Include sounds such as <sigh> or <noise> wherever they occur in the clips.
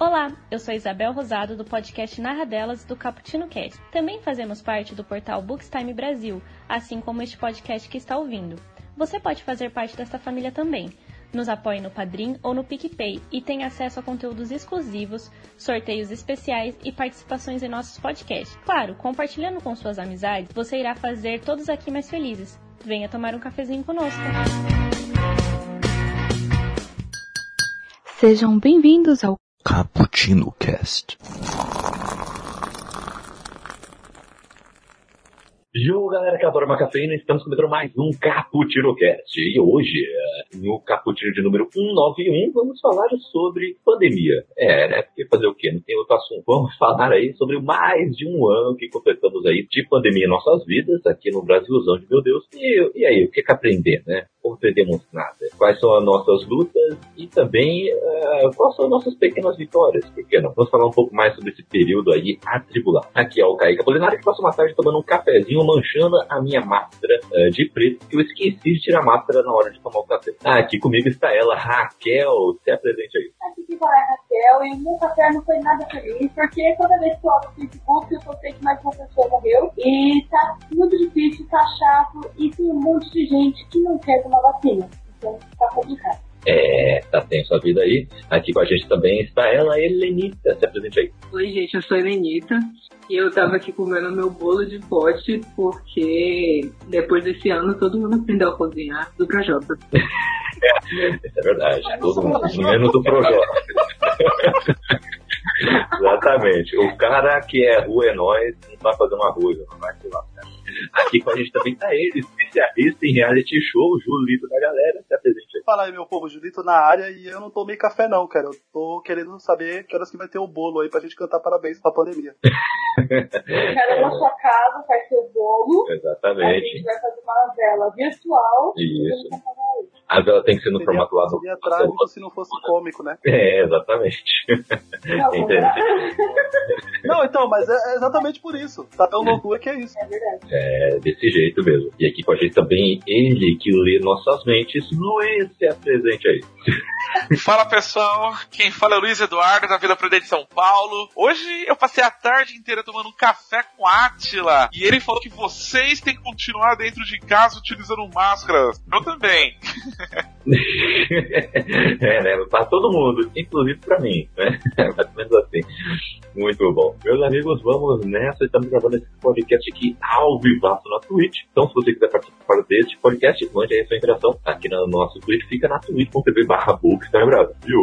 Olá, eu sou Isabel Rosado do podcast Narradelas do Caputino Cast. Também fazemos parte do portal Bookstime Brasil, assim como este podcast que está ouvindo. Você pode fazer parte desta família também. Nos apoie no Padrim ou no PicPay e tem acesso a conteúdos exclusivos, sorteios especiais e participações em nossos podcasts. Claro, compartilhando com suas amizades, você irá fazer todos aqui mais felizes. Venha tomar um cafezinho conosco. Sejam bem-vindos ao Cappuccino Cast. Yo, galera que adora uma cafeína, estamos começando mais um Cappuccino Cast. E hoje, eh, no Cappuccino de número 191, vamos falar sobre pandemia. É, né? Porque fazer o quê? Não tem outro assunto. Vamos falar aí sobre mais de um ano que completamos aí de pandemia em nossas vidas, aqui no Brasilzão de meu Deus. E, e aí, o que é que aprender, né? Ou perdemos nada? Quais são as nossas lutas e também uh, quais são as nossas pequenas vitórias? Por que não? Vamos falar um pouco mais sobre esse período aí atribulado. Aqui é o Kaique Apolinário que passa uma tarde tomando um cafezinho, manchando a minha máscara uh, de preto, que eu esqueci de tirar a máscara na hora de tomar o café. Ah, aqui comigo está ela, Raquel. Se apresente aí. Aqui que fala é Raquel e o meu café não foi nada feliz, porque toda vez que eu abro o Facebook eu só sei que mais uma pessoa morreu e tá muito difícil, tá chato e tem um monte de gente que não quer tomar vacina. Então tá complicado. É, tá tenso a vida aí. Aqui com a gente também está ela, Helenita. Se apresente aí. Oi, gente, eu sou a Helenita. E eu tava aqui comendo meu bolo de pote porque depois desse ano todo mundo aprendeu a cozinhar do Projota. Isso <laughs> é verdade. Todo mundo, menos do Projota. <laughs> Exatamente. O cara que é rua é nós, não vai fazer uma rua, não vai lascar. Aqui com a gente também tá ele, especialista em reality show, Julito da galera, se apresente aí. Fala aí, meu povo, Julito na área e eu não tomei café não, cara. Eu tô querendo saber que horas que vai ter o bolo aí pra gente cantar parabéns pra pandemia. Cada na sua casa faz seu bolo. A Exatamente. gente vai fazer uma vela virtual. Isso. A vela tem que ser no Seria, formato lá do. seria trágico se não fosse cômico, né? É, exatamente. Não, Entendi. Não, então, mas é é exatamente por isso. Tá tão loucura <laughs> que é isso. É verdade. É desse jeito mesmo. E aqui com a gente também ele que lê nossas mentes, Luiz, se apresente aí. <laughs> Fala pessoal, quem fala é o Luiz Eduardo da Vila Prudente de São Paulo. Hoje eu passei a tarde inteira tomando um café com Átila e ele falou que vocês têm que continuar dentro de casa utilizando máscaras. Eu também. <laughs> é, né? Pra todo mundo, inclusive pra mim, né? <laughs> Mais ou menos assim. Muito bom. Meus amigos, vamos nessa. Estamos gravando esse podcast aqui ao vivaço na Twitch. Então, se você quiser participar deste podcast, mande aí a sua interação aqui no nosso Twitch. Fica na twitch.tv barra Brasil.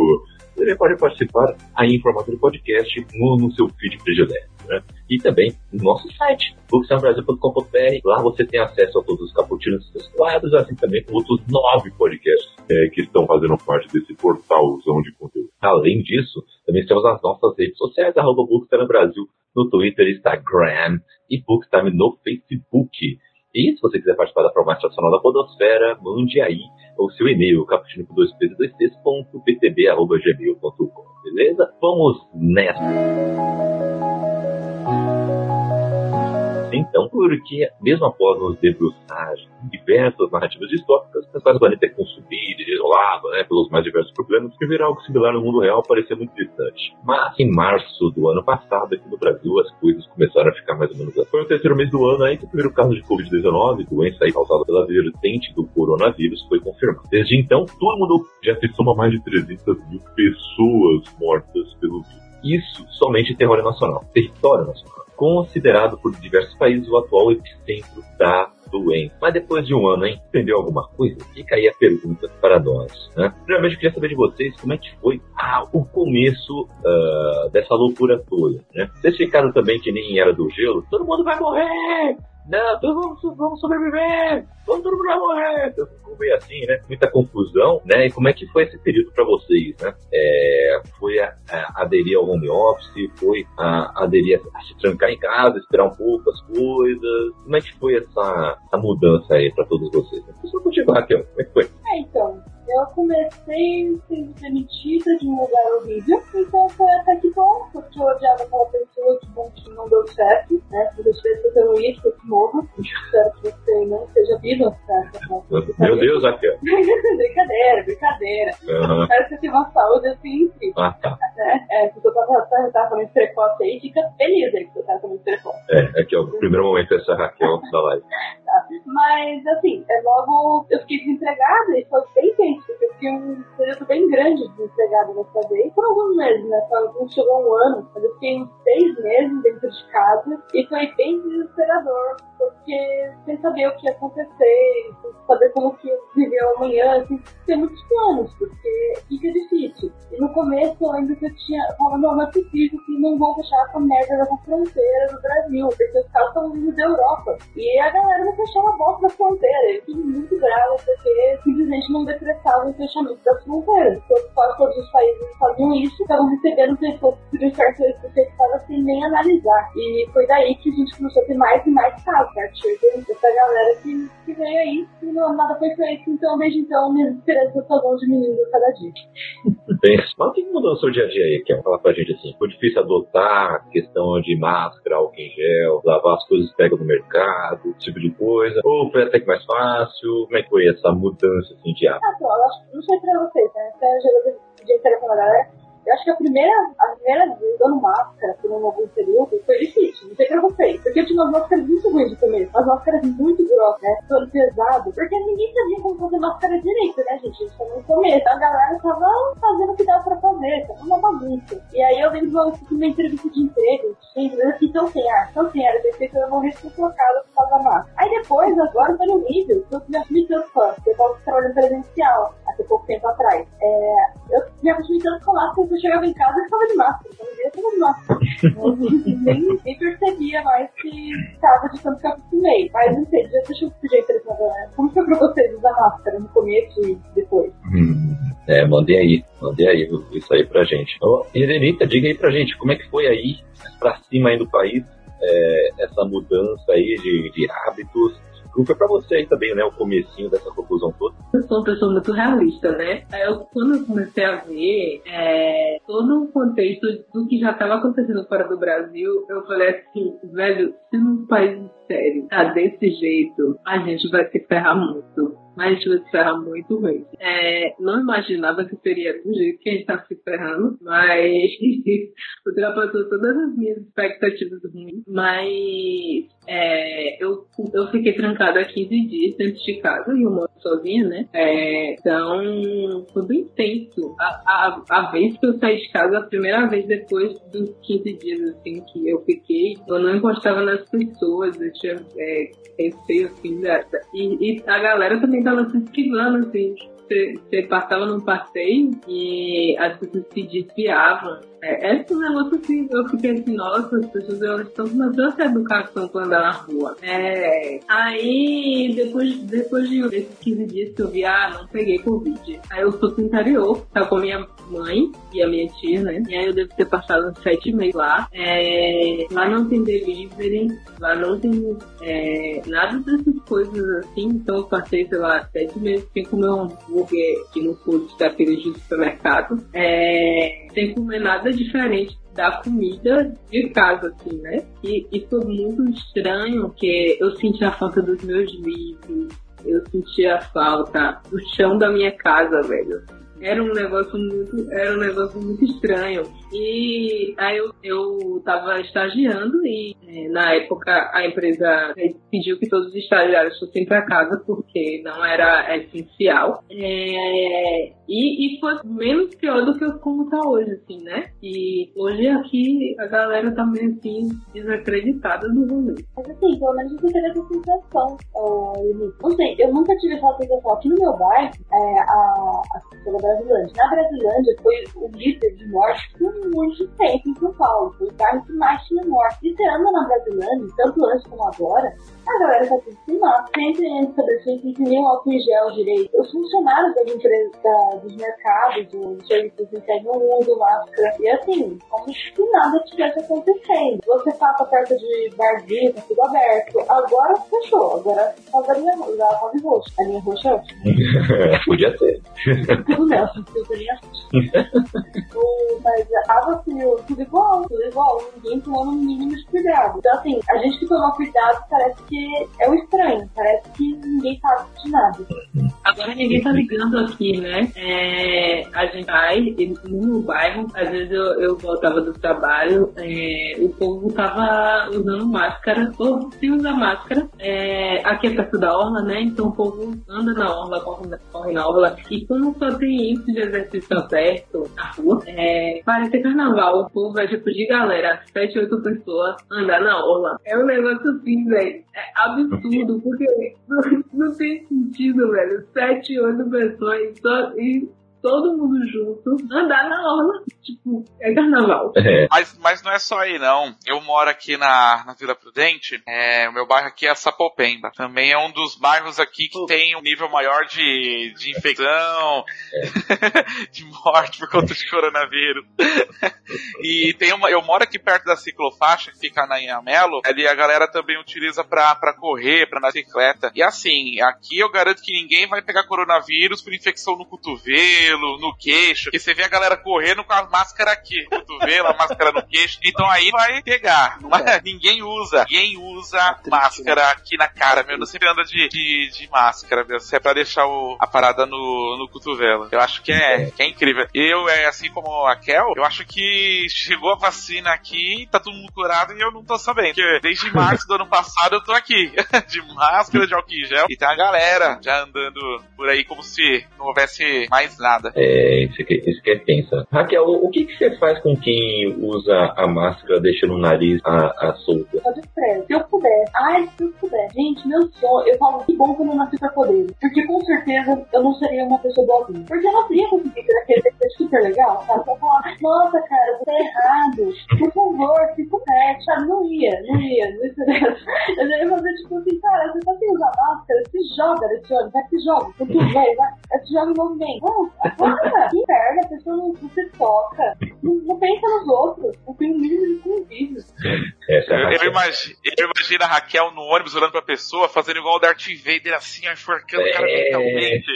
Você também pode participar aí em formato de podcast no, no seu feed predileto, né? E também no nosso site, booksoundbrasil.com.br. Lá você tem acesso a todos os caputinos teclados, assim também com outros nove podcasts é, que estão fazendo parte desse portalzão de conteúdo. Além disso, também temos as nossas redes sociais, arroba Bookstime Brasil, no Twitter, Instagram e Bookstime no Facebook. E se você quiser participar da programação nacional da Podosfera, mande aí o seu e-mail, ptb, arroba gmail.com, beleza? Vamos nessa! Então, porque mesmo após nos debruçar diversas narrativas distópicas, as quais o planeta é consumido isolado né, pelos mais diversos problemas, que ver algo similar no mundo real parecia muito distante. Mas em março do ano passado, aqui no Brasil, as coisas começaram a ficar mais ou menos assim. Foi no terceiro mês do ano aí que o primeiro caso de Covid-19, doença aí causada pela vertente do coronavírus, foi confirmado. Desde então, todo mundo já se soma mais de 300 mil pessoas mortas pelo vírus. Isso somente em território nacional. Território nacional. Considerado por diversos países o atual epicentro da doença. Mas depois de um ano, hein? Entendeu alguma coisa? Fica aí a pergunta para nós. Né? Primeiramente, eu queria saber de vocês como é que foi ah, o começo ah, dessa loucura toda. Né? Vocês ficaram também que nem era do gelo? Todo mundo vai morrer! Não, todos vamos, vamos sobreviver! Todo mundo vai morrer! Então, ficou meio assim, né? Muita confusão, né? E como é que foi esse período para vocês, né? É, foi a, a aderir ao home office? Foi a, aderir a, a se trancar em casa, esperar um pouco as coisas? Como é que foi essa, essa mudança aí para todos vocês? Né? Só contigo, Raquel, como é que foi? É, então, eu comecei sendo demitida de um lugar horrível, então foi até que bom, porque eu odiava aquela pessoa, que bom que não deu certo, né? Se você estiver pelo isso, eu te morro. <laughs> Espero que você não seja viva, certo? Meu Deus, <laughs> Raquel. brincadeira, brincadeira. Aham. Espero que você tenha uma saúde assim, incrível. Ah, tá. né? É, se você tá tratamento precoce aí, fica feliz aí que você tá tratamento precoce. É, aqui é o primeiro momento dessa Raquel da live. <laughs> Mas, assim, é logo eu fiquei desempregada e foi bem tenso, porque eu fiquei um período bem grande desempregada nessa vez. Por alguns meses, né? Só Não chegou um ano, mas eu fiquei uns seis meses dentro de casa e foi bem desesperador, porque sem saber o que ia acontecer, sem saber como que ia viver amanhã, sem ter muitos planos, porque fica difícil. E no começo eu lembro que eu tinha falando, não, não é possível que não vão fechar essa merda da fronteira do Brasil, porque os caras estão vindo da Europa. E a galera não fechava a bosta da fronteira. Eu fiquei muito brava porque simplesmente não decretavam o fechamento das fronteiras. Todos, quase todos os países faziam isso, estavam recebendo pessoas que podiam estar infectadas sem nem analisar. E foi daí que a gente começou a ter mais e mais casos, né? Essa galera que, que veio aí e não, nada foi feito. Então, desde então, minhas esperanças só vão diminuindo a cada dia. Bem, mas o que mudou no seu dia a dia aí? Quer falar pra gente assim? Foi difícil adotar a questão de máscara, álcool em gel, lavar as coisas que pegam no mercado, esse tipo de coisa? Ou foi até que mais fácil? Como é que foi essa mudança assim, de hábito? Ah, não sei pra vocês, né? Até eu já com a galera. Eu acho que a primeira, a primeira vez usando máscara por um algum período foi difícil, não sei pra vocês. Porque eu tinha umas máscaras muito ruins de começo, umas máscaras muito grossas, né? Todo pesado. Porque ninguém sabia como fazer máscara direito, né, gente? Isso foi no começo. A galera tava fazendo o que dava pra fazer, tava uma bagunça. E aí eu lembro uma, uma entrevista de emprego, gente, eu aqui tão sem ar, tão sem ar, eu pensei que eu ia morrer sufocada por causa da máscara. Aí depois, agora tô no nível, que eu me assumi tanto fã, porque eu tava trabalhando presencial, até pouco tempo atrás. É, eu me acostumei tanto com máscara que eu chegava em casa e ficava de máscara. Então, eu tava de máscara. <laughs> Nem, nem percebia mais que tava de tanto que eu acostumei. Mas não sei, deixa eu pedir interessante, né? Como foi pra vocês usar máscara no começo e depois? Hum, é, mandei aí, mandei aí isso aí pra gente. Ô, Irenita, diga aí pra gente, como é que foi aí, pra cima aí do país, é, essa mudança aí de, de hábitos? Foi pra você aí também, né, o comecinho dessa confusão toda? Eu sou uma pessoa muito realista, né? Aí eu, quando eu comecei a ver é, todo o contexto do que já estava acontecendo fora do Brasil, eu falei assim, velho, se num país sério tá desse jeito, a gente vai se ferrar muito. A gente ferrar muito ruim. É, não imaginava que seria do jeito que a gente tá se ferrando, mas <laughs> ultrapassou todas as minhas expectativas ruins. Mas é, eu, eu fiquei trancada há 15 dias dentro de casa e eu moro sozinha, né? É, então, foi bem intenso. A, a, a vez que eu saí de casa, a primeira vez depois dos 15 dias, assim, que eu fiquei, eu não encostava nas pessoas, eu tinha é, receio, assim, da, da- e, e a galera também tava se assim. Você, você passava num passeio e as pessoas se desviavam. É, esse negócio assim, eu fiquei assim, nossa, as pessoas elas estão começando a ter educação quando andar na rua. É, aí, depois, depois de esses 15 dias que eu vi, ah, não peguei Covid. Aí eu fui pro interior, tava com minha mãe e a minha tia, né? E aí eu devo ter passado uns sete meses lá. É, lá não tem delivery, lá não tem é, nada dessas coisas assim. Então eu passei, sei lá, sete meses sem comer um hambúrguer que não fosse daqueles de supermercado. É, sem comer nada diferente da comida de casa, assim, né? E, e foi muito estranho que eu senti a falta dos meus livros, eu senti a falta do chão da minha casa, velho. Era um negócio muito, era um negócio muito estranho. E aí eu, eu tava estagiando e eh, na época a empresa pediu que todos os estagiários fossem para casa porque não era essencial. É, e, e foi menos pior do que como tá hoje, assim, né? E hoje aqui a galera tá meio assim desacreditada do rolê. Mas assim, pelo menos você teve essa sensação. Não sei, eu nunca tive essa sensação. Aqui no meu bairro, é, a, a Brasilândia. Na Brasilândia foi o líder de morte por muito tempo em São Paulo. Foi o bairro que mais tinha morte. E você anda na Brasilândia, tanto antes como agora, a galera tá tudo sem máscara. Sempre entra estabelecimento que nem o álcool em gel direito. Os funcionários das empresas, da, dos mercados, dos serviços internos não usam máscara. E assim, como se nada tivesse acontecendo. Você passa perto de barzinho, tá tudo aberto. Agora fechou. Agora faz a linha a fase roxa. A linha roxa é ótima. <laughs> Podia ser. Tudo Nelson, <laughs> O- Mas a vacina, tudo igual, tudo igual. Ninguém tomando o mínimo de cuidado. Então assim, a gente que toma cuidado parece que é o estranho. Parece que ninguém sabe de nada. Agora ninguém tá ligando aqui, né? É, a gente vai no bairro, às vezes eu, eu voltava do trabalho, é, o povo tava usando máscara, todo se usa máscara. É, aqui é perto da orla, né? Então o povo anda na orla, corre, na- corre na orla. E como só tem isso de exercício aberto na rua, é, parece carnaval. O povo é tipo de galera, sete, oito pessoas andar na orla. É um negócio assim, velho. É absurdo, porque <laughs> não, não tem sentido, velho. Sete, oito pessoas e, só, e todo mundo junto andar na orla. Tipo, é carnaval. É. Mas, mas não é só aí, não. Eu moro aqui na, na Vila Prudente. É, o meu bairro aqui é Sapopemba. Também é um dos bairros aqui que tem um nível maior de, de infecção, <laughs> de morte por conta de coronavírus. <laughs> e tem uma, eu moro aqui perto da ciclofaixa, que fica na Inhamelo. Ali a galera também utiliza pra, pra correr, pra andar de bicicleta. E assim, aqui eu garanto que ninguém vai pegar coronavírus por infecção no cotovelo, no queixo. Porque você vê a galera correndo com a máscara aqui, cotovelo, a máscara no queixo. Então aí vai pegar. Mas ninguém usa. Ninguém usa máscara aqui na cara, meu. Não sempre anda de, de, de máscara, meu. Se é pra deixar o- a parada no, no cotovelo. Eu acho que é, que é incrível. Eu, é assim como a Kel, eu acho que chegou a vacina aqui, tá todo mundo curado e eu não tô sabendo. Porque desde março do ano passado eu tô aqui. <laughs> de máscara, de álcool em gel. E tem a galera já andando por aí como se não houvesse mais nada. É, isso que, isso que é tensa. Raquel, o, o que, que você faz com quem usa a máscara deixando o nariz a, a solta? Só desprezo. Se eu puder. Ai, se eu puder. Gente, meu sonho. Eu falo que bom que eu não nasci pra poder. Porque com certeza eu não seria uma pessoa boazinha. Porque eu não ia conseguir ter aquele defeito super legal, sabe? Eu falar, nossa, cara, você é errado. Por favor, se puder, sabe? Não ia, não ia, não ia ser Eu já ia fazer tipo assim, cara, você tá sem usar máscara, se joga nesse ônibus, vai se joga. Se tu vai, vai, vai se joga em movimento. Não, que inferno, a pessoa não, não se toca. Não, não pensa nos outros. Não tem o mínimo de convívio. Essa é Eu, eu, Raquel. imagino, eu imagino a Raquel no ônibus olhando pra pessoa, fazendo igual o Darth Vader assim, enforcando o cara É. mentalmente.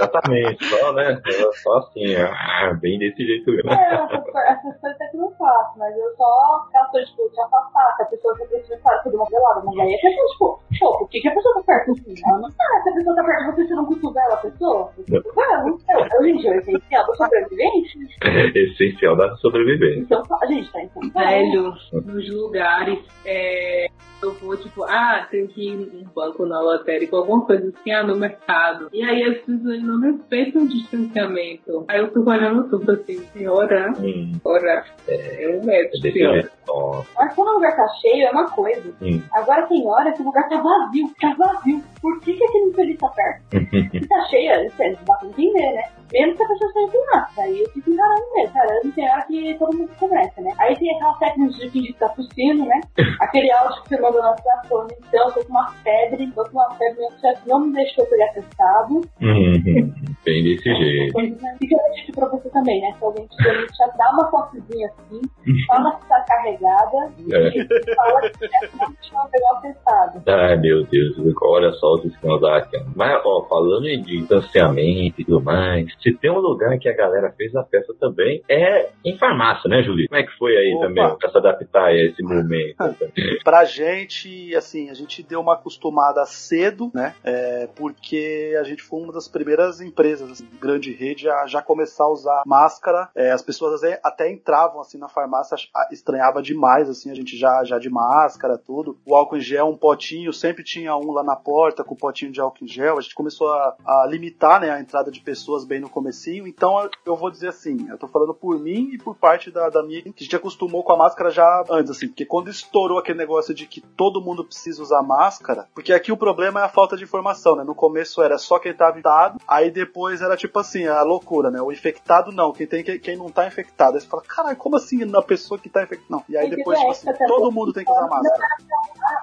Exatamente, só, né? Só assim, ah, bem desse jeito mesmo. É, essas, co- essas coisas até que eu não faço, mas eu só faço, tipo, te afastar, se a pessoa se aproxima e fala tudo uma pelada, mas aí a pessoa, tipo, pô, por que, que a pessoa tá perto assim? Ela não sabe, se a pessoa tá perto de você, você não cotovela a pessoa? Não, eu, eu, gente, eu essencial do sobrevivente, <laughs> Essencial da sobrevivência. então, fa- gente, tá em Paulo. Velho, nos lugares, é, eu vou tipo, ah, tenho que ir num banco na lotérica, alguma coisa assim, ah, no mercado. E aí as pessoas não respeitam o distanciamento. Aí eu fico olhando tudo assim, senhora, Hum, ora, é um é metro, senhora. jeito. Nossa. Mas quando o lugar tá cheio, é uma coisa. Hum. Agora tem hora que o lugar tá vazio, tá vazio. Por que, que aquele infeliz tá perto? <laughs> Se tá cheia, isso é, dá pra entender, né? ね。Mesmo que a pessoa sem máscara. Aí eu fico encarando mesmo, caramba, tem hora que todo mundo começa, né? Aí tem aquela técnica de fingir que tá tossindo, né? <laughs> Aquele áudio que você mandou na sua falando, então, tô com uma febre, tô com uma febre, meu chefe não me deixou pegar testado. Hum, bem desse jeito. Fica dica pra você também, né? Se alguém no chat, dá uma fotozinha assim, fala que tá carregada e fala que o chefe não deixou pegar o testado. Ai, meu Deus, olha só os esquemas da. Mas, ó, falando em distanciamento e tudo mais, se tem um lugar que a galera fez a festa também, é em farmácia, né, Julie? Como é que foi aí Opa. também, pra se adaptar a esse momento? <laughs> Pra gente, assim, a gente deu uma acostumada cedo, né? É, porque a gente foi uma das primeiras empresas, assim, grande rede, a já começar a usar máscara. É, as pessoas até- entravam, assim, na farmácia, ach- a- estranhava demais, assim, a gente já, já de máscara, tudo. O álcool em gel, um potinho, sempre tinha um lá na porta, com potinho de álcool em gel, a gente começou a, a limitar né, a entrada de pessoas bem no comecinho, então eu vou dizer assim, eu tô falando por mim e por parte da, da minha, que a gente acostumou com a máscara já antes, assim, porque quando estourou aquele negócio de que todo mundo precisa usar máscara, porque aqui o problema é a falta de informação, né? No começo era só quem tava infectado, aí depois era tipo assim, a loucura, né? O infectado não, quem tem quem não tá infectado. Aí você fala, caralho, como assim na pessoa que tá infectada? Não. E aí depois, tipo assim, todo mundo tem que usar máscara.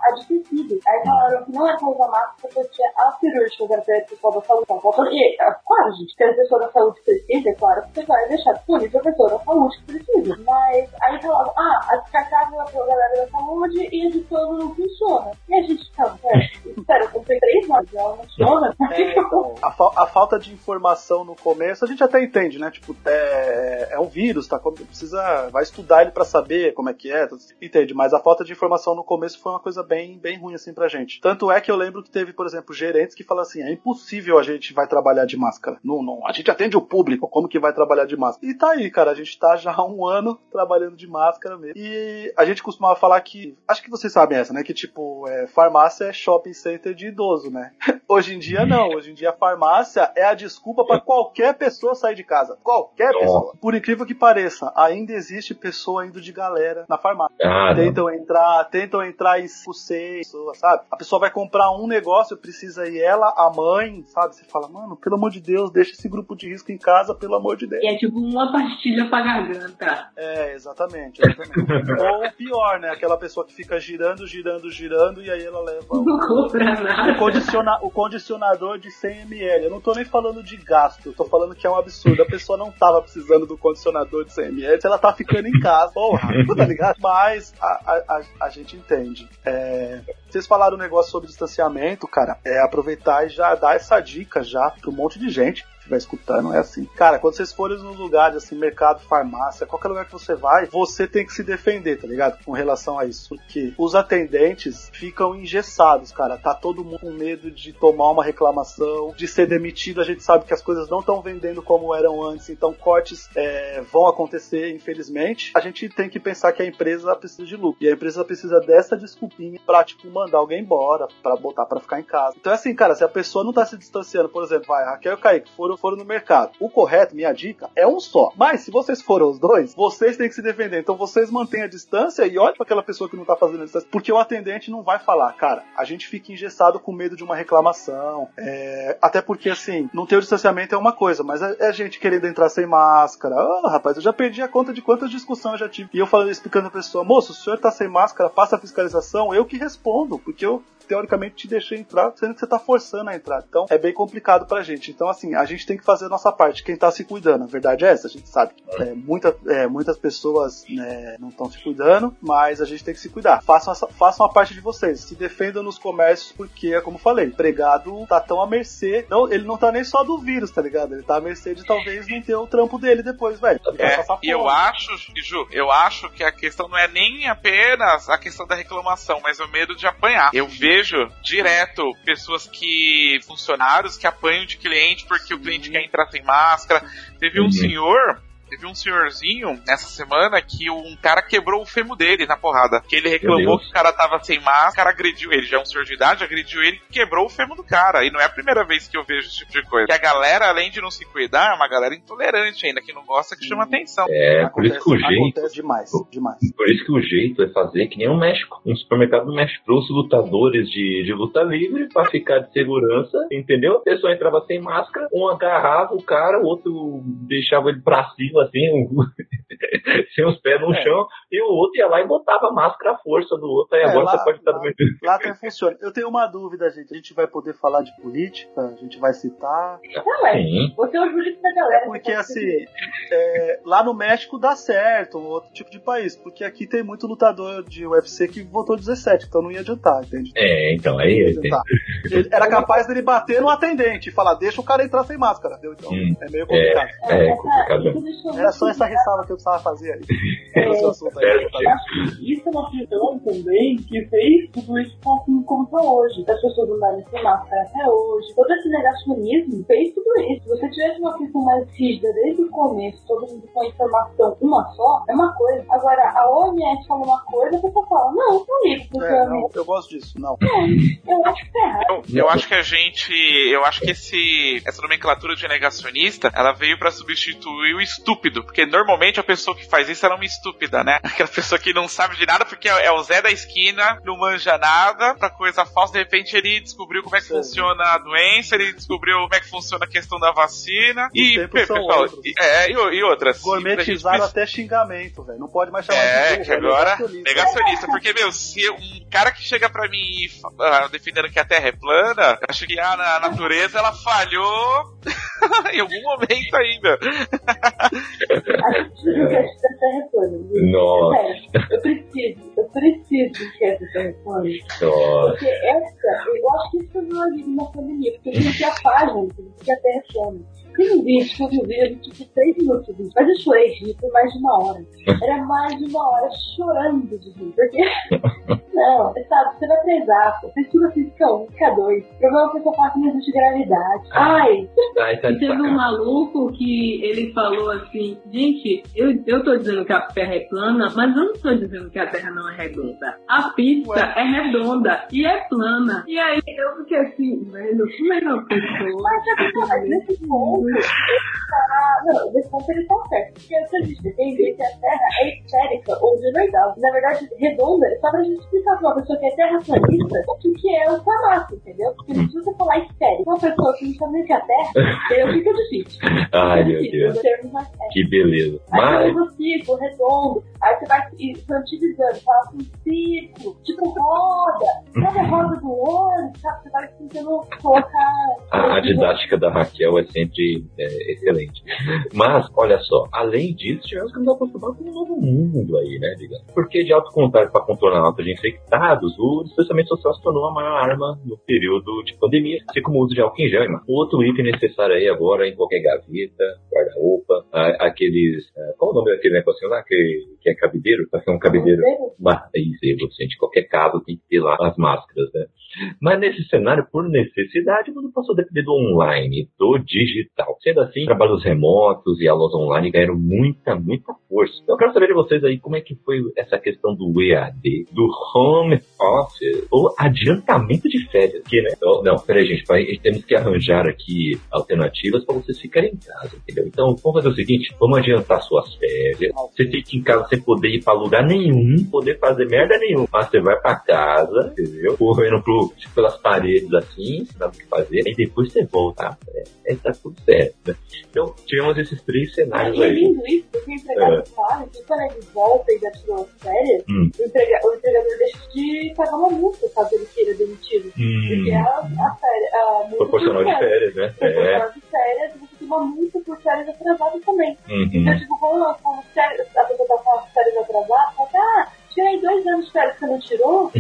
A de tecido. Aí falaram que não é pra usar máscara porque tinha a cirúrgica da pessoa da saúde. Porque, claro, gente, tem a da saúde precisa, é claro que você vai deixar disponível a pessoa da saúde que precisa. Mas aí falavam, ah, a descartável é pra galera da saúde e a de todo não funciona. E a gente, tá, é, espera, eu comprei três, mas ela não funciona. <laughs> É, então, a, fa a, falta de informação no começo a gente até entende, né? Tipo, é, é um vírus, tá? Precisa, vai estudar ele para saber como é que é, entende? Mas a falta de informação no começo foi uma coisa bem, bem ruim assim pra gente. Tanto é que eu lembro que teve, por exemplo, gerentes que falam assim: é impossível a gente vai trabalhar de máscara. Não, não, a gente atende o público, como que vai trabalhar de máscara? E tá aí, cara, a gente tá já há um ano trabalhando de máscara mesmo. E a gente costumava falar que, acho que vocês sabem essa, né? Que tipo, é, farmácia é shopping center de idoso, né? <laughs> Hoje em dia não, hoje em dia a farmácia é a desculpa para qualquer pessoa sair de casa. Qualquer pessoa. Por incrível que pareça, ainda existe pessoa indo de galera na farmácia. Ah, tentam entrar, tentam entrar em seis sabe? A pessoa vai comprar um negócio, precisa ir ela, a mãe, sabe? Você fala, mano, pelo amor de Deus, deixa esse grupo de risco em casa, pelo amor de Deus. E é tipo uma pastilha pra garganta. É, exatamente. exatamente. <laughs> Ou pior, né? Aquela pessoa que fica girando, girando, girando e aí ela leva Não compra nada. o, condiciona o condicionador de 100 ml. Eu não tô nem falando de gasto, eu tô falando que é um absurdo. A pessoa não tava precisando do condicionador de 100 ml, ela tá ficando em casa. Porra, <laughs> tá ligado? Mas a, a, a, a gente entende. É, vocês falaram um negócio sobre distanciamento, cara. É aproveitar e já dar essa dica já pra um monte de gente estiver escutando, é assim. Cara, quando vocês forem nos lugares, assim, mercado, farmácia, qualquer lugar que você vai, você tem que se defender, tá ligado? Com relação a isso. Porque os atendentes ficam engessados, cara. Tá todo mundo com medo de tomar uma reclamação, de ser demitido. A gente sabe que as coisas não estão vendendo como eram antes, então cortes é, vão acontecer, infelizmente. A gente tem que pensar que a empresa precisa de lucro. E a empresa precisa dessa desculpinha pra, tipo, mandar alguém embora, pra botar pra ficar em casa. Então é assim, cara, se a pessoa não tá se distanciando, por exemplo, vai, Raquel e Kaique foram, foram no mercado. O correto, minha dica, é um só. Mas se vocês foram os dois, vocês têm que se defender. Então vocês mantêm a distância e olhem para aquela pessoa que não tá fazendo a distância. Porque o atendente não vai falar, cara, a gente fica engessado com medo de uma reclamação. É... Até porque, assim, não ter o distanciamento é uma coisa, mas é, é gente querendo entrar sem máscara. Ah, rapaz, eu já perdi a conta de quantas discussões eu já tive. E eu falando, explicando pra pessoa, moço, o senhor tá sem máscara, passa a fiscalização, eu que respondo, porque eu teoricamente te deixei entrar, sendo que você tá forçando a entrar. Então é bem complicado pra gente. Então, assim, a gente tem que fazer a nossa parte. Quem tá se cuidando, a verdade é essa, a gente sabe. É, muita, é, muitas pessoas né, não estão se cuidando, mas a gente tem que se cuidar. Façam, essa, façam a parte de vocês. Se defendam nos comércios, porque, é como falei, o empregado tá tão à mercê. Não, ele não tá nem só do vírus, tá ligado? Ele tá à mercê de talvez não ter o trampo dele depois, velho. É, e eu acho, Ju, eu acho que a questão não é nem apenas a questão da reclamação, mas o medo de apanhar. Eu vejo direto pessoas que. funcionários que apanham de cliente porque o cliente quer entrar sem máscara. Teve um senhor Teve um senhorzinho nessa semana que um cara quebrou o fêmur dele na porrada. Que ele reclamou que o cara tava sem máscara, o cara agrediu ele, já é um senhor de idade, agrediu ele e quebrou o fêmur do cara. E não é a primeira vez que eu vejo esse tipo de coisa. Que a galera, além de não se cuidar, é uma galera intolerante ainda, que não gosta, que chama atenção. É, por isso que o jeito. Acontece demais, demais. Por isso que o jeito é fazer que nem o México. Um supermercado no México trouxe lutadores de, de luta livre pra ficar de segurança, entendeu? A pessoa entrava sem máscara, um agarrava o cara, o outro deixava ele pra cima, assim, um, <laughs> sem os pés no É. chão, e o outro ia lá e botava a máscara à força do outro, aí É, agora lá- você pode estar lá- mesmo jeito. Lá até funciona. Eu tenho uma dúvida, gente. A gente vai poder falar de política, a gente vai citar. Não, é. Sim. Você é o jurídico da galera. Porque você assim, é, lá no México dá certo, um outro tipo de país. Porque aqui tem muito lutador de UFC que votou 17, então não ia adiantar, entende? É, então, aí. Ele- Era capaz dele bater no atendente e falar, deixa o cara entrar sem máscara, entendeu? Então Hum. é meio complicado. É, essa- complicado. isso deixou Era só essa ressalva que eu começar a fazer aí. É, isso é uma questão também que fez tudo isso estar assim como tá hoje. As pessoas andarem sem máscara até hoje. Todo esse negacionismo fez tudo isso. Se você tivesse uma questão mais rígida desde o começo, todo mundo com a informação uma só, é uma coisa. Agora, a OMS fala uma coisa, a pessoa fala, não, não ligo pro É, seu não, eu gosto disso, não. Eu acho que tá errado. Eu, eu acho que a gente. Eu acho que esse, essa nomenclatura de negacionista ela veio pra substituir o estúpido. Porque normalmente a pessoa que faz isso ela é uma estúpida, né? <laughs> Aquela pessoa que não sabe de nada porque é, é o Zé da esquina, não manja nada pra coisa falsa. De repente ele descobriu como é que Sim. funciona a doença, ele descobriu como é que funciona a questão da vacina. E, são pessoal, e- é, e, e outras. E gente Gourmetizaram pensar- até xingamento, velho. Não pode mais chamar é, de burro, que é agora, negacionista. negacionista. Porque, meu, se um cara que chega pra mim e ah, defendendo que a Terra é plana, eu acho que a, na- natureza ela falhou <laughs> em algum momento aí, <laughs> que? Nossa. Eu preciso, eu preciso Terra é plana. Nossa. Porque essa, eu acho que isso não é na pandemia, porque a gente já faz, gente, que a Terra é plana. Tem um vídeo que eu vi, eu vi tipo 3 minutos de vídeo, mas eu chorei de por mais de uma hora. Era mais de uma hora chorando de rir, porque. <laughs> Não, você sabe, você vai prezar, pô. Você estuda física 1, física 2. O problema é a pessoa fala que não existe gravidade. Ai, Ai, tá E de teve um maluco que ele falou assim, gente, eu, eu tô dizendo que a Terra é plana, mas eu não tô dizendo que a Terra não é redonda. A pizza é redonda e é plana. E aí eu fiquei assim, velho, como é que uma pessoa... Mas é que, mas nesse ponto. Não, nesse ponto ele tá certo. Porque se a gente defender que a Terra é esférica ou de verdade, na verdade, redonda, é só pra gente explicar pra uma pessoa que é terraplanista o que, que é o Samato, entendeu? Porque se você falar esférico, uma pessoa que não sabe nem o que é a Terra, aí fica difícil. Ai, meu difícil, Deus. sérios. Que beleza. Aí Mas, você círculo, redondo, aí você vai infantilizando, fala assim, círculo, tipo roda, sabe a roda do ônibus, sabe? Você vai tentando colocar. a, a didática da Raquel é sempre é, excelente. Mas, olha só, além disso, tivemos que nos acostumar com um novo mundo aí, né, digamos. Porque de autocontágio para contornar a nota de infectados, o distanciamento social se tornou a maior arma no período de pandemia, assim como o uso de álcool em gel. Outro item necessário aí agora em qualquer gaveta, guarda-roupa, aqueles... ah, Qual o nome daquele negocinho lá que, que é cabideiro? Pra ser um cabideiro. Mas, isso aí, de qualquer caso, tem que ter lá as máscaras, né? Mas nesse cenário, por necessidade, o mundo passou a depender do online, do digital. Sendo assim, trabalhos remotos e aulas online ganharam muita, muita força. Eu quero saber de vocês aí como é que foi essa questão do EAD, do home office, ou adiantamento de férias. Que, né? Então, não, peraí, gente, vai- temos que arranjar aqui alternativas para vocês ficarem em casa, entendeu? Então, vamos fazer o seguinte, vamos adiantar suas férias. Você fica em casa sem poder ir para lugar nenhum, poder fazer merda nenhuma. Mas você vai para casa, entendeu? Correndo pro, tipo, pelas paredes assim, nada o que fazer. E depois você volta. É, aí tá tudo certo, né? Então, tivemos esses três cenários E é aí. lindo isso, porque o empregado fala que quando ele volta e já tirou as férias, Hum. o, emprega- o empregador deixa de pagar uma multa caso ele queira demitido. Porque Hum, a, a, férias, a multa proporcional por de férias, né? É. Proporcional de férias, você tem uma multa por férias atrasadas também. Uhum. Então, tipo, quando, férias- a pessoa tá com as férias atrasadas, fala, ah, tirei dois anos de férias que você não tirou,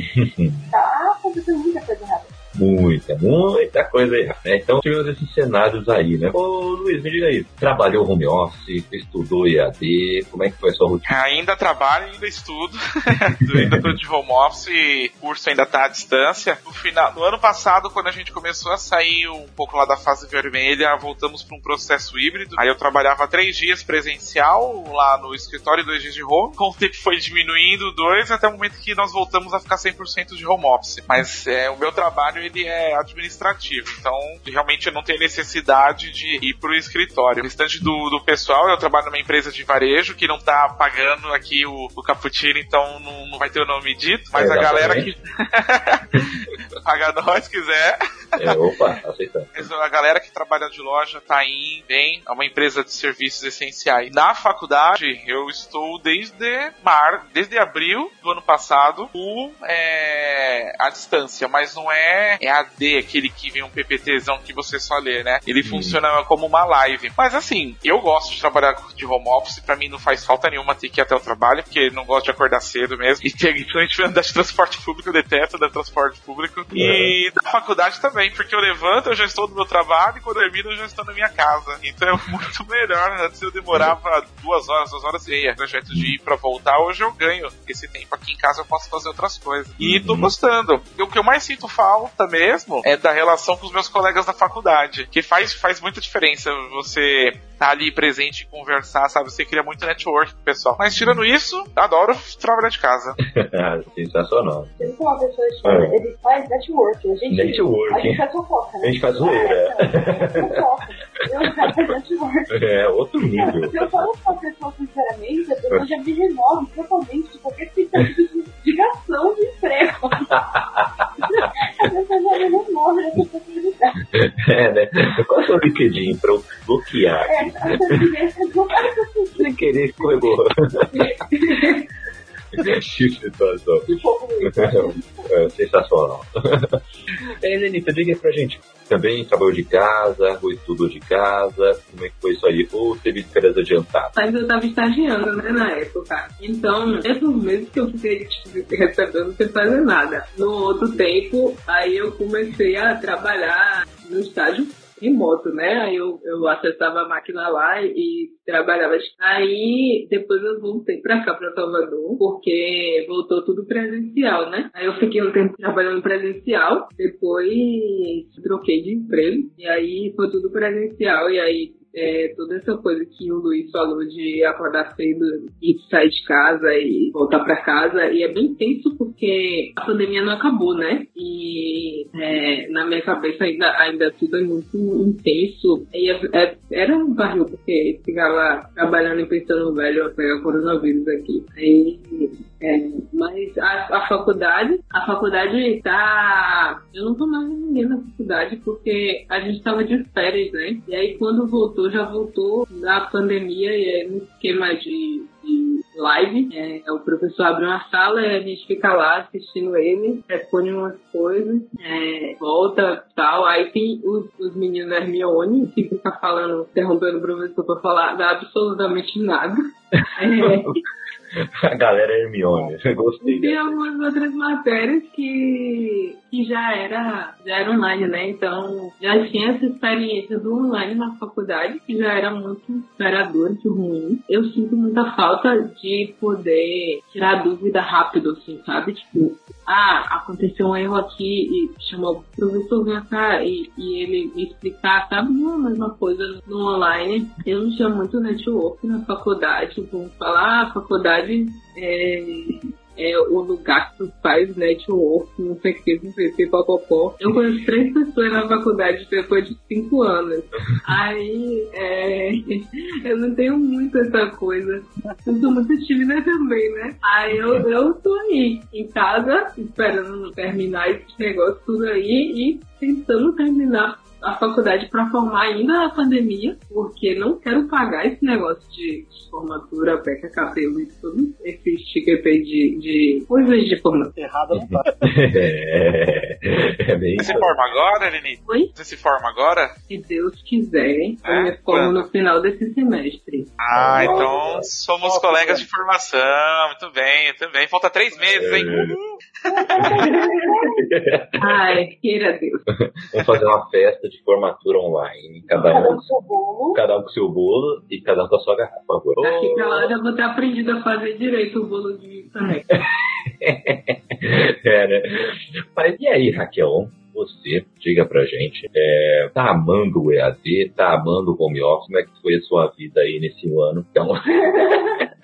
tá acontecendo muita coisa errada. Muita, muita coisa errada. Né? Então tivemos esses cenários aí, né? Ô Luiz, me diga aí. Trabalhou home office, estudou EAD, como é que foi a sua rotina? Ainda trabalho, ainda estudo. <laughs> ainda tô de home office, curso ainda tá à distância. No final, no ano passado, quando a gente começou a sair um pouco lá da fase vermelha, voltamos para um processo híbrido. Aí eu trabalhava três dias presencial lá no escritório e dois dias de home. Com o tempo foi diminuindo, dois, até o momento que nós voltamos a ficar 100% de home office. Mas é, o meu trabalho ele é administrativo, então realmente eu não tenho necessidade de ir pro escritório. O restante do, do pessoal, eu trabalho numa empresa de varejo que não tá pagando aqui o, o cappuccino, então não, não vai ter o nome dito, mas a galera que <laughs> paga nós quiser, É, opa, aceitando. a galera que trabalha de loja tá indo bem, é uma empresa de serviços essenciais. Na faculdade, eu estou desde mar, desde abril do ano passado, o é, à distância, mas não é EAD, aquele que vem um PPTzão que você só lê, né? Ele funciona como uma live. Mas assim, eu gosto de trabalhar de home office, pra mim não faz falta nenhuma ter que ir até o trabalho, porque não gosto de acordar cedo mesmo. E ter, principalmente andar de transporte público, eu detesto de transporte público. E da faculdade também porque eu levanto, eu já estou no meu trabalho, e quando eu termino, eu já estou na minha casa. Então é muito <laughs> melhor. Antes eu demorava duas horas, duas horas e meia, trajeto de ir pra voltar, hoje eu ganho esse tempo. Aqui em casa eu posso fazer outras coisas. E tô gostando. E o que eu mais sinto falta mesmo é da relação com os meus colegas da faculdade, que faz, faz muita diferença você tá ali presente e conversar, sabe? Você cria muito network com o pessoal. Mas tirando isso, adoro trabalhar de casa. <laughs> Sensacional. Eu sou uma pessoa que É. ele faz network. A gente, Networking. A gente faz fofoca, né? A gente faz zoeira. <laughs> Fofoca. Eu faço network. É, outro nível. Se eu falo com a pessoa sinceramente, a pessoa já me remove totalmente de qualquer tentativa de ligação de emprego. <laughs> É, né? Qual é o seu LinkedIn pra eu bloquear? É, a presidência não faz Sem querer, escorregou. <laughs> Que situação. um pouco É, sensacional. É, Lenita, diga pra gente. Também trabalhou de casa, ou estudou de casa, como é que foi isso aí? Ou teve férias adiantadas? Mas eu tava estagiando, né, na época. Então, esses meses que eu fiquei tipo, recebendo sem fazer nada. No outro tempo, aí eu comecei a trabalhar no estágio remoto, né? Aí eu, eu acessava a máquina lá e trabalhava. Aí depois eu voltei pra cá, pra Salvador, porque voltou tudo presencial, né? Aí eu fiquei um tempo trabalhando presencial, depois troquei de emprego, e aí foi tudo presencial, e aí é, toda essa coisa que o Luiz falou de acordar cedo e sair de casa e voltar pra casa, e é bem tenso porque a pandemia não acabou, né? E é, na minha cabeça ainda, ainda tudo é muito intenso. E é- é- era um barril, porque ficava trabalhando e pensando, velho, eu pegar coronavírus aqui. Aí, é, mas a, a faculdade, a faculdade tá. Eu não tô mais ninguém na faculdade porque a gente tava de férias, né? E aí quando voltou, já voltou da pandemia e é um esquema de, de live. É, o professor abre uma sala e a gente fica lá assistindo ele, responde umas coisas, é, volta tal. Aí tem os, os meninos da Hermione que fica falando, interrompendo o professor pra falar absolutamente nada. É, <laughs> A galera é Hermione, <laughs> gostei. e tem algumas outras matérias que, que já era já era online, né? Então já tinha essa experiência do online na faculdade, que já era muito inspirador, muito ruim. Eu sinto muita falta de poder tirar dúvida rápido, assim, sabe? Tipo, ah, aconteceu um erro aqui e chamou o professor vem cá e, e ele me explicar, sabe? Não é a mesma coisa no online. Eu não tinha muito network na faculdade, vamos falar, a faculdade é, é o lugar que tu faz network, não sei o que, não sei o que, popopó. Eu conheço três pessoas na faculdade depois de cinco anos. Aí, é, <laughs> eu não tenho muito essa coisa. Eu sou muito tímida também, né? Aí eu, eu tô aí, em casa, esperando terminar esse negócio tudo aí e tentando terminar a faculdade para formar ainda na pandemia, porque não quero pagar esse negócio de, formatura, peca cabelo e tudo, esse chiquepê de, de coisas de formatura. Errada não tá. <laughs> É, é bem Você se forma agora, Leni? Oi? Você se forma agora? Se Deus quiser, eu É? me formo no final desse semestre. Ah, então somos colegas de formação. Muito bem, muito bem. Falta três meses, hein? É. <laughs> Ai, queira Deus. Vamos fazer uma festa de formatura online. Cada cada um, um seu bolo. cada um com seu bolo e cada um com a sua garrafa, por favor. Daqui pra lá eu já vou ter aprendido a fazer direito o bolo de também. <laughs> É, né? Mas e aí, Raquel? Você, diga pra gente, é, tá amando o EAD, tá amando o home office, como é que foi a sua vida aí nesse ano? Então, <laughs>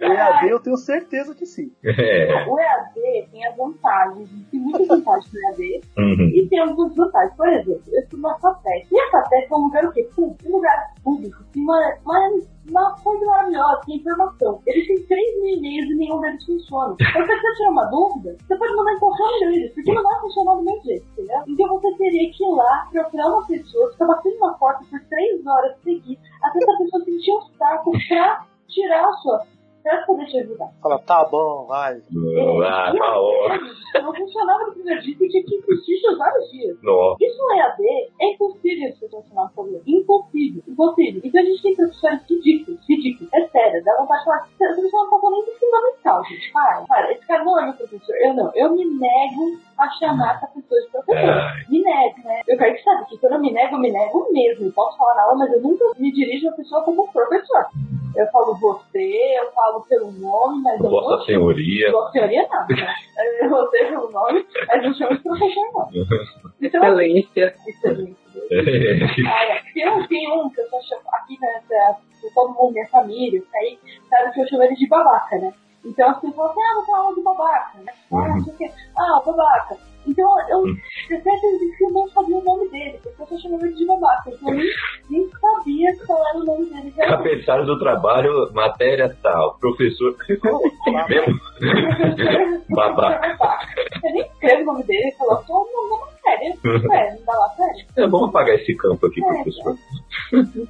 O EAD eu tenho certeza que sim. é, O EAD tem as vantagens, tem muitas vantagens no EAD uhum, e tem algumas vantagens. Por exemplo, eu estudo na FATEC. E a FATEC é um lugar o quê? Pum, Um lugar público, tem uma, uma, uma coisa maravilhosa, tem informação. Eles têm 3 mil e nenhum deles funciona. Então, se você tiver uma dúvida, você pode mandar em qualquer um deles, porque não vai funcionar do mesmo jeito, entendeu? Então você teria que ir lá, procurar uma pessoa, ficar batendo na porta por 3 horas seguidas, até essa pessoa sentir um saco pra tirar a sua pra poder te ajudar. Fala, tá bom, vai. Ah, E tá vezes, Não funcionava no primeiro dia, você tinha que insistir por vários dias. Nossa. Isso no EAD é impossível você solucionar um problema. Impossível, impossível. Então a gente tem professores ridículos, ridículos. É sério, dá vontade de falar, pessoa não falando nem de fundamental, gente. Para, para. Esse cara não é meu professor. Eu não. Eu me nego a chamar essa pessoa de professor. Ai. Me nego, né? Eu quero que saiba que quando eu me nego, eu me nego mesmo. Eu posso falar na aula, mas eu nunca me dirijo a pessoa como professor. Eu falo você, eu falo pelo nome, mas eu não Vossa Senhoria. Vossa Senhoria não, né? <laughs> Você pelo nome, mas não chamo de professor, não. <laughs> Então, Excelência. excelente. Ah, é. Tem um, tem um que eu só chamo aqui, né? Todo mundo, minha família, aí sabe que eu chamo ele de babaca, né? Então as pessoas falam assim, ah, você fala de babaca, né? Ah, não sei o quê. Ah, babaca. Então eu Uhum. certeza que eu não sabia o nome dele, porque eu só chamava ele de babaca. Então eu nem, nem sabia qual era o nome dele. <laughs> Cabeçalho do trabalho, matéria tal. Professor. <laughs> Mesmo? <laughs> Babaca. Eu nem escrevo o nome dele, ele falou só o nome da matéria. Ué, não dá lá sério? É, vamos apagar esse campo aqui, É, professor.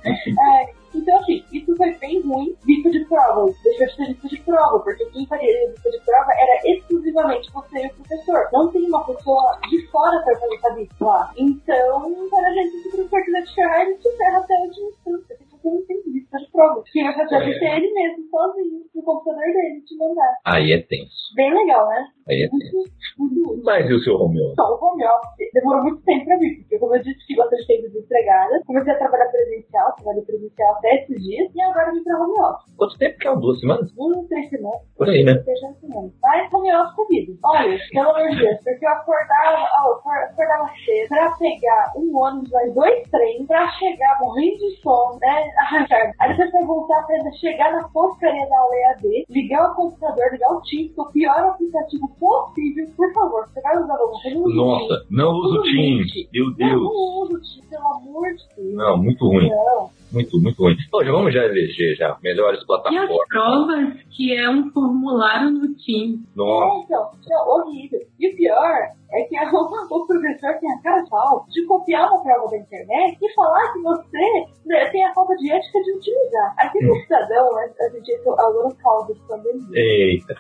É, então, assim, isso foi bem ruim. Lista de prova. Deixou de ser lista de prova, porque quem faria lista de prova era exclusivamente você e o professor. Não tem uma pessoa de fora pra fazer essa lista lá. Então, para a gente, se o professor quiser te ferrar, ele te ferra até a última instância. Não tem lista de prova. Quem vai fazer a lista é ele mesmo, sozinho, no computador dele, te mandar. Aí é tenso. Bem legal, né? Aí é tenso. Muito, muito útil. Mas e o seu Romeu? Então, o home office demorou muito tempo pra mim, porque como eu disse, fiquei bastante tempo desempregada. Comecei a trabalhar presencial, trabalhei presencial até esses dias, e agora vim pra home office. Quanto tempo que é? Duas semanas? Um, três semanas. Por aí, né? Três semanas. Mas home office é vida. Olha, pelo amor de Deus, porque eu acordava, ó, acordava cedo pra pegar um ônibus, mais dois trens, pra chegar morrendo de sono, né? Arranjar. Aí depois pra voltar pra ainda chegar na porcaria da UEAD, ligar o computador, ligar o Teams, que é o pior aplicativo possível, por favor. Você vai usar alguma coisa? o Teams. Nossa, não usa o Teams. Meu Deus. não usa o Teams, pelo amor de Deus. Não, muito ruim. Não. Muito, muito ruim. Bom, já vamos já eleger já. Melhores E as plataformas. provas, que é um formulário no Teams. Nossa. É, então, é horrível. E o pior é que o, <laughs> o professor tem a cara de pau de copiar uma prova da internet e falar que você né, tem a falta de ética de utilizar. Aqui no cidadão, a, a gente é aluno caldo de pandemia. Eita,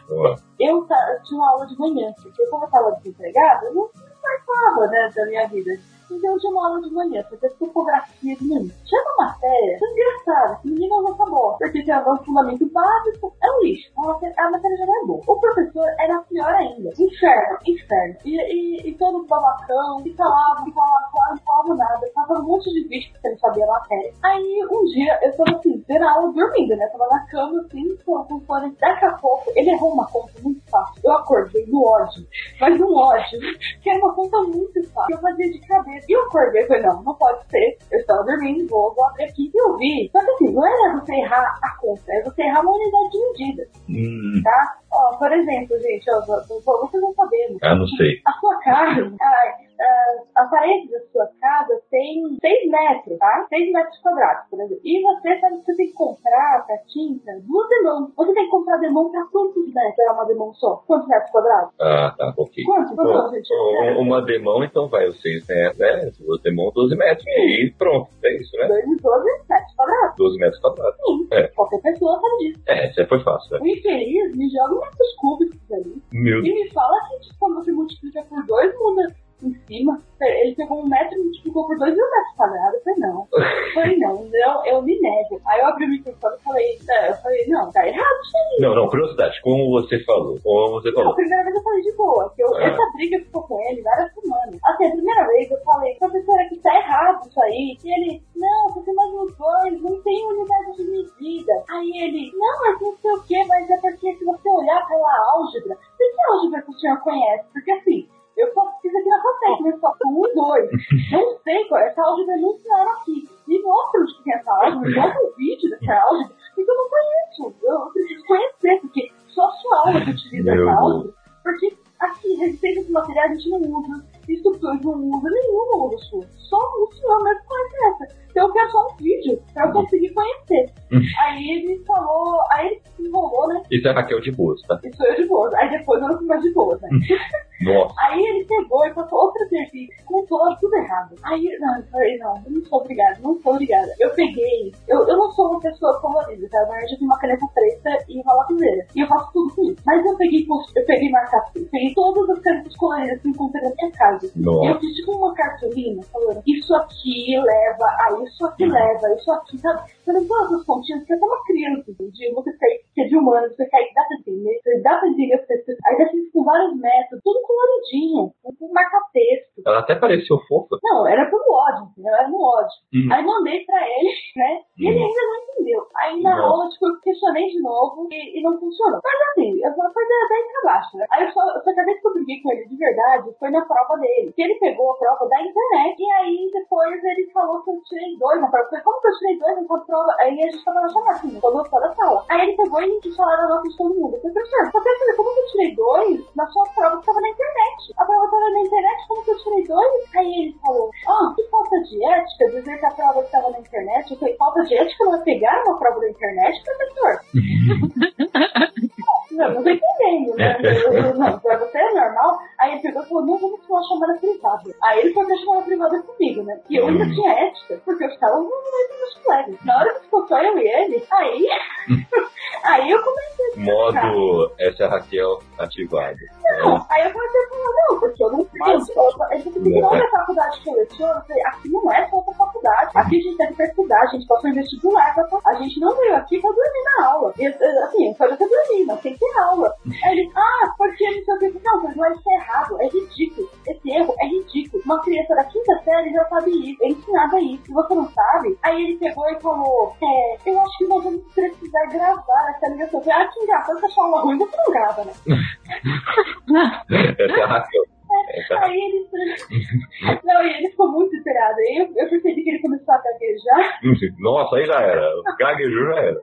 ta- eu tinha uma aula de manhã, porque como eu estava desempregada, eu não participava né, da minha vida. Eu tinha uma aula de manhã, fazer topografia de menino. Tinha uma matéria, foi engraçada, que ninguém não acabou. Porque tem um fundamento básico, é um lixo. A matéria, a já não é boa. O professor era pior ainda. Inferno, inferno. E, e, e todo babacão, e falava, e falava, falava, não falava nada. Tava um monte de bicho porque ele sabia a matéria. Aí um dia eu tava assim, vendo a aula dormindo, né? Tava na cama assim, com com fone. Daqui a pouco ele errou uma conta muito fácil. Eu acordei no ódio. Mas no ódio, que era uma conta muito fácil. Eu fazia de cabeça. E eu acordei e falei, não, não pode ser. Eu estava dormindo, vou, vou abrir aqui. E eu vi. Só que assim, não era você errar a conta, é você errar uma unidade de medida, Hum, tá? Ó, por exemplo, gente, ó, vocês não sabendo. ah, não sei. A sua casa, a, a parede da sua casa tem 6 metros, tá? 6 metros quadrados, por exemplo. E você sabe que você tem que comprar pra tinta duas demãos. Você tem que comprar demão pra quantos metros? É uma demão só? Quantos metros quadrados? Ah, tá, ok. Quantos? Bom, Não, gente. um- uma demão, então vai os 6 metros, né? Duas demão, 12 metros. E pronto, é isso, né? 2 e 12 metros quadrados. 12 metros quadrados. Sim, É. qualquer pessoa sabe disso. É, essa foi fácil, né? O infeliz me joga metros cúbicos ali. Meu e me fala que tipo, quando você multiplica por 2, muda em cima. Ele pegou um metro e multiplicou por 2 mil metros quadrados. Eu falei, não. Eu falei, não, não, eu me nego. Aí eu abri o microfone e falei, é, eu falei, não, tá errado isso aí. Não, não, curiosidade, como você falou, como você Não, falou. a primeira vez eu falei de boa, que eu, Ah. essa briga ficou com ele várias semanas. Assim, a primeira vez eu falei, professora, que tá errado isso aí. E ele, não, você mais uns dois, não tem unidade de medida. Aí ele, não, mas não sei o que, mas é porque se você olhar pela álgebra, que álgebra que o senhor conhece? Porque assim, 10 um, dois. Não sei qual. é Essa álgebra não era aqui. Me mostra onde tem essa álgebra, me mostra o vídeo dessa álgebra. Porque eu não conheço. Eu preciso conhecer, porque só sua aula que utiliza essa álgebra. Porque aqui, resistência dos materiais a gente não usa, instrutores não usa, nenhuma aula sua. Só o senhor mesmo conhece essa. Então eu quero só um vídeo pra eu conseguir conhecer. <laughs> aí ele falou, aí ele se enrolou, né? Isso é Raquel de boas, tá? Isso eu de boas. Aí depois eu não fui mais de boas, né? <laughs> Nossa. Aí ele pegou e passou outro serviço, contou tudo errado. Aí, não, eu falei, não, eu não sou obrigada, não sou obrigada. Eu peguei, eu, eu não sou uma pessoa colorida, tá? Mas eu tenho uma caneta preta e uma lapiseira. E eu faço tudo com isso. Mas eu peguei, eu peguei marcar eu peguei todas as canetas coloridas que encontrei na minha casa. Nossa. Eu fiz tipo uma cartolina falando, isso aqui leva a isso aqui leva, isso aqui, sabe? Não todas as pontinhas, porque até uma criança, de você cair, que é de humano, você cai, dá pra entender, você dá pra entender, você, aí já fiz com vários métodos, tudo coloridinho, com marca-texto. Ela até pareceu fofa. Não, era pelo ódio, entendeu? Era no ódio. Hum. Aí mandei pra ele, né? E ele Hum. ainda não entendeu. Aí na aula, tipo, eu questionei de novo e, e não funcionou. Mas assim, eu vou fazer daí pra baixo, né? Aí eu só, só que a vez que eu briguei com ele de verdade foi na prova dele. Que ele pegou a prova da internet e aí depois ele falou que eu tirei dois na prova. Eu falei, como que eu tirei dois nessa prova? Aí a gente tava na chamada, assim, falou fora da sala. Aí ele pegou e falaram a nota de todo mundo. Eu falei, professor, você como que eu tirei dois na sua prova que tava na internet? A prova tava na internet, como que eu tirei dois? Aí ele falou, ah, que falta de ética dizer que a prova estava na internet. Eu falei, falta de ética é pegar uma prova da internet, professor? <laughs> Não, não tô entendendo, né? Eu- eu- Não, pra você é normal. Aí ele pegou e falou, não, vamos ter uma chamada privada. Aí ele foi ter chamada privada comigo, né? E eu ainda tinha ética, porque eu estava no meio dos meus colegas. Na hora que ficou só eu e ele, aí... <laughs> aí eu comecei a. Modo essa é a Raquel ativado. Não, aí eu comecei a falar, não, porque eu não eu, eu, eu disse que não é faculdade que eu leciono, eu falei, aqui não é só outra faculdade, aqui a gente deve pra estudar, a gente passou em vestibular, pra, a gente não veio aqui pra dormir na aula. E, eu- assim, pode até dormir, mas tem que aula. Aí ele, ah, porque não sei não, mas não, isso é errado, é ridículo, esse erro é ridículo. Uma criança da quinta série já sabe isso, é ensinada isso, se você não sabe, aí ele pegou e falou, é, eu acho que nós vamos precisar gravar essa ligação. Ah, que engraçado, se achar aula ruim, você não grava, né? <laughs> Essa é a Raquel. Aí ele. Não, e ele ficou muito esperado. Aí eu, eu percebi que ele começou a gaguejar. Nossa, aí já era. Gaguejou já era.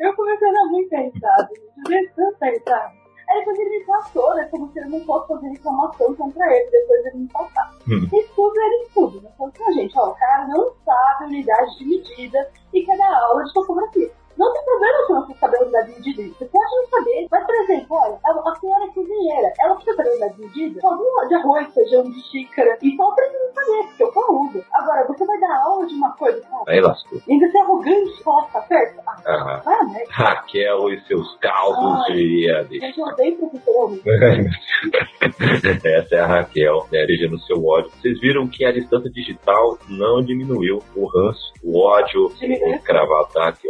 Eu comecei a dar muita risada. Eu tanta risada. Aí depois ele me passou, né? Como se eu não fosse fazer reclamação contra ele. Depois ele me passar. Hum. Expuso ele em tudo. Né? Falei assim, "Ah, gente, ó, o cara não sabe unidade de medida e dar aula de topografia. Não tem problema se você saber a unidade de medida. Você pode não saber. Mas, por exemplo, olha, a, a senhora é cozinheira. Ela precisa saber a unidade de medida? Algum de arroz, feijão, de xícara. Então ela precisa saber, porque eu uso. Agora, você vai dar aula de uma coisa, cara. Aí lascou. Ainda ser arrogante que tá certo? Ah, Ah, vai, né? Raquel e seus caldos Ai. de. Gente, eu odeio professor. <laughs> Essa é a Raquel, né, no seu ódio. Vocês viram que a distância digital não diminuiu o ranço, o ódio, Diminuiu. o cravataque.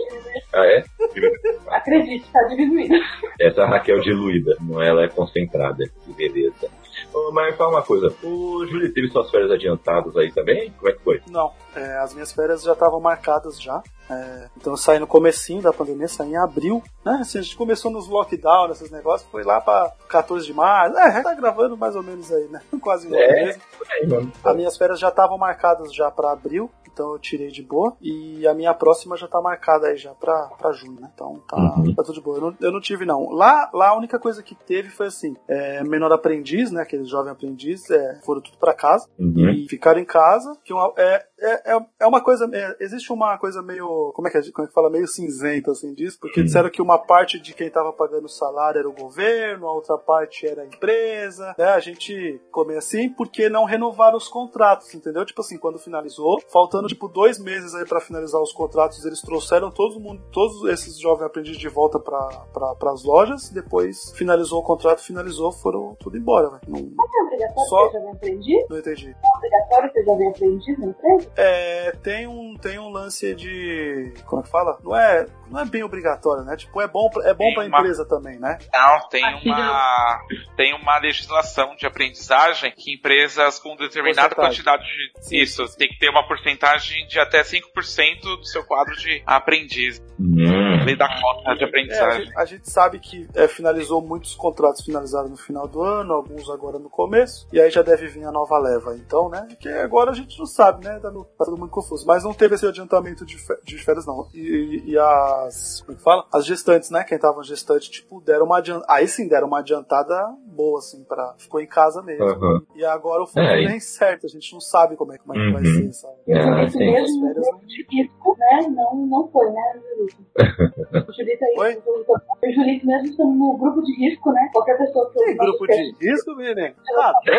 Ah, é? <laughs> Acredite, tá diminuindo. Essa é a Raquel diluída, não ela é concentrada. Que beleza. Ô, mas fala uma coisa, o Júlio teve suas férias adiantadas aí também? Como é que foi? Não, é, as minhas férias já estavam marcadas já. É, então eu saí no comecinho da pandemia, saí em abril. Né? Assim, a gente começou nos lockdown, esses negócios, foi lá pra 14 de março. É, tá gravando mais ou menos aí, né? <laughs> Quase um É. mesmo. Aí, mano. As minhas férias já estavam marcadas já pra abril, então eu tirei de boa. E a minha próxima já tá marcada aí já pra, pra junho, né? Então tá, Uhum. tá tudo de boa. Eu não, eu não tive, não. Lá, lá a única coisa que teve foi assim: é, menor aprendiz, né? Aquele jovem aprendiz, é, foram tudo pra casa Uhum. e ficaram em casa. Que uma, é, é, é- é uma coisa. é, existe uma coisa meio. Como é que, é, como é que fala? Meio cinzenta assim disso. Porque Hum. disseram que uma parte de quem tava pagando o salário era o governo, a outra parte era a empresa. Né? A gente come assim porque não renovaram os contratos, entendeu? Tipo assim, quando finalizou, faltando tipo dois meses aí pra finalizar os contratos, eles trouxeram todo mundo, todos esses jovens aprendizes de volta para as lojas. Depois finalizou o contrato, finalizou, foram tudo embora. velho. Não, É obrigatório Só- já venha aprendido? não entendi. É obrigatório já venha aprendido na empresa? É, tem um, tem um lance de. Como é que fala? Não é, não é bem obrigatório, né? Tipo, é bom, pra- é bom Tem pra uma- empresa também, né? Não, tem Aqui uma, tem uma legislação de aprendizagem que empresas com determinada quantidade de. Sim. Isso, tem que ter uma porcentagem de até 5% do seu quadro de aprendiz. Hum. Lei da cota de É, a, aprendizagem. gente, a gente sabe que é, finalizou muitos contratos finalizaram no final do ano, alguns agora no começo, e aí já deve vir a nova leva, então, né? Que agora a gente não sabe, né? Tá, no- tá todo mundo confuso. Mas não teve esse adiantamento de, fe- de férias, não. E, e as. Como é fala? As gestantes, né? Quem tava gestante, tipo, deram uma adiantada. Aí sim deram uma adiantada boa, assim, pra. Ficou em casa mesmo. Aham. E agora o futuro É, e- é incerto, a gente não sabe como é, como é que vai Uhum. ser, sabe? É, sim. mesmo, Férias, grupo de risco, né? Não, não foi, né, Julito? <laughs> O Julito aí, Oi? o Julito mesmo estando no grupo de risco, né? Qualquer pessoa que Tem grupo de risco, menino? Tá que eu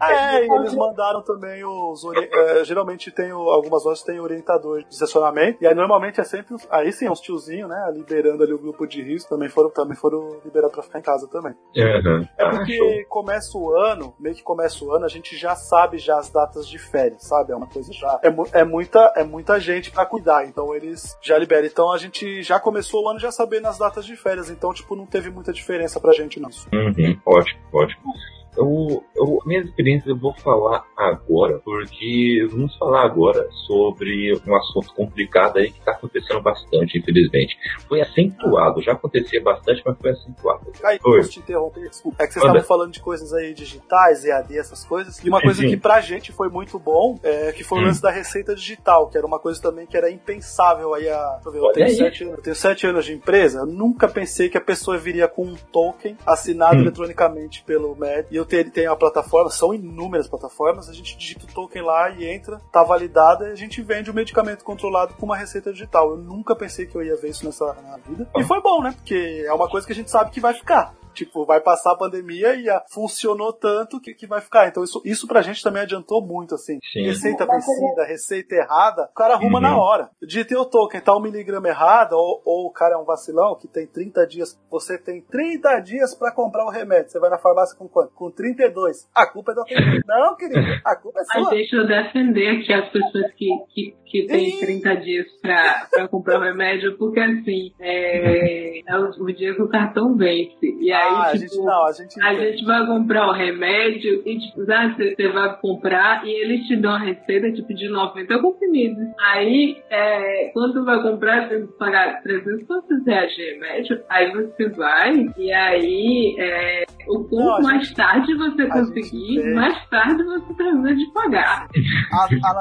É, e eles mandaram também os. ori- é, geralmente tem o- algumas lojas tem orientador de estacionamento. E aí normalmente é sempre. Aí sim, uns tiozinhos, né? Liberando ali o grupo de risco. Também foram, também foram liberados pra ficar em casa também. Aham. É Ah, show. porque começa o ano, meio que começa o ano, a gente já sabe já as datas de férias, sabe? É uma coisa já. É, mu- é muita, é muita gente pra cuidar, então eles já liberam. Então a gente já começou o ano já sabendo as datas de férias, então, tipo, não teve muita diferença pra gente nisso. Uhum, ótimo, ótimo. Eu, eu, minhas experiências eu vou falar agora, porque vamos falar agora sobre um assunto complicado aí que está acontecendo bastante, infelizmente. Foi acentuado, já acontecia bastante, mas foi acentuado. Aí, Oi. posso te interromper, desculpa. É que vocês estavam falando de coisas aí digitais, EAD, essas coisas. E uma coisa Sim. que pra gente foi muito bom, é que foi o Hum. lance da receita digital, que era uma coisa também que era impensável aí a. Deixa eu ver, eu tenho, sete, anos- eu tenho sete anos de empresa, eu nunca pensei que a pessoa viria com um token assinado Hum. eletronicamente pelo MED. Eu tenho, tem a plataforma, são inúmeras plataformas, a gente digita o token lá e entra, tá validada e a gente vende o medicamento controlado com uma receita digital. Eu nunca pensei que eu ia ver isso nessa na vida. E foi bom, né? Porque é uma coisa que a gente sabe que vai ficar. Tipo, vai passar a pandemia e a, funcionou tanto que, que vai ficar. Então, isso, isso pra gente também adiantou muito, assim. Sim. Receita vencida, receita errada, o cara arruma Uhum. na hora. Eu digitei o token, tá um miligrama errado, ou, ou o cara é um vacilão que tem 30 dias. Você tem 30 dias pra comprar o remédio. Você vai na farmácia com quanto? Com 32. A culpa é do. <laughs> Não, querido, a culpa é Mas sua. deixa eu defender aqui as pessoas que, que, que têm Ih. 30 dias pra, pra comprar o remédio, porque assim, é, é o, o dia que o cartão vence. E aí, ah, a tipo, gente não, a gente a gente vai comprar o remédio e, tipo, sabe, você vai comprar e eles te dão a receita, tipo, de 90 comprimidos. Aí, é, quando vai comprar, você tem que pagar 300 reais de remédio. Aí você vai e aí, é, o quanto a mais gente- tarde você a conseguir, tem- mais tarde você termina de pagar. A, a,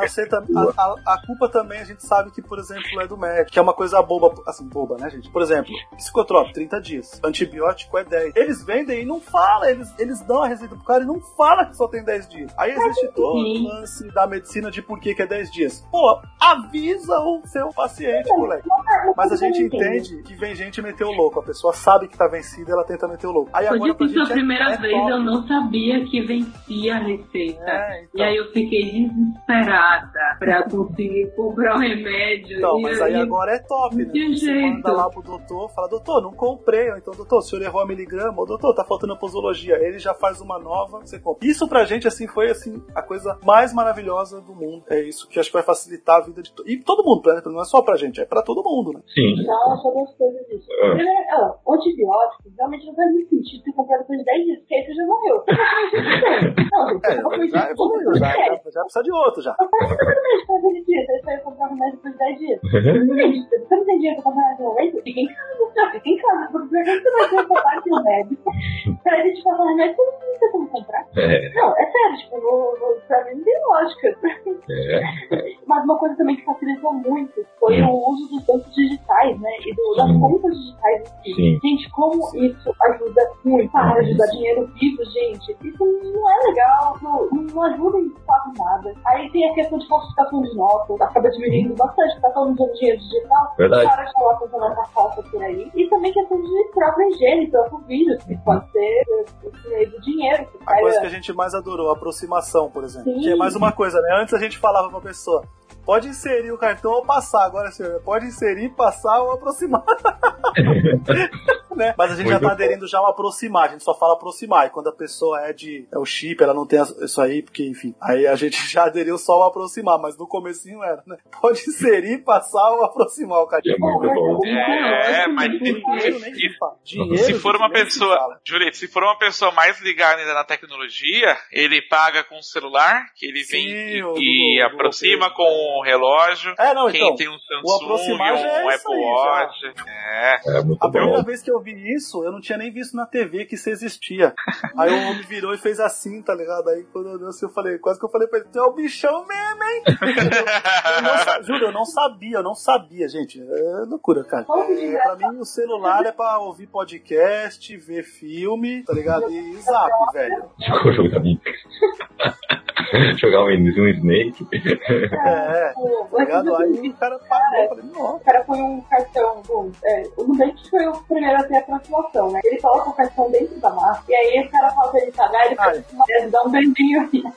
a, a- a culpa também a gente sabe que, por exemplo, é do médico, que é uma coisa boba, assim, boba, né, gente? Por exemplo, psicotrópico, 30 dias. Antibiótico é 10. Eles vendem e não falam, eles, eles dão a receita pro cara e não fala que só tem 10 dias. Aí existe todo o lance da medicina de por que, que é 10 dias. Pô, avisa o seu paciente, moleque. Mas a gente entende que vem gente meter o louco. A pessoa sabe que tá vencida, ela tenta meter o louco. Aí Quando agora eu fiz a é- primeira é vez, top. eu não sabia que vencia a receita. É, então. E aí eu fiquei desesperada pra conseguir comprar o remédio. Então, mas aí agora é top, né? De Você jeito. manda lá pro doutor, fala, doutor, não comprei. Ou então, doutor, o senhor errou a miligrama. Ou, doutor, tá faltando a posologia. Ele já faz uma nova, você compra. Isso pra gente, assim, foi, assim, a coisa mais maravilhosa do mundo. É isso que acho que vai facilitar a vida de todo E todo mundo, né? Não é só pra gente, é pra todo mundo, né? Sim. Não, só duas coisas disso. Ah. Primeiro, ó, o antibiótico realmente não faz muito sentido ter comprado depois de 10 dias, porque aí você já morreu. Não, gente, É, eu vou já evoluiu, já, já, já precisa de outro já. Não faz exatamente faz 10 dias, aí você vai comprar remédio depois de 10 dias. Gente, você não tem dinheiro pra comprar remédio? Fica em casa, fica em casa. Porque você vai ter essa médico <laughs> pra gente passar remédio, você não tem como comprar. É, Não, é sério, tipo, no, no, pra mim não tem lógica. é. <laughs> Mas uma coisa também que facilitou muito foi o uso dos bancos digitais, né? E do, das contas digitais. Sim. Gente, como isso ajuda muito para ajudar dinheiro vivo, gente. Isso não é legal, não, não ajuda em quase nada. Aí tem a questão de falsificação de notas, acaba diminuindo bastante, tá todo mundo dinheiro digital. Verdade. Para de falar fazendo essa falta por aí. E também questão de própria higiene, próprio que pode ser meio do dinheiro. Que A coisa que a gente mais adorou, a aproximação, por exemplo. Sim. Que é mais uma coisa, né? Antes a gente falava pra pessoa, pode inserir o cartão ou passar. Agora, senhor, pode inserir, passar ou aproximar. <laughs> né? Mas a gente já Muito tá bom. aderindo já ao aproximar, a gente só fala aproximar. E quando a pessoa é de é o chip, ela não tem isso aí, porque, enfim, aí a gente <laughs> já aderiu só ao aproximar, mas no comecinho era, né? <laughs> Pode inserir, passar ou aproximar o É muito bom. É, ótimo, mas porque- Dinheiro nem se fala. Dinheiro, Se for uma se pessoa. Julito, se for uma pessoa mais ligada ainda na tecnologia, ele paga com o celular, que ele vem Sim, e, o e aproxima com o relógio. É, não, Quem então. tem um o Samsung, já é um Apple aí, já. Watch. É. É muito A primeira bom. vez que eu vi isso, eu não tinha nem visto na TV que isso existia. Aí o homem virou e fez assim, tá ligado? Aí quando eu assim, eu falei, quase que eu falei pra ele, tu é o bichão mesmo, hein? Eu não sa- juro, eu não sabia, eu não sabia, gente. É loucura, cara. É, pra mim, o celular é pra ouvir podcast, ver filme, tá ligado? E zap, velho. Ficou jogando. <laughs> Jogar um, um Snake. É, tá ligado? Aí o cara pagou, eu falei, nossa. O cara põe um cartão, bom, é, o Nubank foi o primeiro a ter a transformação, né? Ele coloca o cartão dentro da massa, e aí o cara fala pra ele pagar, ele Ai. faz, dá um beijinho assim. <laughs>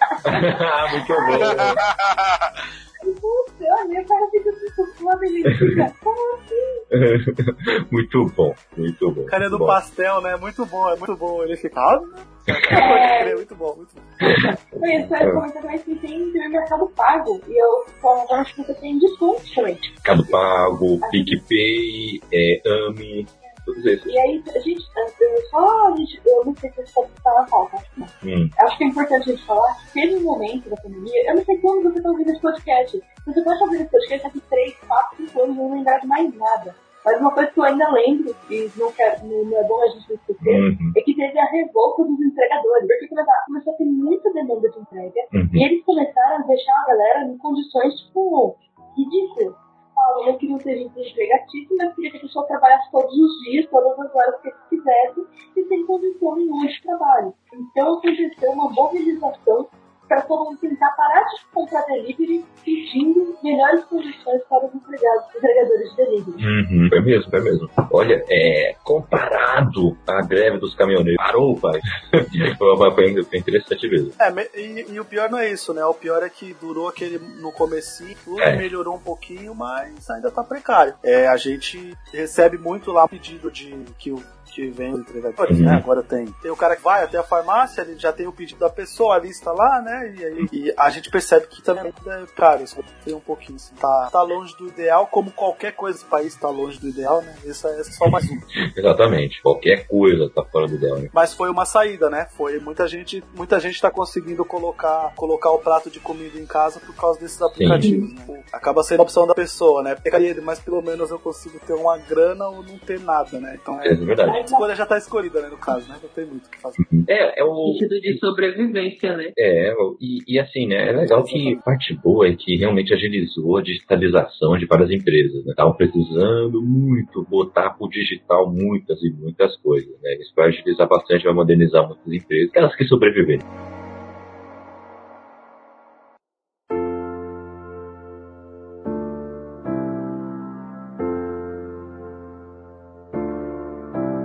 Muito bom. O cara fica com uma beleza. <laughs> Como assim? muito bom, muito bom. Cara do Bom. pastel, né? Muito bom, é muito bom. Ele fica. Ah, pode crer, <laughs> muito bom, muito bom. Foi isso, eu comecei também que tem tem mercado pago, e eu falo, acho que você tem desconto também. Mercado Pago, PicPay, é, AMI, todos esses. E aí, a gente, só, a gente, eu não sei se isso tá na pauta, acho que não. Hum. Acho que é importante a gente falar que teve um momento da pandemia, eu não sei quando você está ouvindo esse podcast. Você pode estar ouvindo esse podcast daqui 3, 4, 5 anos e não lembrar de mais nada. Mas uma coisa que eu ainda lembro, e não, quero, não, é bom a gente não esquecer, Uhum. é que teve a revolta dos entregadores. Porque começou, começou a ter muita demanda de entrega, Uhum. e eles começaram a deixar a galera em condições, tipo, ridículas. Falam, eu queria um serviço de empregatício, mas queria que a pessoa trabalhasse todos os dias, todas as horas que quisesse, e sem condição nenhuma de trabalho. Então aconteceu uma mobilização para todo mundo tentar parar de comprar delivery pedindo melhores condições para os empregados, entregadores de delivery. Uhum. Foi mesmo, foi mesmo. Olha, é, comparado à greve dos caminhoneiros, parou, pai. <laughs> foi, uma- foi interessante mesmo. É, e, e o pior não é isso, né? O pior é que durou aquele no comecinho, tudo É. melhorou um pouquinho, mas ainda tá precário. É, a gente recebe muito lá pedido de que o que vem os entregadores, Uhum. né? Agora tem. Tem o cara que vai até a farmácia, ele já tem o pedido da pessoa, a lista lá, né? E, aí, e a gente percebe que também é caro, isso tem um pouquinho. Assim, tá, tá longe do ideal, como qualquer coisa desse país tá longe do ideal, né? Essa é só mais uma. Exatamente. Qualquer coisa tá fora do ideal, né? Mas foi uma saída, né? Foi muita gente, muita gente tá conseguindo colocar, colocar o prato de comida em casa por causa desses aplicativos. Né? Acaba sendo a opção da pessoa, né? Pegaria, mas pelo menos eu consigo ter uma grana ou não ter nada, né? Então É é, verdade. A escolha já tá escolhida, né? No caso, né? Não tem muito o que fazer. É, é o. Sentido de sobrevivência, né? É, e, e assim, né? É legal que a parte boa é que realmente agilizou a digitalização de várias empresas, né? Estavam precisando muito botar pro digital muitas e muitas coisas, né? Isso vai agilizar bastante, vai modernizar muitas empresas, aquelas que sobreviverem.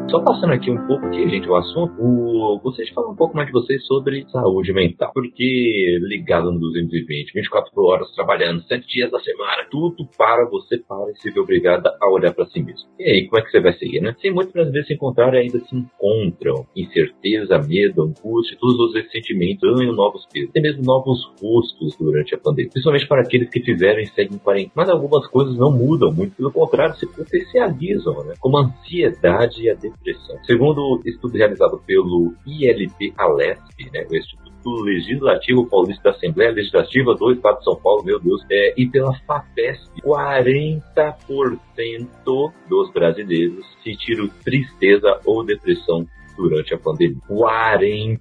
Só passando aqui um pouco aqui, gente, o assunto, o... de falar um pouco mais de vocês sobre saúde mental. Porque ligado no 220, 24 horas trabalhando, 7 dias da semana, tudo para você para e se ver obrigada a olhar para si mesmo. E aí, como é que você vai seguir, né? Sem muitos brasileiros se encontrarem ainda se encontram. Incerteza, medo, angústia, todos esses sentimentos ganham novos pesos, até mesmo novos rostos durante a pandemia. Principalmente para aqueles que fizeram e seguem em quarentena. Mas algumas coisas não mudam muito, pelo contrário, se potencializam, né? Como a ansiedade e a depressão. Segundo o estudo realizado pelo ILP Alesp, né, o Instituto Legislativo Paulista da Assembleia Legislativa do Estado de São Paulo, meu Deus, é, e pela FAPESP, 40% dos brasileiros sentiram tristeza ou depressão durante a pandemia. 40%,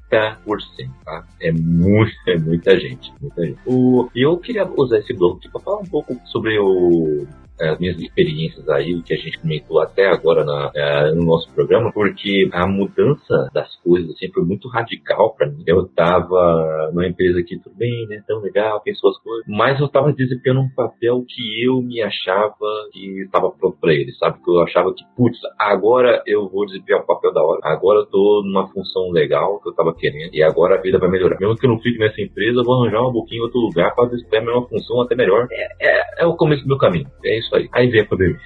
tá? É, muito, é muita gente, muita gente. O, e eu queria usar esse bloco para falar um pouco sobre o as minhas experiências aí, o que a gente comentou até agora na, eh, no nosso programa, porque a mudança das coisas assim, foi muito radical para mim. Eu tava numa empresa aqui, tudo bem, né? Tão legal, pensou as coisas, mas eu tava desempenhando um papel que eu me achava que estava pronto para ele, sabe? Que eu achava que, putz, agora eu vou desempenhar o papel da hora, agora eu tô numa função legal que eu tava querendo, e agora a vida vai melhorar. Mesmo que eu não fique nessa empresa, eu vou arranjar um pouquinho em outro lugar para desempenhar a mesma função até melhor. É, é, é o começo do meu caminho. É isso aí. Aí vem a pandemia.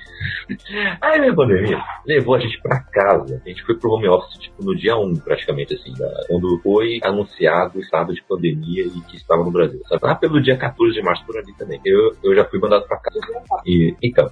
Aí vem a pandemia. Levou a gente pra casa. A gente foi pro home office, tipo, no dia 1, praticamente, assim, da, quando foi anunciado o estado de pandemia e que estava no Brasil. Sabe? Lá pelo dia 14 de março por ali também. Eu, eu já fui mandado pra casa. E, então,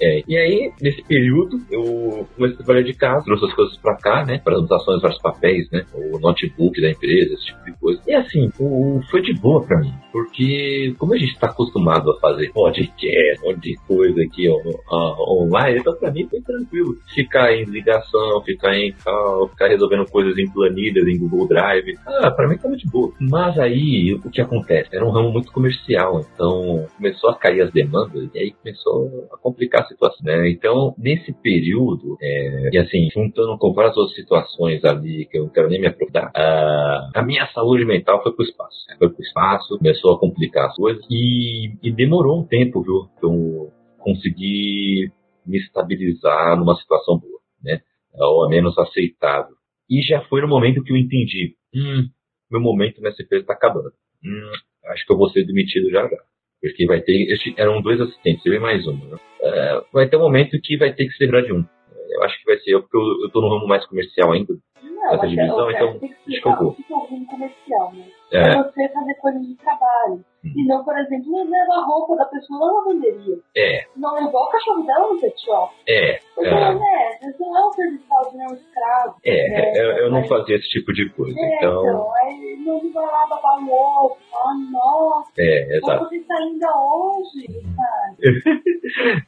é, e aí, nesse período, eu comecei a trabalhar de casa, trouxe as coisas pra cá, né? Para anotações, vários papéis, né? O notebook da empresa, esse tipo de coisa. E assim, o, foi de boa pra mim. Porque, como a gente tá acostumado a fazer podcast, um monte de coisa, aqui ó, ó, online, então pra mim foi tranquilo. Ficar em ligação, ficar em ficar resolvendo coisas em planilhas, em Google Drive. Ah, pra mim tá muito boa. Mas aí, o que acontece? Era um ramo muito comercial, então começou a cair as demandas e aí começou a complicar a situação, né? Então, nesse período, é, e assim, juntando com várias outras situações ali que eu não quero nem me aprofundar, a, a minha saúde mental foi pro espaço. Né? Foi pro espaço, começou a complicar as coisas e, e demorou um tempo, viu? Eu consegui me estabilizar numa situação boa, né? Ou menos aceitável. E já foi no momento que eu entendi, hum, meu momento nessa empresa está acabando. Hum, acho que eu vou ser demitido já já. Porque vai ter, eram dois assistentes, eu e mais um. Né? É, vai ter um momento que vai ter que se livrar de um. Eu acho que vai ser eu, porque eu, eu tô no ramo mais comercial ainda, Não, essa mas divisão, é, então acho que eu vou. é comercial, né? É. É você fazer coisas de trabalho. E não, por exemplo, levar a roupa da pessoa na lavanderia. É, Não levar o cachorro dela no pet shop. é, Porque, é, né, não é um serviçal, não é um escravo. é, né? eu, eu não fazia esse tipo de coisa. É, Então, então, aí não vai lá babar o ovo, ah, nossa, é, exato. você está ainda hoje, sabe?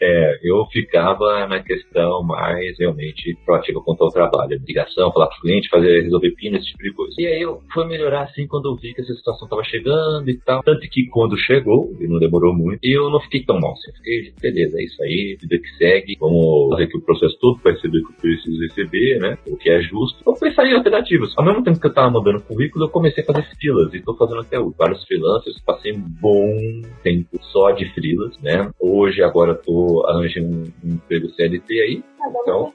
É, eu ficava na questão mais realmente proativa quanto ao trabalho, ligação, falar com o cliente, fazer, resolver pino, esse tipo de coisa. E aí eu fui melhorar assim quando eu vi que essa situação estava chegando e tal. Tanto que quando chegou, e não demorou muito, eu não fiquei tão mal. Assim, fiquei, beleza, é isso aí, vida que segue, vamos fazer aqui o processo todo para receber o que eu preciso receber, né? O que é justo. Eu pensei em alternativas. Ao mesmo tempo que eu tava mandando currículo, eu comecei a fazer freelas, e tô fazendo até hoje. Vários freelancers, passei um bom tempo só de freelas, né? Hoje, agora tô arranjando um, emprego CLT aí, Mas Então-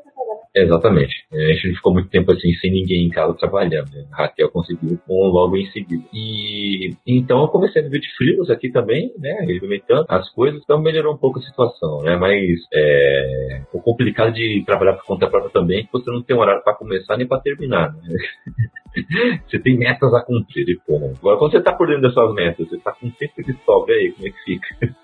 trabalhar. Exatamente. A gente não ficou muito tempo assim sem ninguém em casa trabalhando. Né? A Raquel conseguiu um logo em seguida. E então eu comecei a viver de frios aqui também, né? Regimentando as coisas, então melhorou um pouco a situação, né? Mas é o complicado de trabalhar por conta própria também é que você não tem horário para começar nem para terminar, né? <laughs> Você tem metas a cumprir, e ponto. Agora, quando você tá por dentro dessas metas, você tá com tempo de sobra aí, como é que fica?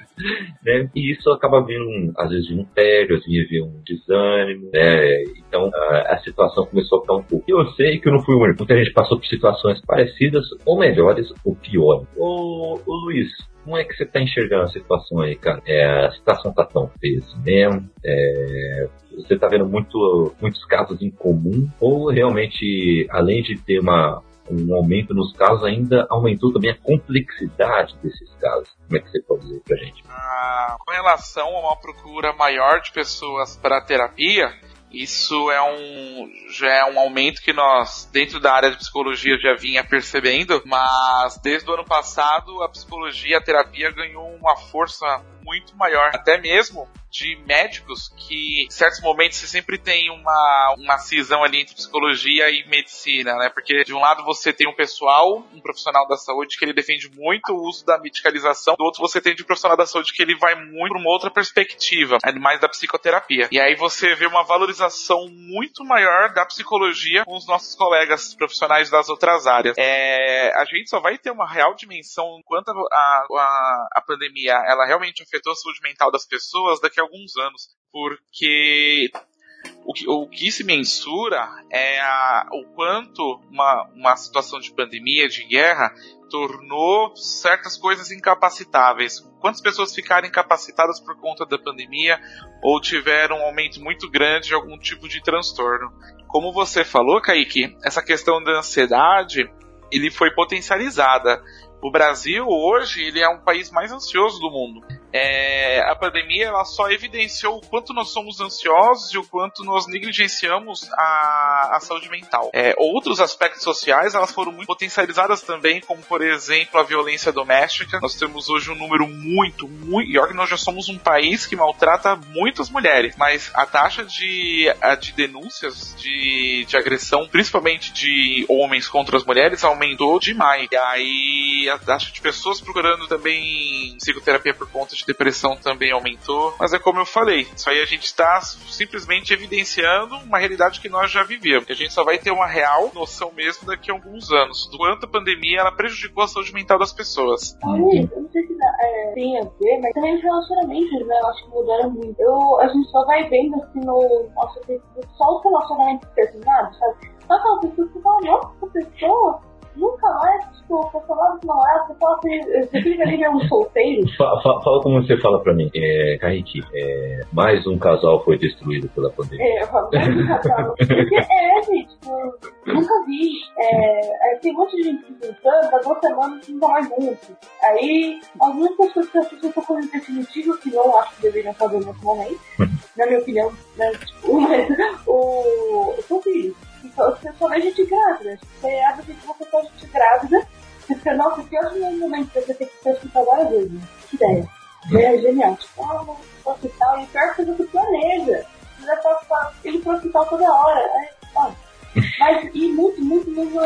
Né? E isso acaba vindo, às vezes, de um tédio, às vezes, de um desânimo, né? Então, a, a situação começou a ficar um pouco. Eu sei que eu não fui o único. Muita gente passou por situações parecidas, ou melhores, ou piores. Ô, ô Luiz, como é que você tá enxergando a situação aí, cara? É, a situação tá tão feia assim mesmo? É, você tá vendo muito, muitos casos em comum? Ou realmente, além de ter uma, um aumento nos casos, ainda aumentou também a complexidade desses casos? Como é que você pode dizer pra gente? Ah, com relação a uma procura maior de pessoas para terapia, isso é um já é um aumento que nós dentro da área de psicologia já vinha percebendo, mas desde o ano passado a psicologia, a terapia ganhou uma força muito maior, até mesmo de médicos que em certos momentos você sempre tem uma, uma cisão ali entre psicologia e medicina, né? Porque de um lado você tem um pessoal, um profissional da saúde que ele defende muito o uso da medicalização, do outro você tem de um profissional da saúde que ele vai muito para uma outra perspectiva, é mais da psicoterapia. E aí você vê uma valorização muito maior da psicologia com os nossos colegas profissionais das outras áreas. É, a gente só vai ter uma real dimensão enquanto a, a, a pandemia ela realmente afetou a saúde mental das pessoas daqui a alguns anos, porque o que, o que se mensura é a, o quanto uma, uma situação de pandemia, de guerra, tornou certas coisas incapacitáveis. Quantas pessoas ficaram incapacitadas por conta da pandemia ou tiveram um aumento muito grande de algum tipo de transtorno? Como você falou, Kaique, essa questão da ansiedade ele foi potencializada. O Brasil hoje ele é um país mais ansioso do mundo. É, a pandemia ela só evidenciou o quanto nós somos ansiosos e o quanto nós negligenciamos a, a saúde mental. É, outros aspectos sociais elas foram muito potencializadas também, como por exemplo a violência doméstica. Nós temos hoje um número muito, muito. Olha que nós já somos um país que maltrata muitas mulheres, mas a taxa de, de denúncias de, de agressão, principalmente de homens contra as mulheres, aumentou demais. E aí a taxa de pessoas procurando também psicoterapia por conta de depressão também aumentou. Mas é como eu falei, isso aí a gente está simplesmente evidenciando uma realidade que nós já vivíamos. A gente só vai ter uma real noção mesmo daqui a alguns anos do quanto a pandemia ela prejudicou a saúde mental das pessoas. Luiz, eu não sei se é, tem a ver, mas também os relacionamentos, né? Eu acho que mudaram muito. Eu, a gente só vai vendo assim no nosso Facebook só os relacionamentos terminados, sabe? Só aquela pessoa que fala, nossa, pessoa nunca mais, tipo, você fala com namorado, você fala assim, você fica ali mesmo solteiro. <laughs> Fa- fa- Fala como você fala pra mim, é, Kaique, é, mais um casal foi destruído pela pandemia. É, eu falo, nunca falo. Porque é, gente, tipo, nunca vi. É, tem um monte de gente se juntando, há duas semanas não tá mais junto. Aí, algumas pessoas que assistem essa coisa definitiva, que não acho que deveriam fazer nesse momento, na minha opinião, né, tipo, <laughs> mas o, são filhos. Você só vê gente grávida. Você abre o vídeo, você só gente grávida. Você fica, nossa, que ótimo momento pra você ter que ser hospital várias vezes. Que ideia. É genial. Tipo, ah, hospital. E pior que você planeja. Você pra, pra, ir pro hospital toda hora. Aí, ó. <laughs> Mas, e muito, muito, muito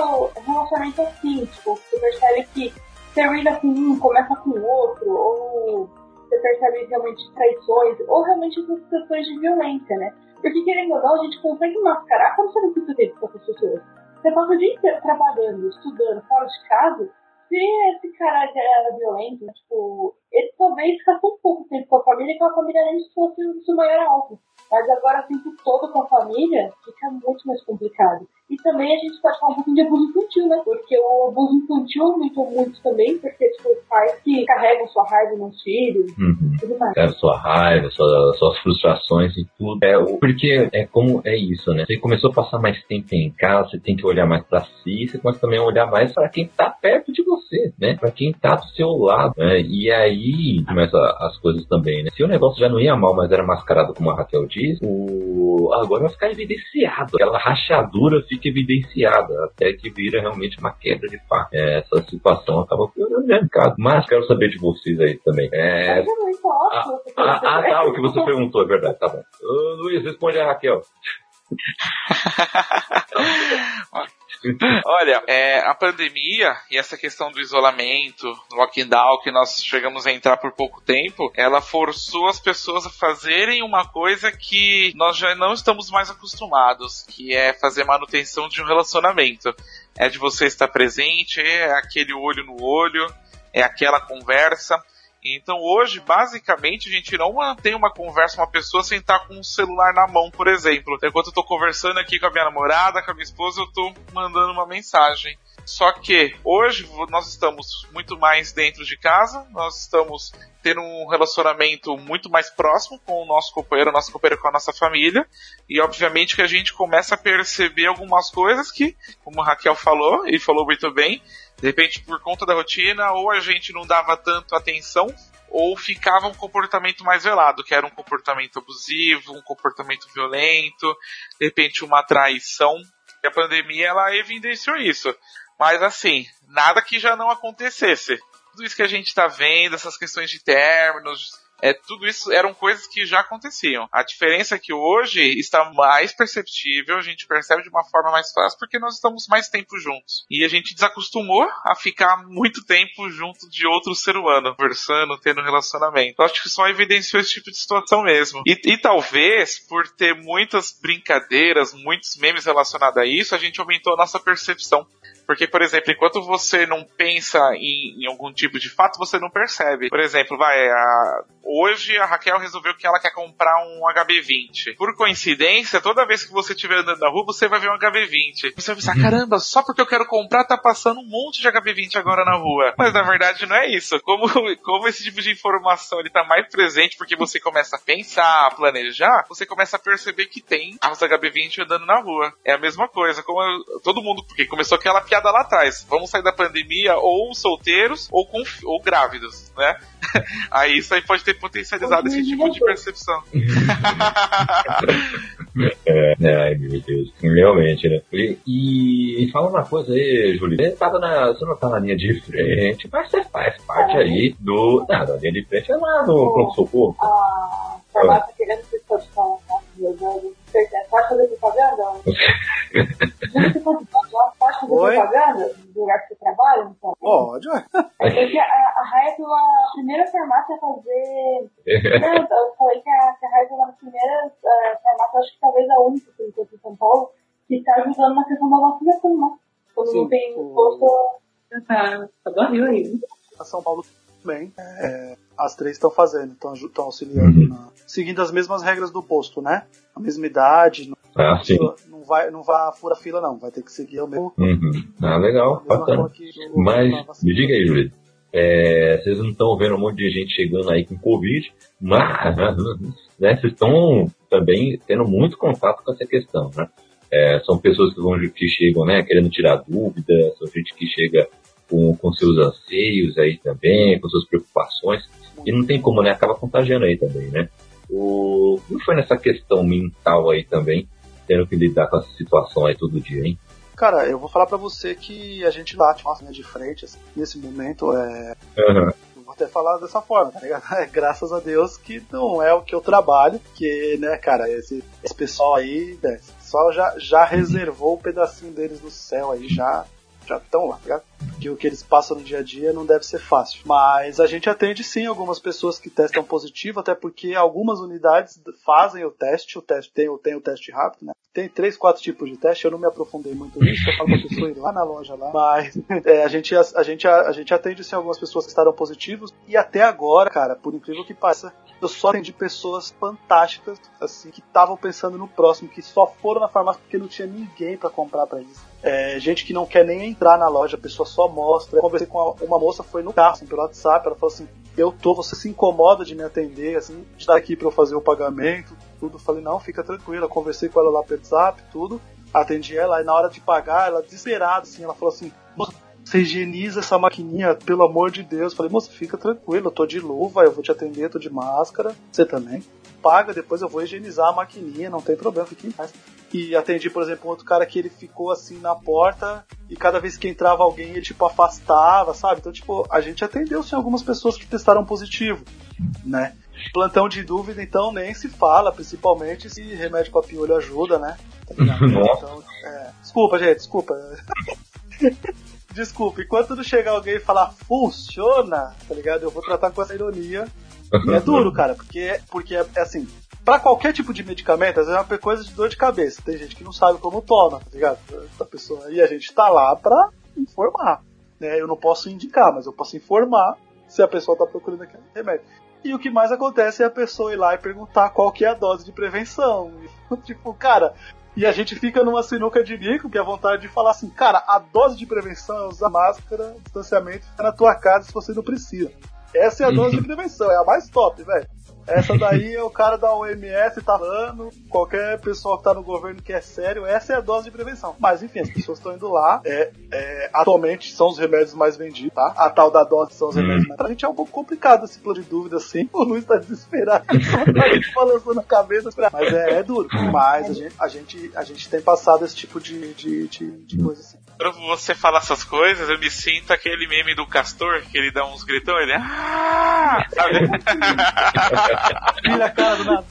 relacionamento assim. Tipo, você percebe que termina com um, começa com o outro. Ou você percebe realmente traições. Ou realmente essas situações de violência, né? Porque, querendo ou não, a gente consegue mascarar quando você não fica tempo com essas pessoas. Você passa o dia inteiro trabalhando, estudando, fora de casa. Se esse cara era violento, tipo, ele ficasse um pouco tempo com a família e com a família nem fosse o seu maior alvo. Mas agora, o tempo todo com a família, fica muito mais complicado. E também a gente pode falar um pouquinho de abuso infantil, né? Porque o abuso infantil aumentou muito também, porque, tipo, os pais que carregam sua raiva nos filhos Uhum. tudo mais. É, sua raiva, sua- suas frustrações e tudo. É, porque é como é isso, né? Você começou a passar mais tempo em casa, você tem que olhar mais pra si, você começa também a olhar mais pra quem tá perto de você, né? Pra quem tá do seu lado, né? E aí começa as coisas também, né? Se o negócio já não ia mal, mas era mascarado, como a Raquel diz, o... agora vai ficar evidenciado. Aquela rachadura fica evidenciada, até que vira realmente uma quebra de fato. É, essa situação acaba piorando o mercado. Mas quero saber de vocês aí também. É, ah, ah, perceber. tá, o que você perguntou, é verdade, tá bom. Ô, Luiz, responde a Raquel. <laughs> Olha, é, a pandemia e essa questão do isolamento, do lockdown, que nós chegamos a entrar por pouco tempo, ela forçou as pessoas a fazerem uma coisa que nós já não estamos mais acostumados, que é fazer manutenção de um relacionamento. É de você estar presente, é aquele olho no olho, é aquela conversa. Então hoje, basicamente, a gente não mantém uma conversa com uma pessoa sem estar com um celular na mão, por exemplo. Enquanto eu tô conversando aqui com a minha namorada, com a minha esposa, eu tô mandando uma mensagem. Só que hoje nós estamos muito mais dentro de casa, nós estamos tendo um relacionamento muito mais próximo com o nosso companheiro, nosso companheiro com a nossa família, e obviamente que a gente começa a perceber algumas coisas que, como a Raquel falou, e falou muito bem, de repente por conta da rotina, ou a gente não dava tanto atenção, ou ficava um comportamento mais velado, que era um comportamento abusivo, um comportamento violento, de repente uma traição. E a pandemia ela evidenciou isso. Mas assim, nada que já não acontecesse. Tudo isso que a gente está vendo, essas questões de términos, é, tudo isso eram coisas que já aconteciam. A diferença é que hoje está mais perceptível, a gente percebe de uma forma mais fácil porque nós estamos mais tempo juntos. E a gente desacostumou a ficar muito tempo junto de outro ser humano, conversando, tendo relacionamento. Eu acho que só evidenciou esse tipo de situação mesmo. E, e talvez, por ter muitas brincadeiras, muitos memes relacionados a isso, a gente aumentou a nossa percepção. Porque, por exemplo, enquanto você não pensa em, em algum tipo de fato, você não percebe. Por exemplo, vai, a- hoje a Raquel resolveu que ela quer comprar um HB20. Por coincidência, toda vez que você estiver andando na rua, você vai ver um HB20. Você vai pensar, caramba, só porque eu quero comprar, tá passando um monte de HB20 agora na rua. Mas na verdade não é isso. Como, <laughs> como esse tipo de informação ele tá mais presente porque você começa a pensar, a planejar, você começa a perceber que tem carros HB20 andando na rua. É a mesma coisa, como eu- todo mundo, porque começou aquela piada lá atrás. Vamos sair da pandemia ou solteiros ou, com, ou grávidos, né? <laughs> Aí isso aí pode ter potencializado esse tipo de percepção. <laughs> É, ai meu Deus, realmente, né? E, e, fala uma coisa aí, Júlio. Você, tava na, você não tá na linha de frente, mas você faz parte aí do. Não, da linha de frente é lá no pronto-socorro. A farmácia querendo que você falar, tá? Meu Deus, certeza. Pode fazer propaganda? Você pode pode fazer Oi? propaganda do lugar que você trabalha? Então? Pode, ué. Porque a, a Raia foi a primeira farmácia a fazer. Não, eu falei que a, que a Raia foi uma das primeiras uh, farmácias, acho que talvez a única, por enquanto, em São Paulo, que está ajudando na questão da vacinação, né? Quando não tem posto. Tá, tá barril aí. A São Paulo também. É, as três estão fazendo, estão auxiliando, na- seguindo as mesmas regras do posto, né? A mesma idade, não, Ah, sim. não vai, não vai furar fila, não. Vai ter que seguir o mesmo. Uhum. Ah, legal, bacana. Mas, me diga aí, Júlio. É, vocês não estão vendo um monte de gente chegando aí com Covid, mas <laughs> né, vocês estão também tendo muito contato com essa questão, né? É, são pessoas que, vão, que chegam né, querendo tirar dúvidas, são gente que chega com, com seus anseios aí também, com suas preocupações, e não tem como, né? Acaba contagiando aí também, né? O, como foi nessa questão mental aí também, tendo que lidar com essa situação aí todo dia, hein? Cara, eu vou falar para você que a gente bate uma linha de frente, assim, nesse momento, é... Uhum. Vou até falar dessa forma, tá ligado? É, <laughs> graças a Deus que não é o que eu trabalho, que, né, cara, esse, esse pessoal aí, né, só já, já reservou o um pedacinho deles no céu aí, já já estão lá, tá? Que o que eles passam no dia a dia não deve ser fácil. Mas a gente atende sim algumas pessoas que testam positivo, até porque algumas unidades fazem o teste, o teste tem, tem o teste rápido, né? Tem três, quatro tipos de teste, eu não me aprofundei muito nisso, eu falo pra pessoa ir lá na loja lá. Mas <laughs> é, a, gente, a, a, gente, a, a gente atende sim algumas pessoas que estaram positivos, e até agora, cara, por incrível que pareça, eu só atendi pessoas fantásticas, assim, que estavam pensando no próximo, que só foram na farmácia porque não tinha ninguém para comprar para eles. É, gente que não quer nem entrar na loja, a pessoa só mostra. Eu conversei com uma moça, foi no carro, assim, pelo WhatsApp, ela falou assim, eu tô, você se incomoda de me atender, assim, de estar aqui para eu fazer o pagamento, tudo. Falei, não, fica tranquila, conversei com ela lá pelo WhatsApp, tudo. Atendi ela, e na hora de pagar, ela desesperada, assim, ela falou assim, moça, você higieniza essa maquininha, pelo amor de Deus. Eu falei, moça, fica tranquilo, eu tô de luva, eu vou te atender, tô de máscara, você também. Paga, depois eu vou higienizar a maquininha, não tem problema, fique em paz. E atendi, por exemplo, um outro cara que ele ficou assim na porta e cada vez que entrava alguém ele tipo afastava, sabe? Então, tipo, a gente atendeu sim algumas pessoas que testaram positivo, né? Plantão de dúvida, então, nem se fala, principalmente se remédio pra piolho ajuda, né? Tá então, é... Desculpa, gente, desculpa. <laughs> desculpa, enquanto não chegar alguém e falar funciona, tá ligado? Eu vou tratar com essa ironia. E é duro, cara, porque, porque é, é assim, para qualquer tipo de medicamento, às vezes é uma coisa de dor de cabeça. Tem gente que não sabe como toma, tá ligado? Essa pessoa. E a gente tá lá pra informar. Né? Eu não posso indicar, mas eu posso informar se a pessoa tá procurando aquele remédio. E o que mais acontece é a pessoa ir lá e perguntar qual que é a dose de prevenção. <laughs> tipo, cara, e a gente fica numa sinuca de bico, que é a vontade de falar assim, cara, a dose de prevenção é usar máscara, distanciamento, ficar na tua casa se você não precisa. Essa é a dose de prevenção, é a mais top, velho. Essa daí é o cara da OMS tá falando, qualquer pessoa que tá no governo que é sério, essa é a dose de prevenção. Mas enfim, as pessoas estão indo lá. É, é, atualmente são os remédios mais vendidos, tá? A tal da dose são os hum. remédios mais. Pra gente é um pouco complicado esse plano de dúvida assim. <laughs> O Luiz tá desesperado, <laughs> tá balançando a cabeça. Mas é, é duro. Mas a gente, a, gente, a gente tem passado esse tipo de, de, de, de coisa assim. Quando você fala essas coisas, eu me sinto aquele meme do Castor, que ele dá uns gritão, ele. Ah! Sabe? <laughs> Nada.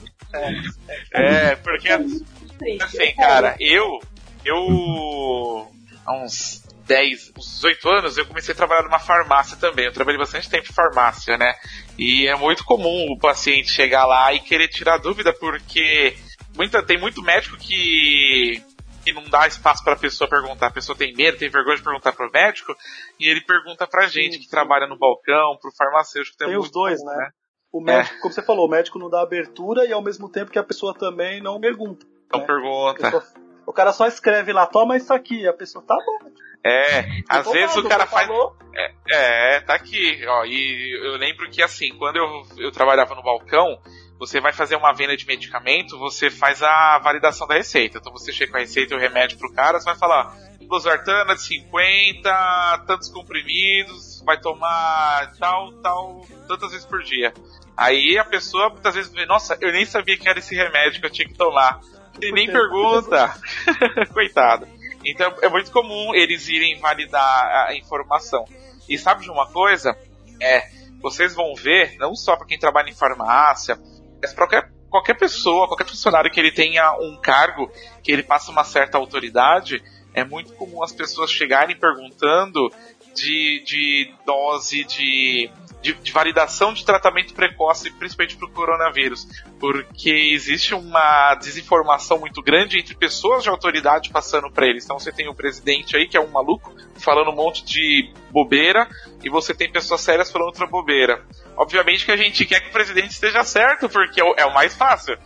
É, porque. Assim, cara, eu. Eu. Há uns 10, uns 18 anos, eu comecei a trabalhar numa farmácia também. Eu trabalhei bastante tempo em farmácia, né? E é muito comum o paciente chegar lá e querer tirar dúvida, porque muita, tem muito médico que, que não dá espaço para a pessoa perguntar. A pessoa tem medo, tem vergonha de perguntar para o médico, e ele pergunta pra gente sim, que sim. trabalha no balcão, pro farmacêutico. Tem, tem os dois, comum, né? né? O médico, é. como você falou, o médico não dá abertura e ao mesmo tempo que a pessoa também não pergunta. Não né? pergunta. Pessoa, o cara só escreve lá, toma isso aqui, a pessoa tá bom. É, às vezes o cara faz. É, é, tá aqui, ó. E eu lembro que assim, quando eu, eu trabalhava no balcão, você vai fazer uma venda de medicamento, você faz a validação da receita. Então você chega com a receita e o remédio pro cara, você vai falar, losartana de 50, tantos comprimidos, vai tomar tal, tal, tantas vezes por dia. Aí a pessoa muitas vezes vê, nossa, eu nem sabia que era esse remédio que eu tinha que tomar. E nem pergunta. <laughs> Coitado. Então é muito comum eles irem validar a informação. E sabe de uma coisa? É, vocês vão ver, não só para quem trabalha em farmácia, mas qualquer, qualquer pessoa, qualquer funcionário que ele tenha um cargo, que ele passa uma certa autoridade, é muito comum as pessoas chegarem perguntando de, de dose de de, de validação de tratamento precoce, principalmente para o coronavírus, porque existe uma desinformação muito grande entre pessoas de autoridade passando para eles. Então você tem o presidente aí, que é um maluco, falando um monte de bobeira, e você tem pessoas sérias falando outra bobeira. Obviamente que a gente quer que o presidente esteja certo, porque é o, é mais fácil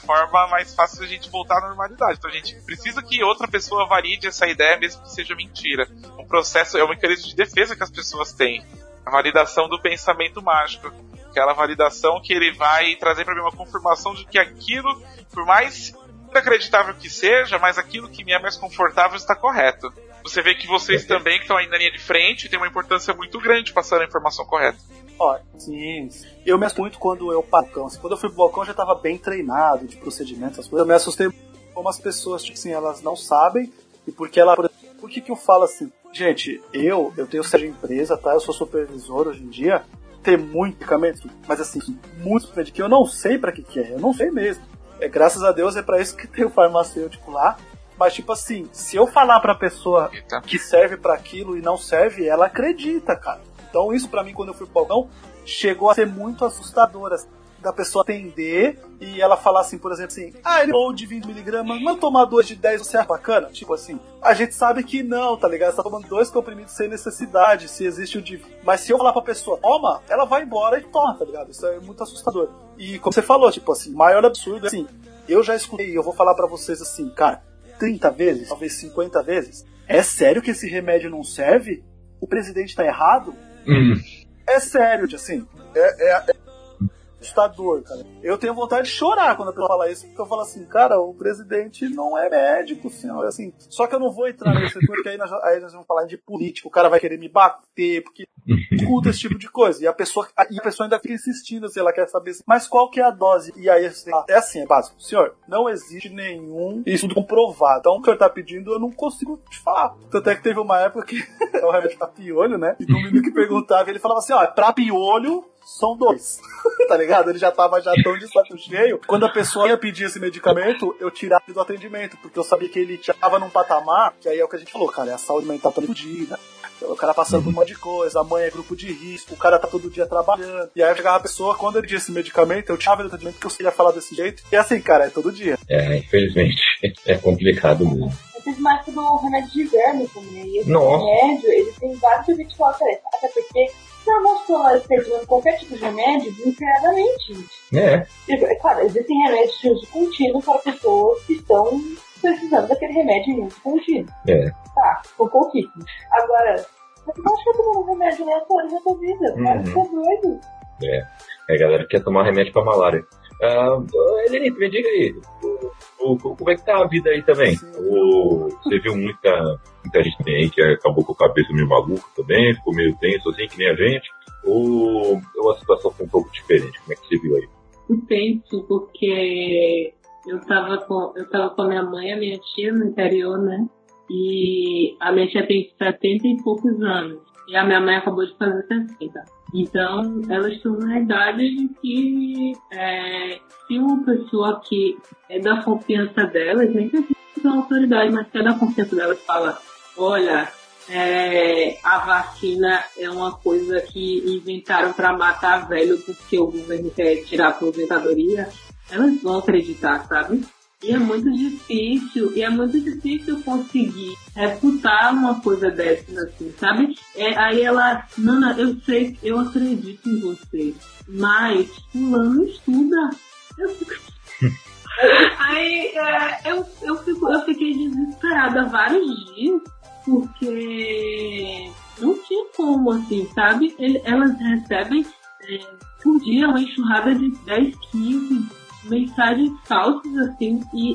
forma mais fácil a gente voltar à normalidade. Então a gente precisa que outra pessoa valide essa ideia, mesmo que seja mentira. Um processo, é um mecanismo de defesa que as pessoas têm. A validação do pensamento mágico. Aquela validação que ele vai trazer para mim uma confirmação de que aquilo, por mais inacreditável que seja, mas aquilo que me é mais confortável está correto. Você vê que vocês também, que estão aí na linha de frente, tem uma importância muito grande passando a informação correta. Ó, sim. Eu me assustei muito quando eu balcão. Assim, quando eu fui pro balcão, eu já tava bem treinado de procedimentos, as coisas. Eu me assustei como as pessoas, tipo assim, elas não sabem. E porque ela. Por que, que eu falo assim? Gente, eu, eu tenho sede de empresa, tá? Eu sou supervisor hoje em dia. Tem muito medicamento, mas assim, muito medicamento que eu não sei para que, que é. Eu não sei mesmo. É, graças a Deus é para isso que tem o farmacêutico lá. Mas, tipo assim, se eu falar pra pessoa Eita. que serve para aquilo e não serve, ela acredita, cara. Então, isso para mim, quando eu fui pro balcão, chegou a ser muito assustador. assim, da pessoa atender e ela falar assim, por exemplo, assim, ah, ele ou de 20mg, não tomar dois de 10 você é bacana? Tipo assim, a gente sabe que não, tá ligado? Você tá tomando dois comprimidos sem necessidade, se existe o de. Mas se eu falar pra pessoa, toma, ela vai embora e toma, tá ligado? Isso é muito assustador. E como você falou, tipo assim, maior absurdo, assim, eu já escutei, eu vou falar pra vocês assim, cara, 30 vezes, talvez 50 vezes, é sério que esse remédio não serve? O presidente tá errado? É sério, assim, é, é, é assustador, cara. Eu tenho vontade de chorar quando a pessoa fala isso, porque eu falo assim, cara, o presidente não é médico, senhor. Assim, só que eu não vou entrar nesse setor, <laughs> porque aí nós, aí nós vamos falar de político, o cara vai querer me bater, porque <laughs> escuta esse tipo de coisa. E a pessoa, e a pessoa ainda fica insistindo, se ela quer saber, assim, mas qual que é a dose? E aí, assim, é assim, é básico. Senhor, não existe nenhum estudo comprovado. Então, o que o senhor tá pedindo, eu não consigo te falar. Tanto é que teve uma época que é <laughs> o remédio pra piolho, né? E o menino que perguntava, ele falava assim, ó, pra piolho, são dois. <laughs> tá ligado? Ele já tava já tão de saco cheio. Quando a pessoa ia pedir esse medicamento, eu tirava ele do atendimento, porque eu sabia que ele já tava num patamar, que aí é o que a gente falou, cara, é a saúde mental tá fodida. O cara passando por um monte de coisa, a mãe é grupo de risco, o cara tá todo dia trabalhando. E aí chegava a pessoa, quando ele disse esse medicamento, eu tirava ele do atendimento porque eu queria falar desse jeito. E assim, cara, é todo dia. É, infelizmente, <laughs> é complicado mesmo. Eu fiz mais do remédio de verme também. E esse Nossa. remédio, ele tem vários efeitos colaterais. Até porque eu não estou pegando qualquer tipo de remédio desenfreadamente, gente. É, É claro, existem remédios de uso contínuo para pessoas que estão precisando daquele remédio em uso contínuo. é. Tá, com pouquíssimo. Agora, você não acha que eu tomando um remédio aleatório na tua vida? Cara, Uhum. você é doido. É, a galera quer tomar remédio pra malária. Ah, Elenito, me diga aí, o- o- como é que tá a vida aí também? O- você viu muita, muita gente aí que acabou com a cabeça meio maluca também, ficou meio tenso assim, que nem a gente? Ou, ou a situação foi um pouco diferente? Como é que você viu aí? Eu penso porque eu tava com eu tava com a minha mãe a minha tia no interior, né? E a minha tia tem 70 e poucos anos. E a minha mãe acabou de fazer 60. Então, elas estão na idade de que é, se uma pessoa que é da confiança delas, nem que uma autoridade, mas que é da confiança delas, fala, olha, é, a vacina é uma coisa que inventaram para matar velho porque o governo quer tirar a aposentadoria, elas vão acreditar, sabe? E é muito difícil, e é muito difícil conseguir refutar uma coisa dessas, assim, sabe? É, aí ela, Nana, eu sei, eu acredito em você, mas fulano estuda. Eu <laughs> aí é, eu, eu, fico, eu fiquei desesperada vários dias, porque não tinha como, assim, sabe? Ele- elas recebem é, por dia uma enxurrada de 10, 15 mensagens falsas, assim, e,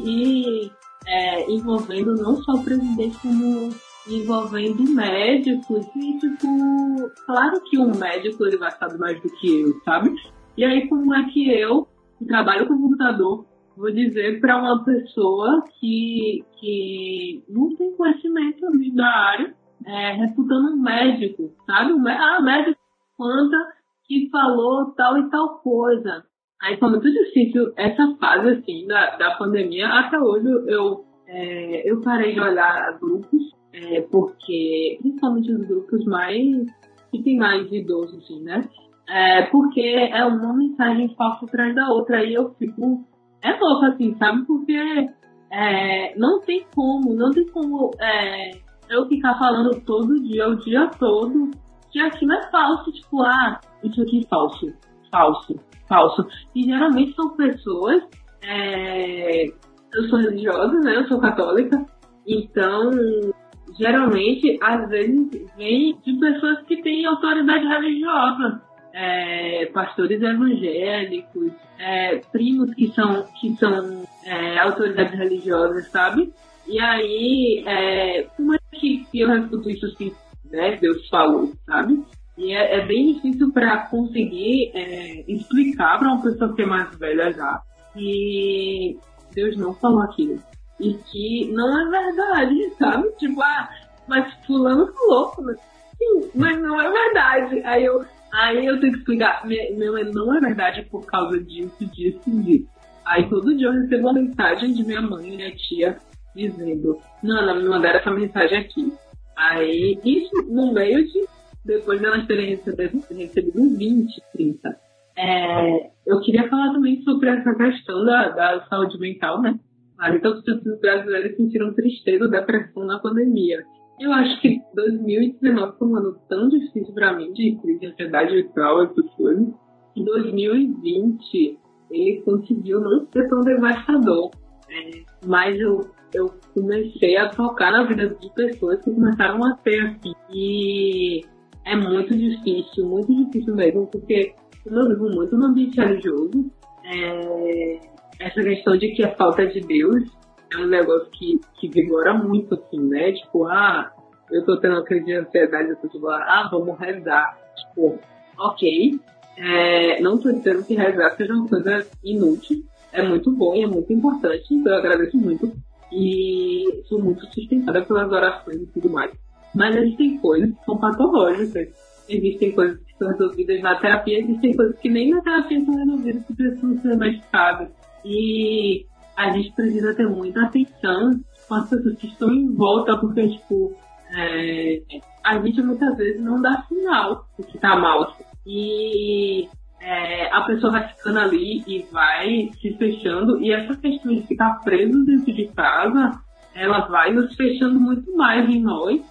e, é, envolvendo não só o presidente, como envolvendo médicos, e tipo, claro que um médico ele vai saber mais do que eu, sabe? E aí como é que eu, que trabalho com computador, vou dizer para uma pessoa que, que não tem conhecimento da área, é, reputando um médico, sabe? Ah, médico planta que falou tal e tal coisa. Aí foi muito difícil essa fase assim da, da pandemia. Até hoje eu, é, eu parei de olhar grupos, é, porque principalmente os grupos mais que tem mais idosos, assim, né? É, porque é uma mensagem falsa atrás da outra. Aí eu fico. É louco, assim, sabe? Porque é, não tem como, não tem como é, eu ficar falando todo dia, o dia todo, que aquilo é falso. Tipo, ah, isso aqui é falso, falso, falso. E geralmente são pessoas é, eu sou religiosa, né? Eu sou católica. Então, geralmente, às vezes, vem de pessoas que têm autoridade religiosa. É, pastores evangélicos, é, primos que são, que são é, autoridades religiosas, sabe? E aí, como é que eu refuto isso assim, né? Deus falou, sabe? E é, é bem difícil para conseguir é, explicar para uma pessoa que é mais velha já que Deus não falou aquilo. E que não é verdade, sabe? Tipo, ah, mas fulano falou. Mas, sim, mas não é verdade. Aí eu, aí eu tenho que explicar, meu, não é verdade por causa disso, disso e disso. Aí todo dia eu recebo uma mensagem de minha mãe e minha tia dizendo, Nana, me mandaram essa mensagem aqui. Aí, isso no meio de, depois de elas terem recebido, recebido 20, 30. É, eu queria falar também sobre essa questão da, da saúde mental, né? Então, as pessoas brasileiras sentiram tristeza, depressão na pandemia. Eu acho que 2019 foi um ano tão difícil para mim, de crise de ansiedade vital, essas coisas, que 2020 ele conseguiu não ser tão devastador. É, mas eu, eu comecei a tocar na vida de pessoas que começaram a ter assim. E é muito difícil, muito difícil mesmo, porque eu vivo muito no ambiente religioso. É, essa questão de que a falta de Deus é um negócio que, que vigora muito, assim, né? Tipo, ah, eu tô tendo uma crise de ansiedade, eu tô tipo, ah, vamos rezar. Tipo, ok. É, não tô dizendo que rezar seja uma coisa inútil. É muito bom e é muito importante, então eu agradeço muito. E sou muito sustentada pelas orações e tudo mais. Mas existem coisas que são patológicas. Existem coisas que são resolvidas na terapia, existem coisas que nem na terapia são resolvidas, que precisam ser medicadas. E a gente precisa ter muita atenção com as pessoas que estão em volta, porque, tipo, é, a gente muitas vezes não dá sinal de que tá mal. E é, a pessoa vai ficando ali e vai se fechando. E essa questão de ficar preso dentro de casa, ela vai nos fechando muito mais em nós,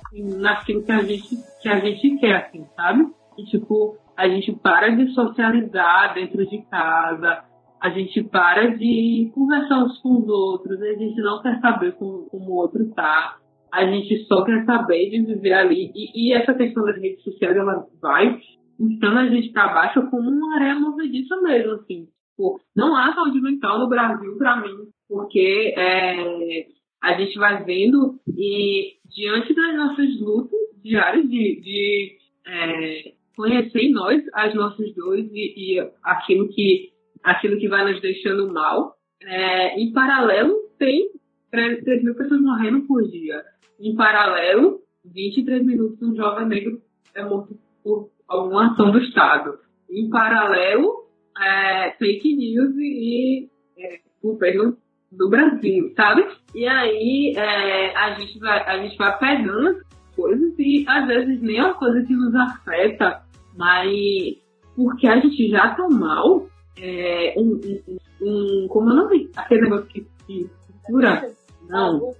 naquilo que a gente, que a gente quer, assim, sabe? E, tipo, a gente para de socializar dentro de casa, a gente para de conversar uns com os outros, a gente não quer saber como, como o outro tá, a gente só quer saber de viver ali. E, e essa questão das redes sociais, ela vai puxando a gente para baixo como uma areia movediça mesmo, assim. Pô, não há saúde mental no Brasil para mim, porque é, a gente vai vendo e diante das nossas lutas diárias de, de é, conhecer nós as nossas dores e, e aquilo que aquilo que vai nos deixando mal. É, em paralelo, tem 3 mil pessoas morrendo por dia. Em paralelo, 23 minutos um jovem negro é morto por alguma ação do Estado. Em paralelo, é, fake news e é, governo do Brasil, sabe? E aí é, a, gente vai, a gente vai pegando as coisas e às vezes nem é uma coisa que nos afeta, mas porque a gente já tá mal, é, um, um, um, como eu não vi, aquele negócio que, que cura, não,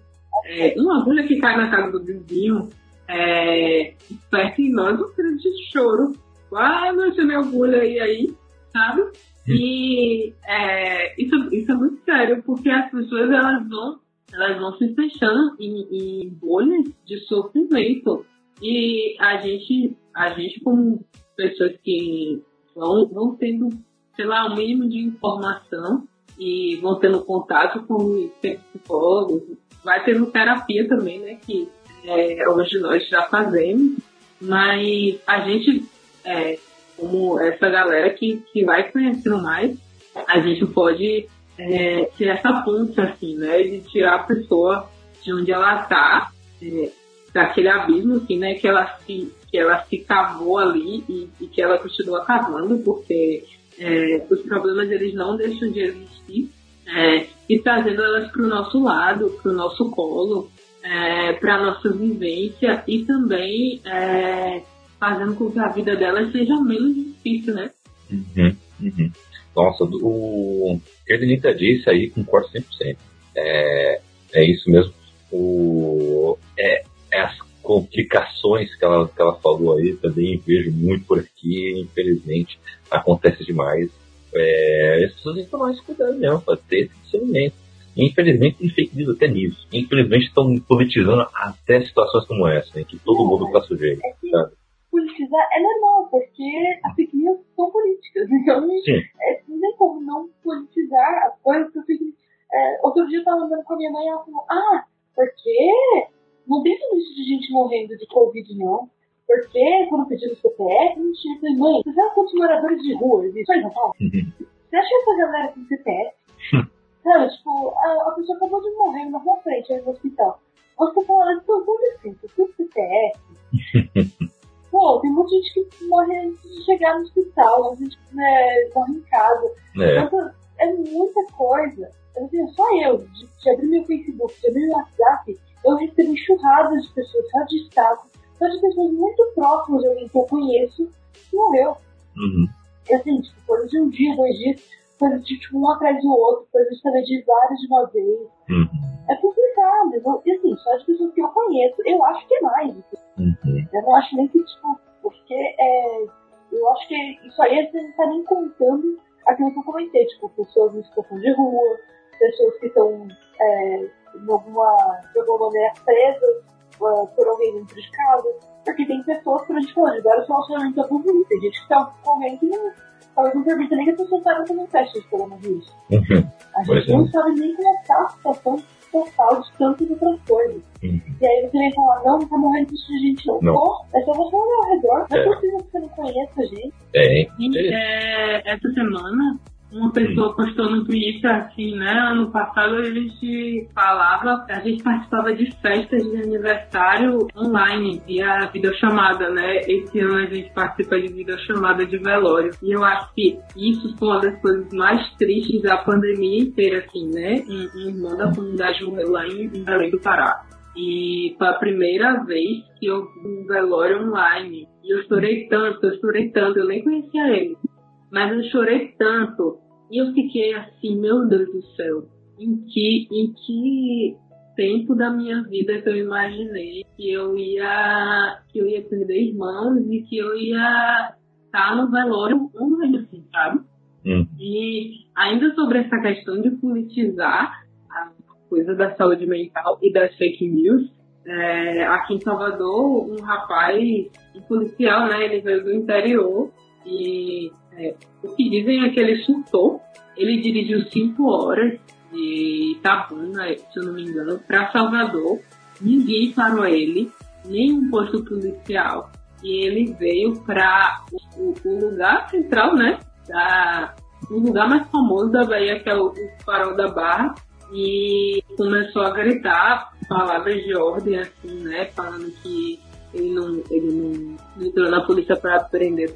é, uma agulha que cai na casa do vizinho, é, desperta em nós um de choro. Ah, não minha agulha aí, sabe? E é, isso, isso é muito sério, porque as pessoas elas vão, elas vão se fechando em, em bolhas de sofrimento. E a gente, a gente como pessoas que vão, vão tendo sei lá, um mínimo de informação e vão tendo contato com psicólogos. Vai tendo terapia também, né? Que é, hoje nós já fazemos, mas a gente, é, como essa galera que, que vai conhecendo mais, a gente pode é, ter essa ponte, assim, né? De tirar a pessoa de onde ela está, é, daquele abismo, assim, né? Que ela se, que ela se cavou ali e, e que ela continua cavando, porque é, os problemas eles não deixam de existir é, e trazendo elas para o nosso lado, para o nosso colo, é, para a nossa vivência e também é, fazendo com que a vida delas seja menos difícil, né? Uhum, uhum. Nossa, o que a Anitta disse aí, concordo 100%. É, é isso mesmo. O, é, é as complicações que ela, que ela falou aí também vejo muito por aqui, infelizmente acontece demais. é, as pessoas têm que tomar esse cuidado mesmo, para ter esse discernimento. Infelizmente, tem fake news até nisso. Infelizmente, estão politizando até situações como essa, em que todo mundo está sujeito. É Sabe? Politizar é normal, porque as fake news são políticas. <laughs> Então é, não tem como não politizar as coisas que eu fico. É, outro dia eu tava andando com a minha mãe e ela falou: Ah, porque não tem tudo isso de gente morrendo de Covid, não. Porque quando pediram o CPF, não tinha. Eu falei, mãe, você sabe quantos moradores de rua existem Paulo? Você acha que essa galera tem CPF? Sabe, tipo, a, a pessoa acabou de morrer na sua frente aí no hospital. Você fala, então, com licença, seu CPF. Pô, tem muita gente que morre antes de chegar no hospital, a gente né, morre em casa. É. Então, é muita coisa. Assim, só eu, de, de abrir meu Facebook, de abrir meu WhatsApp, eu recebo enxurradas de pessoas, só de estado, só de pessoas muito próximas de alguém que eu conheço, que morreu. Uhum. E assim, tipo, coisa de um dia, dois dias, coisa de tipo, um atrás do outro, coisa de saber de vários de uma vez. Uhum. É complicado. eu- E assim, só as pessoas que eu conheço, eu acho que é mais. Uhum. Eu não acho nem que, tipo, porque é. Eu acho que isso aí você não tá nem contando aquilo que eu comentei, tipo, pessoas em situação de rua, pessoas que estão é, em alguma, de alguma maneira presas ah, por alguém casa. Porque tem pessoas, como a gente falou, vários relacionamentos abusivos. Tem gente que tá com alguém que não, talvez não permita nem que a pessoa saiba que não teste de coronavírus. Uhum. A Pois gente é. não sabe nem como está a situação total de tantas outras coisas. Uhum. E aí você vem falar, não, não tá morrendo de gente não. Não. Pô, é só você olhar ao redor. Não é É. possível que você não conheça a gente. É, hein? E, é, essa semana, uma pessoa postou no Twitter assim, né? Ano passado a gente falava, a gente participava de festas de aniversário online, via videochamada, né? Esse ano a gente participa de videochamada de velório. E eu acho que isso foi uma das coisas mais tristes da pandemia inteira, assim, né? Um, um irmão da comunidade morreu lá em, em Belém do Pará. E foi a primeira vez que eu vi um velório online. E eu chorei tanto, eu chorei tanto, eu nem conhecia ele. Mas eu chorei tanto. E eu fiquei assim, meu Deus do céu. Em que, em que tempo da minha vida que eu imaginei que eu ia, que eu ia perder irmãos e que eu ia estar no velório online, assim, sabe? Uhum. E ainda sobre essa questão de politizar a coisa da saúde mental e das fake news, é, aqui em Salvador, um rapaz, um policial, né, ele veio do interior e é, o que dizem é que ele surtou. Ele dirigiu cinco horas de Itabuna, se eu não me engano, para Salvador. Ninguém parou ele, nenhum posto policial. E ele veio para o, o lugar central, né? Da, o lugar mais famoso da Bahia, que é o, o Farol da Barra, e começou a gritar palavras de ordem, assim, né? Falando que ele não, ele não, entrou na polícia para prender,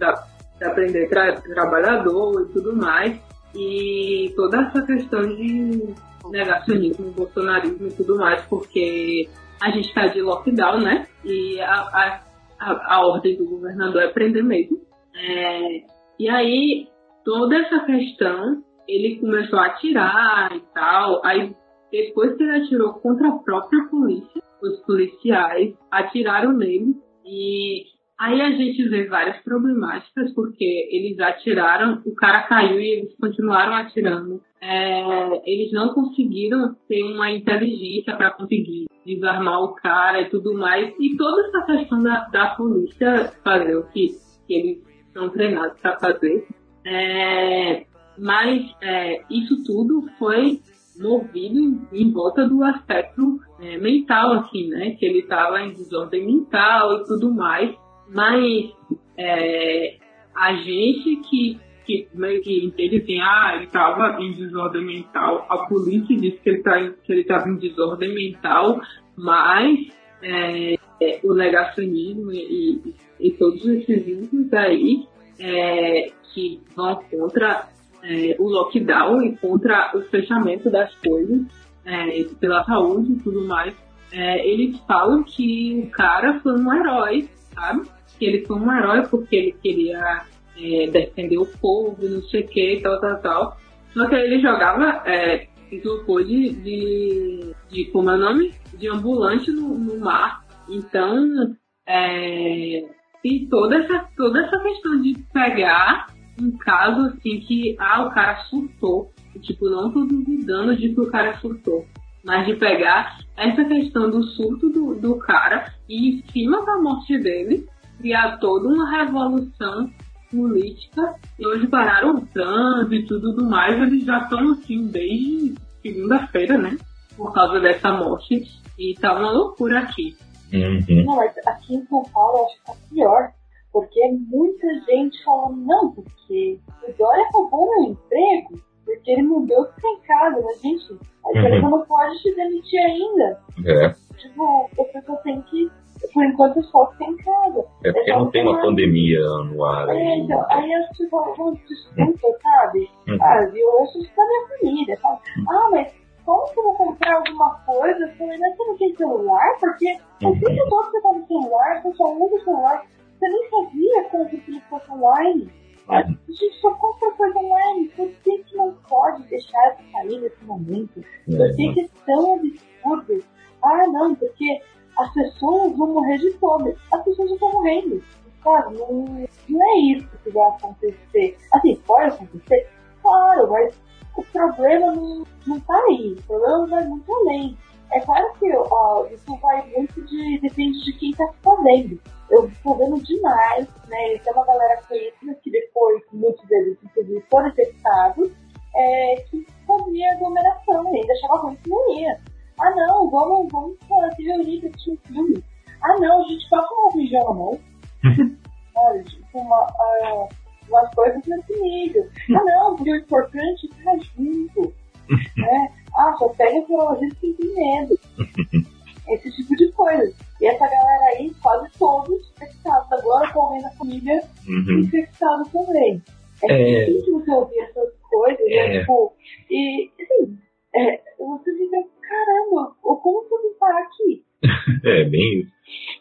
pra prender tra, trabalhador e tudo mais. E toda essa questão de negacionismo, bolsonarismo e tudo mais, porque a gente está de lockdown, né? E a, a, a, a ordem do governador é prender mesmo. É, e aí, toda essa questão, ele começou a atirar e tal. Aí, depois que ele atirou contra a própria polícia, os policiais atiraram nele. E aí a gente vê várias problemáticas, porque eles atiraram, o cara caiu e eles continuaram atirando. É, eles não conseguiram ter uma inteligência para conseguir desarmar o cara e tudo mais. E toda essa questão da, da polícia fazer o que, que eles são treinados para fazer. É, mas é, isso tudo foi movido em, em volta do aspecto é, mental, assim, né? Que ele estava em desordem mental e tudo mais. Mas é, a gente que, que meio que entende assim, ah, ele estava em desordem mental, a polícia disse que ele tá, estava em desordem mental, mas é, é, o negacionismo e, e, e todos esses vínculos aí é, que vão contra é, o lockdown e contra o fechamento das coisas é, pela saúde e tudo mais, eles falam que o cara foi um herói, sabe? Que ele foi um herói porque ele queria é, defender o povo, não sei o que, tal, tal, tal. Só que aí ele jogava é, isopor de, de, de, como é o nome? De ambulante no, no mar. Então, é, e toda essa, toda essa questão de pegar um caso assim que, ah, o cara surtou. Tipo, não tô duvidando de que o cara surtou. Mas de pegar essa questão do surto do, do cara e em cima da morte dele, criar toda uma revolução política. E hoje pararam o trânsito e tudo mais. Eles já estão assim desde segunda-feira, né? Por causa dessa morte. E tá uma loucura aqui. Uhum. Não, mas aqui em São Paulo acho que tá pior. Porque muita gente falando, não, porque o Dória roubou meu emprego, porque ele mudou ficar em casa, mas gente, a empresa Uhum. não pode te demitir ainda. É, Tipo, a pessoa tem que, por enquanto, só ficar em casa. é porque não tem uma pandemia no ar É, aí. então, aí as pessoas vão desculpa, sabe? Uhum. Ah? Eu assisto da minha família, sabe? Ah, mas como que eu vou comprar alguma coisa? Eu falei, mas você não tem celular? Porque Uhum. tempo todo você tá no celular, você só usa o celular. Você nem sabia como que aquilo fosse online. A Uhum. gente só compra coisa online. Por que que não pode deixar de sair nesse momento? Por que É, que é tão absurdo? Ah, não, porque as pessoas vão morrer de fome. As pessoas estão morrendo. Sabe? Não, não é isso que vai acontecer. Assim, pode acontecer? Claro, mas o problema não, não tá aí. O problema vai muito além. É claro que ó, isso vai muito de. depende de quem tá fazendo. Eu tô vendo demais, né? Tem uma galera conhecida que depois, muitos deles, inclusive, foram infectados, é, que fazia aglomeração e ainda achava ruim que não ia. Ah não, vamos, vamos se reunir pra assistir um filme. Ah não, a gente passa uma na mão. <laughs> Olha, tipo, uma, ah, umas coisas nesse nível. Ah não, o importante estar junto. <laughs> né? Ah, só pega virologista que tem medo. <laughs> Esse tipo de coisa. E essa galera aí, quase todos infectados. Agora com alguém da família Uhum. infectado também. É, É. difícil você ouvir essas coisas, É. né? Tipo, e assim, é, você fica, caramba, como tudo tá aqui? <laughs> É, bem isso.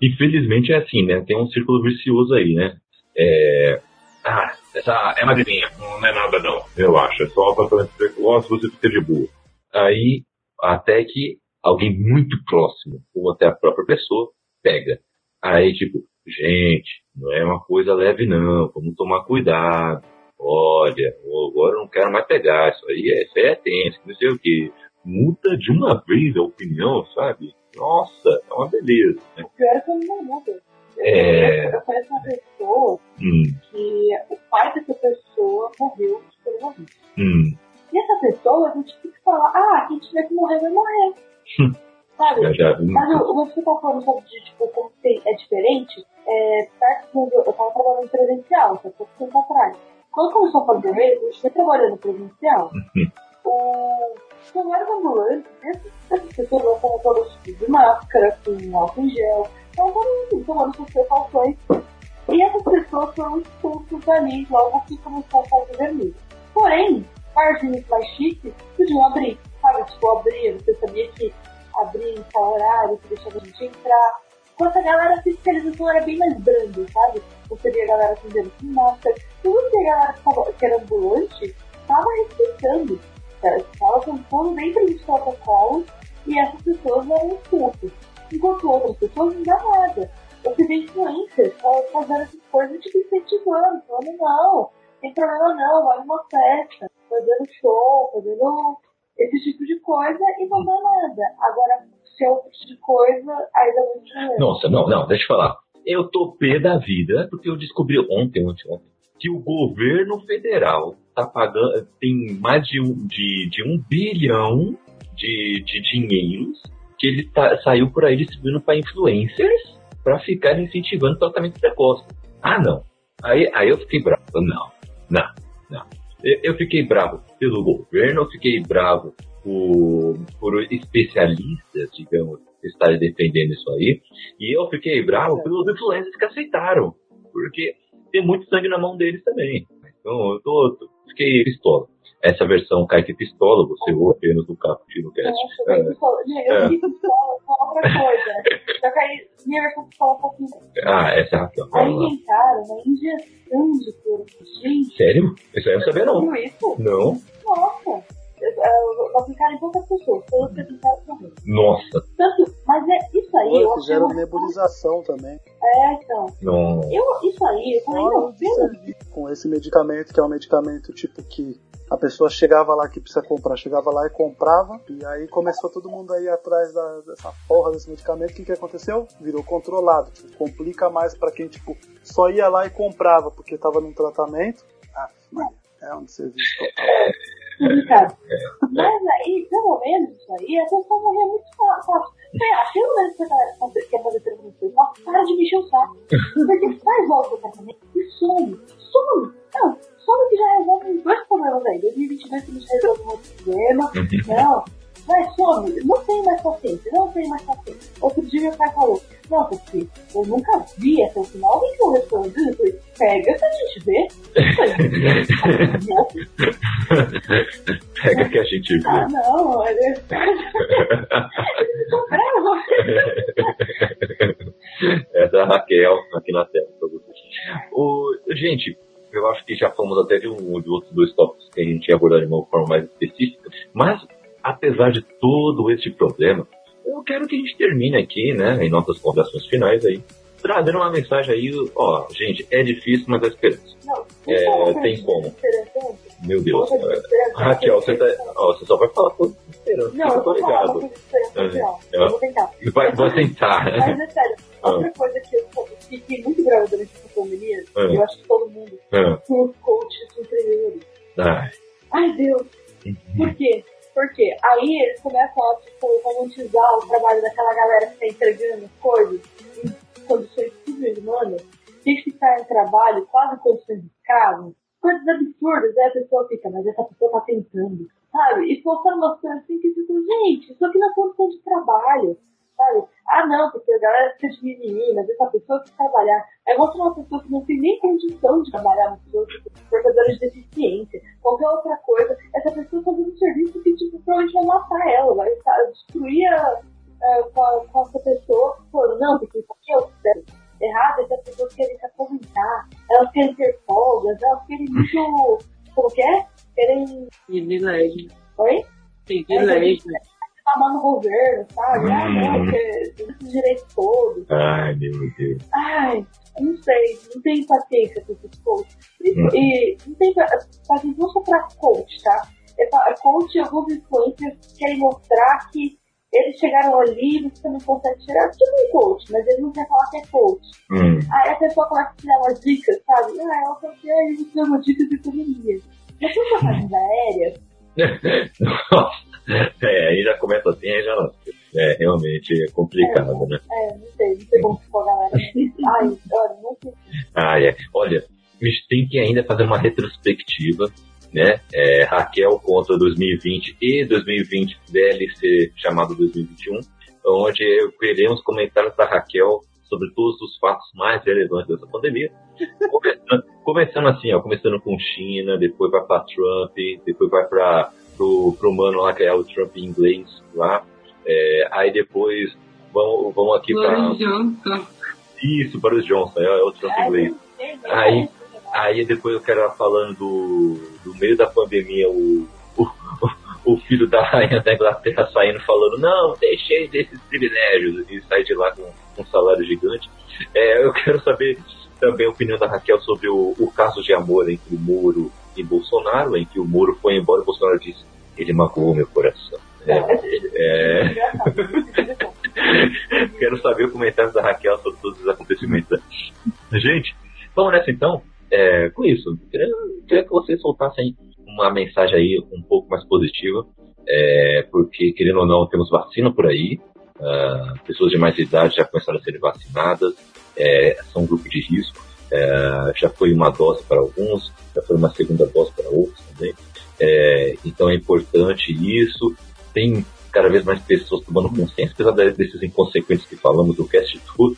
Infelizmente é assim, né? Tem um círculo vicioso aí, né? É... Ah, essa é uma grilinha. Não é nada não, eu acho. É só tratamento precoce, você fica de boa. Aí, até que alguém muito próximo, ou até a própria pessoa, pega. Aí, tipo, gente, não é uma coisa leve não, vamos tomar cuidado. Olha, agora eu não quero mais pegar, isso aí é, isso aí é tenso, não sei o que. Muda de uma vez a opinião, sabe? Nossa, é uma beleza. Né? O pior é que eu não muda. Eu, É. eu conheço uma pessoa Hum, que o pai dessa pessoa morreu de coronavírus. hum, E essa pessoa, a gente tem que falar, ah, quem tiver que morrer, vai morrer. Sabe? já já. Mas que você tá falando sobre de, tipo, como tem, é diferente, é, perto eu tava trabalhando presencial, há pouco tempo atrás. Quando começou a pandemia, eu estive trabalhando presencial, o, tinha vários ambulantes, essas, essas pessoas não estavam todas de máscara, com álcool em gel, estavam todas tomando suas precauções. E essas pessoas foram expulsas ali logo que começou a fazer vermelho. Porém, barzinhos mais chiques podiam abrir, sabe? Tipo, abrir, você sabia que abrir em tal horário, que deixava a gente entrar. Enquanto a galera fiscalização era bem mais branda, sabe? Você via a galera atendendo com máscara. E você via a galera que, que era ambulante, estava respeitando. Estava com tudo dentro dos protocolos e essas pessoas eram expulsas. Enquanto outras pessoas não dá nada. Você vê influencers fazendo essas coisas tipo incentivando, falando não, tem problema não, vai numa festa, fazendo show, fazendo esse tipo de coisa e não dá nada. Agora, se é outro tipo de coisa, aí dá muito. Nossa, não, não, deixa eu falar. Eu tô pé da vida porque eu descobri ontem, ontem, ontem, que o governo federal tá pagando, tem mais de um, de, de um bilhão de, de dinheiros que ele tá, saiu por aí distribuindo para influencers para ficar incentivando tratamento precoce. Ah, não. Aí, aí eu fiquei bravo. Não, não, não. Eu, eu fiquei bravo pelo governo, eu fiquei bravo por, por especialistas, digamos, que estarem defendendo isso aí. E eu fiquei bravo pelos influencers que aceitaram. Porque tem muito sangue na mão deles também. Então eu tô, tô- fiquei pistola. Essa versão Kaique Pistola, você ouve apenas no Caputino Cast. Nossa, eu vi pistola com outra coisa. Só que aí, minha versão pistola um pouquinho. <laughs> Ah, essa é a Raquel. Aí lá. inventaram uma injeção de couro. Gente, Sério? Isso aí eu não sabia não. isso? Não. Nossa. Vou aplicar em poucas pessoas. Todas que aplicaram também. Nossa. Tanto, mas é isso aí, Pô, achei fizeram uma nebulização também. É, então. Não. Eu, isso aí, eu falei, não, pelo Com esse medicamento, que é um medicamento tipo que a pessoa chegava lá que precisa comprar, chegava lá e comprava, e aí começou todo mundo aí atrás da- dessa porra desse medicamento. O que, que aconteceu? Virou controlado. Tipo, complica mais pra quem, tipo, só ia lá e comprava porque tava num tratamento. Ah, Maria, é um serviço total. Complicado. Mas aí, pelo menos isso aí, a pessoa morria muito fácil. Você pelo menos que você tá- você quer fazer terapia, nossa, para de me encher o saco. Porque faz volta o tratamento e some. Some. Não, some que já resolve os dois problemas aí. 2022 que a gente resolve um outro problema. Não. Vai, some. Não tem mais paciência. Não tem mais paciência. Outro dia meu pai falou, porque eu nunca vi até o final. Alguém que eu respondi, eu falei, pega que a gente "Não, Pega que a gente ah, vê. não, ele É da Raquel aqui na tela pra. O, gente, eu acho que já falamos até de, um, de outros dois tópicos que a gente ia abordar de uma forma mais específica, mas apesar de todo esse problema, eu quero que a gente termine aqui, né, em nossas conversações finais aí, trazendo uma mensagem aí, ó, gente, é difícil, mas é esperança. Não, É, tem como. interessante. Meu Deus. É. diferença Raquel, você, tá, ó, você só vai falar de esperança, Não, eu eu tô vou ligado. É. Eu vou tentar. Vai, vai tentar. Mas é sério, <laughs> Ah. outra coisa que eu fiquei muito grave durante essa pandemia, Ah. eu acho que todo mundo, Ah, são os coaches empreendedores. ai. Ai, Deus. Por quê? Porque aí eles começam a tipo, romantizar o trabalho daquela galera que tá entregando as coisas em condições subhumanas, tem que ficar em trabalho quase em condições de escravo, coisas absurdas, aí a pessoa fica, mas essa pessoa tá tentando, sabe? E postando umas coisas assim que ficam, gente, isso aqui não é condição de trabalho, sabe? Ah, não, porque a galera fica de mas essa pessoa que trabalhar. Aí mostra uma pessoa que não tem nem condição de trabalhar, uma pessoa que é portadora de deficiência, qualquer outra coisa. Essa pessoa fazendo um serviço que, tipo, provavelmente vai matar ela, vai sabe, destruir a, a- com, a- com essa pessoa, falando, não, porque isso aqui é o certo. Errado é que as pessoas querem se aposentar, elas querem ter folgas, elas querem muito. Como que é? Querem. Privilégio. Oi? Privilégio. Reclamar no governo, sabe? Ah, não, Hum. porque esses direitos todos. Ai, meu Deus. Ai, não sei, não tenho paciência com esses coaches. E, Hum. e não tem pa- paciência não só pra coach, tá? É pra, coach e alguns influencers querem mostrar que eles chegaram ali você também consegue chegar. Tipo um coach, mas eles não querem falar que é coach. Hum. Aí a pessoa começa a te dar umas dicas, sabe? Ah, ela só quer aí você dá uma dica de economia. Mas tem passagens aéreas, Nossa. É, aí já começa assim, aí já não. É, realmente é complicado, né? é, não sei, não sei como ficou a galera. Ai, olha, não sei. Ah, é. Olha, a gente tem que ainda fazer uma retrospectiva, né? É, Raquel contra 2020 e 2020 DLC chamado 2021, onde veremos comentários da Raquel sobre todos os fatos mais relevantes dessa pandemia. <laughs> Começando, começando assim, ó, começando com China, depois vai para Trump, depois vai para pro, pro mano lá que é o Trump em inglês lá. É, aí depois vamos, vamos aqui para isso, Boris Johnson, é, é o Trump em inglês. Aí-? Aí depois eu quero falando do, do meio da pandemia, o, o, o filho da rainha da Inglaterra saindo falando, não, deixei desses privilégios e sai de lá com um salário gigante. É, eu <laughs> quero saber também a opinião da Raquel sobre o, o caso de amor entre o Moro e Bolsonaro, em que o Moro foi embora e Bolsonaro disse, ele magoou meu coração. É, é, interessante. <laughs> Quero saber o comentário da Raquel sobre todos os acontecimentos. Gente, vamos nessa então. É, com isso, queria, queria que vocês soltassem uma mensagem aí um pouco mais positiva, é, porque querendo ou não, temos vacina por aí, ah, pessoas de mais idade já começaram a ser vacinadas, é, são um grupo de risco, é, já foi uma dose para alguns, já foi uma segunda dose para outros também. É, então é importante isso. Tem cada vez mais pessoas tomando consciência, apesar desses inconsequentes que falamos do cast tudo.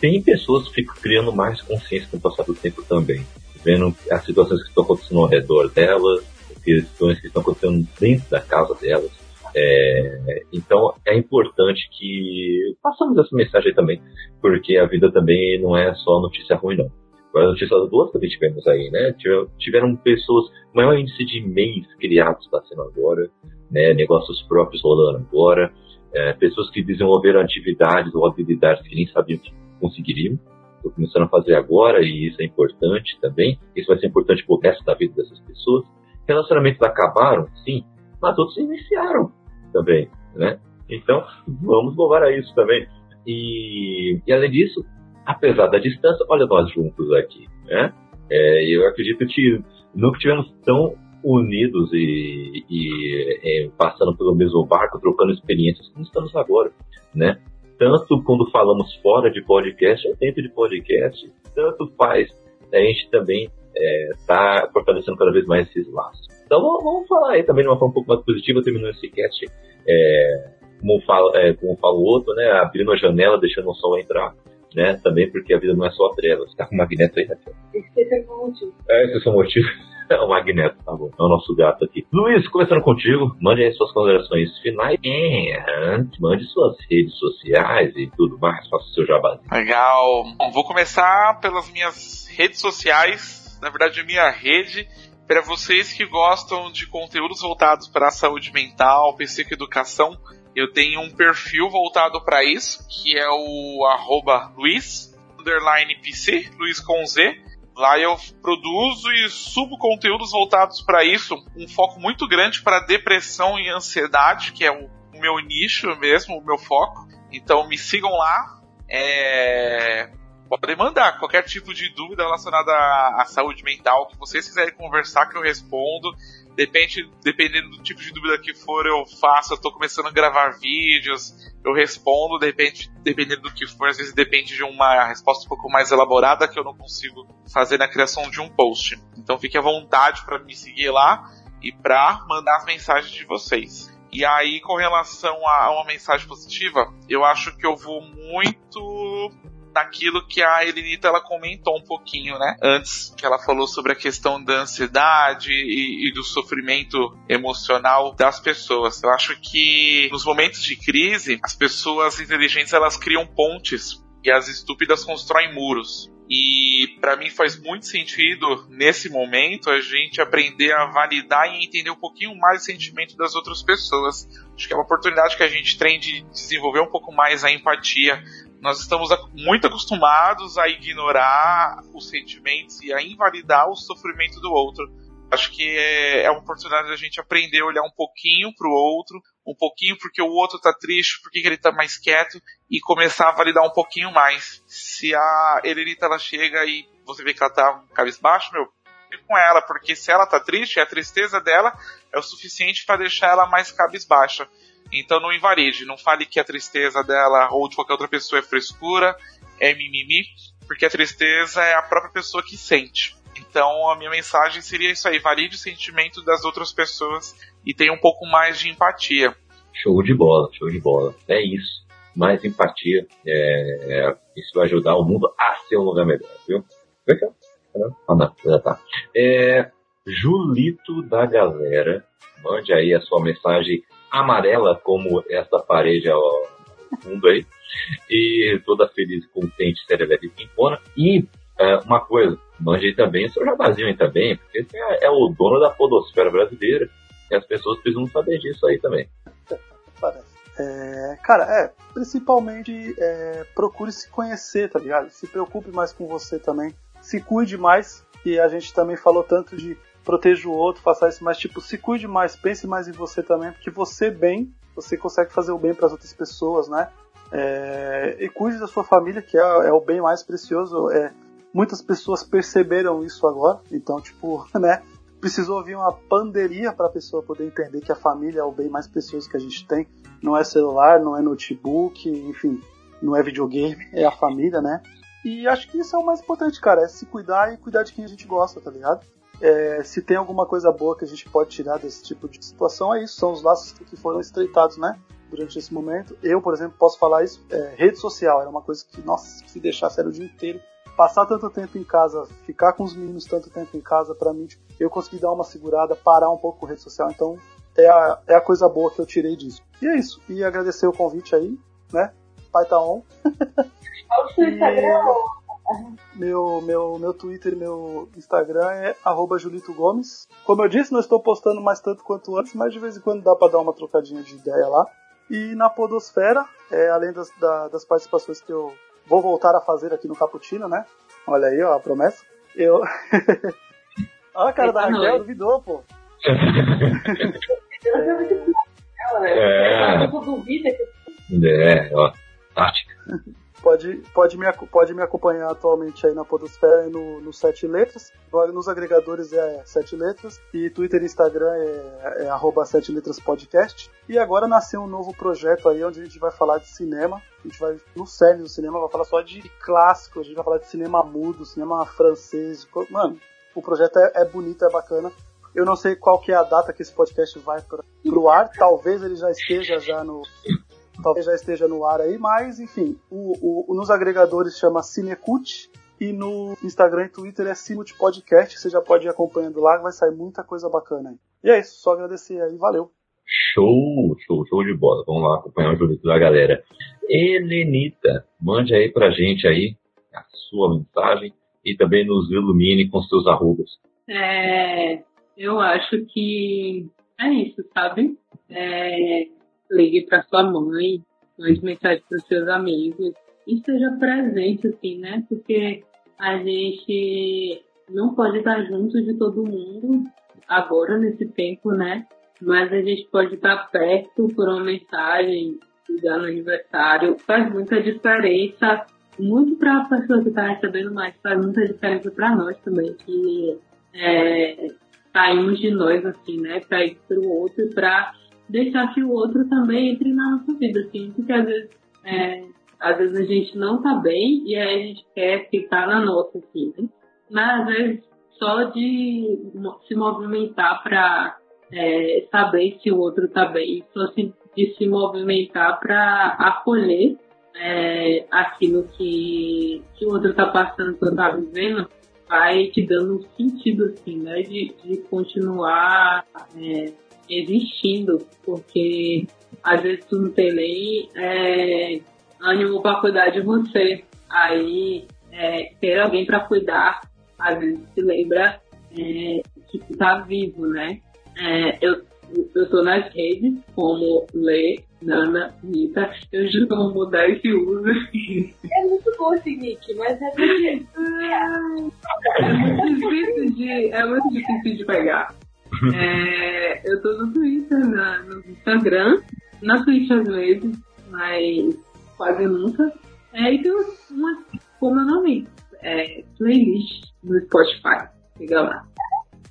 Tem pessoas que ficam criando mais consciência com o passar do tempo também, vendo as situações que estão acontecendo ao redor delas, questões que estão acontecendo dentro da casa delas. É, então é importante que passamos essa mensagem também, porque a vida também não é só notícia ruim, não. Agora, notícias boas também tivemos aí, né? Tiveram, pessoas, maior índice de e-mails criados está sendo agora, né? Negócios próprios rolando agora, é, pessoas que desenvolveram atividades ou habilidades que nem sabiam que conseguiríamos. Estou começando a fazer agora e isso é importante também. Isso vai ser importante para o resto da vida dessas pessoas. Relacionamentos acabaram, sim, mas outros iniciaram também, né? Então, vamos louvar a isso também. E, e além disso, apesar da distância, olha nós juntos aqui, né? É, eu acredito que nunca tivemos tão unidos e, e é, passando pelo mesmo barco, trocando experiências como estamos agora, né? Tanto quando falamos fora de podcast ou dentro de podcast, tanto faz. A gente também está é, fortalecendo cada vez mais esses laços. Então vamos, vamos, falar aí também de uma forma um pouco mais positiva, terminando esse cast, é, como, fala, é, como fala o outro, né? Abrindo a janela, deixando o sol entrar né? Também porque a vida não é só trevas. Tá com o magneto aí, Raquel? Esse é o motivo. É, esse é o motivo. <laughs> É o Magneto, tá bom. É o nosso gato aqui. Luiz, começando contigo, mande aí suas considerações finais. É, mande suas redes sociais e tudo mais. Faça o seu jabazinho. Legal. Bom, vou começar pelas minhas redes sociais. Na verdade, minha rede para vocês que gostam de conteúdos voltados para a saúde mental, psicoeducação, eu tenho um perfil voltado para isso, que é o arroba Luiz, PC, Luiz com Z. Lá eu produzo e subo conteúdos voltados para isso, um foco muito grande para depressão e ansiedade, que é o meu nicho mesmo, o meu foco. Então me sigam lá. É... Podem mandar qualquer tipo de dúvida relacionada à, à saúde mental que vocês quiserem conversar, que eu respondo. Depende, dependendo do tipo de dúvida que for, eu faço. Eu tô começando a gravar vídeos, eu respondo, depende, dependendo do que for. Às vezes depende de uma resposta um pouco mais elaborada que eu não consigo fazer na criação de um post. Então fique à vontade para me seguir lá e para mandar as mensagens de vocês. E aí, com relação a uma mensagem positiva, eu acho que eu vou muito naquilo que a Elenita ela comentou um pouquinho, né? Antes que ela falou sobre a questão da ansiedade e, e, do sofrimento emocional das pessoas. Eu acho que nos momentos de crise, as pessoas inteligentes elas criam pontes e as estúpidas constroem muros. E para mim faz muito sentido nesse momento a gente aprender a validar e entender um pouquinho mais o sentimento das outras pessoas. Acho que é uma oportunidade que a gente tem de desenvolver um pouco mais a empatia, nós estamos muito acostumados a ignorar os sentimentos e a invalidar o sofrimento do outro. Acho que é, é uma oportunidade da gente aprender a olhar um pouquinho para o outro, um pouquinho porque o outro está triste, porque ele está mais quieto e começar a validar um pouquinho mais. Se a Elenita ela chega e você vê que ela tá cabisbaixo, meu, fique com ela, porque se ela tá triste, a tristeza dela é o suficiente para deixar ela mais cabisbaixa. Então não invalide, não fale que a tristeza dela ou de qualquer outra pessoa é frescura, é mimimi, porque a tristeza é a própria pessoa que sente. Então a minha mensagem seria isso aí, valide o sentimento das outras pessoas e tenha um pouco mais de empatia. Show de bola, show de bola. É isso. Mais empatia. É, é, isso vai ajudar o mundo a ser um lugar melhor, viu? Ah, não, já tá. É, Julito da galera, mande aí a sua mensagem amarela como essa parede ao fundo aí. E toda feliz, contente, serelepe pimpona. E é, uma coisa, mande também seu jabazinho aí também, porque você é, é, o dono da podosfera brasileira. E as pessoas precisam saber disso aí também. É, cara, é, principalmente é, procure se conhecer, tá ligado? Se preocupe mais com você também. Se cuide mais, e a gente também falou tanto de proteja o outro, faça isso, mas tipo, se cuide mais, pense mais em você também, porque você bem, você consegue fazer o bem para as outras pessoas, né? É, e cuide da sua família, que é, é o bem mais precioso. É, muitas pessoas perceberam isso agora, então, tipo, <laughs> né? Precisou vir uma pandemia para a pessoa poder entender que a família é o bem mais precioso que a gente tem. Não é celular, não é notebook, enfim, não é videogame, é a família, né? E acho que isso é o mais importante, cara, é se cuidar e cuidar de quem a gente gosta, tá ligado? É, se tem alguma coisa boa que a gente pode tirar desse tipo de situação, é isso. São os laços que foram estreitados, né? Durante esse momento. Eu, por exemplo, posso falar isso. É, rede social era uma coisa que, nossa, se deixasse era o dia inteiro. Passar tanto tempo em casa, ficar com os meninos tanto tempo em casa, para mim, tipo, eu consegui dar uma segurada, parar um pouco com rede social. Então, é a, é a coisa boa que eu tirei disso. E é isso. E agradecer o convite aí, né? Pai tá on. Meu, meu, meu Twitter e meu Instagram é Julito Gomes. Como eu disse, não estou postando mais tanto quanto antes, mas de vez em quando dá para dar uma trocadinha de ideia lá. E na Podosfera, é, além das, da, das participações que eu vou voltar a fazer aqui no Cappuccino, né? Olha aí, ó, a promessa. Eu. <laughs> Olha a cara da Raquel, duvidou, pô. <laughs> É. É, ó. Tática. <laughs> Pode, pode, me, pode me acompanhar atualmente aí na Podosfera e no, no Sete Letras. Nos agregadores é Sete Letras. E Twitter e Instagram é, é arroba Sete Letras Podcast. E agora nasceu um novo projeto aí onde a gente vai falar de cinema. A gente vai, no sério do cinema, vai falar só de clássicos. A gente vai falar de cinema mudo, cinema francês. Mano, o projeto é, é bonito, é bacana. Eu não sei qual que é a data que esse podcast vai para pro ar. Talvez ele já esteja já no, talvez já esteja no ar aí, mas enfim, o, o- nos agregadores chama Cinecult e no Instagram e Twitter é Cinecult Podcast, você já pode ir acompanhando lá, vai sair muita coisa bacana aí. E é isso, só agradecer aí, valeu. Show, show, show de bola. Vamos lá acompanhar o julito da galera. Helenita, mande aí pra gente aí a sua mensagem e também nos ilumine com seus arrobas. É, eu acho que é isso, sabe? É, ligue para sua mãe, mande mensagem para seus amigos e esteja presente, assim, né? Porque a gente não pode estar junto de todo mundo agora, nesse tempo, né? Mas a gente pode estar perto por uma mensagem, ligar no aniversário. Faz muita diferença, muito para a pessoa que está recebendo, mas faz muita diferença para nós também, que é, saímos de nós, assim, né? Pra ir pro outro e pra deixar que o outro também entre na nossa vida, assim. Porque às vezes, é, às vezes a gente não tá bem e aí a gente quer ficar na nossa, assim, né? Mas às vezes só de se movimentar pra é, saber se o outro tá bem, só de se movimentar pra acolher é, aquilo que, que o outro tá passando, que tá vivendo, vai te dando um sentido, assim, né? De, de continuar é, existindo, porque às vezes tu não tem nem é, ânimo pra cuidar de você. Aí, é, ter alguém pra cuidar, às vezes te lembra é, que tu tá vivo, né? É, eu, eu tô nas redes como Lê, Nana, Nita. Eu juro que eu vou mudar esse uso. <laughs> É muito bom esse nick, mas é <laughs> É muito difícil de, é muito difícil de pegar. <laughs> É, eu tô no Twitter, na, no Instagram, na Twitch às vezes, mas quase nunca. É, e tem uma, como é o nome? É, playlist no Spotify. Liga lá.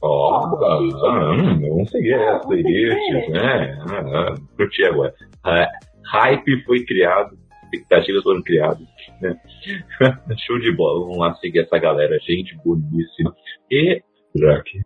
Ó, ah, vamos seguir essa playlist, né? Ah, curti agora. Ah, hype foi criado, expectativas foram criadas, né? <laughs> Show de bola, vamos lá seguir essa galera, gente boníssima. E, Jack,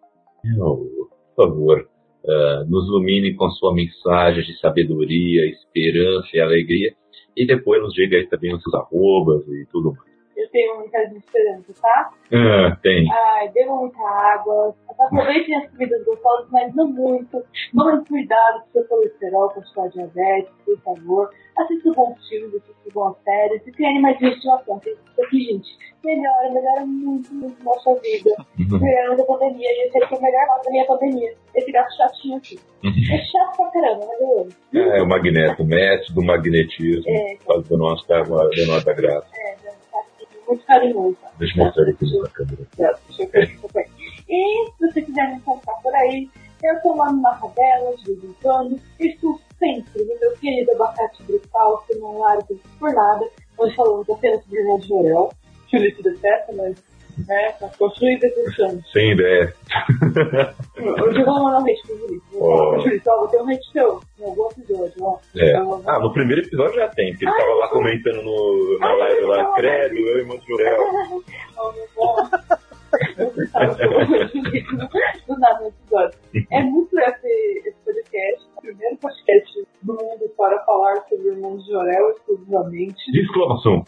por favor, ah, nos ilumine com sua mensagem de sabedoria, esperança e alegria. E depois nos diga aí também os arrobas e tudo mais. Eu tenho muita de esperança, tá? Ah, tem. Ai, bebam muita água, aproveitem as comidas gostosas, mas não muito. Tomem cuidado com seu colesterol, com sua diabetes, por favor. Assista bons filmes, assista boas séries e tem animais de estimação. Tem Isso aqui, gente, melhora, melhora muito, muito nossa vida. Melhora da pandemia, e esse aqui é o melhor lado da minha pandemia. Esse gato chatinho aqui. É chato pra caramba, mas eu amo. É, o magneto, o mestre do magnetismo, É. fazendo nossa, da nossa graça. É, muito carinhoso. Deixa eu mostrar aqui na câmera. E se você quiser me encontrar por aí, eu tô lá no Marradelas, de vez em quando. Estou sempre no meu querido abacate brutal, que não largo por nada. Hoje falamos apenas de Jorel, que o Ulisses detesta, mas né, tá construído e deixando. Sem ideia. Hoje eu vou mandar um hate pro falar, Oh. Ulisses, ó, vou ter um hate seu em algum episódio, ó. É. Vou- Ah, no primeiro episódio já tem, porque ele tava lá comentando no, na live lá, credo, eu e Monte Jurel. Oh, <laughs> meu Deus. Do nada no episódio. É muito esse, esse podcast, o primeiro podcast do mundo para falar sobre Irmãos de Jorel exclusivamente. De exclamação.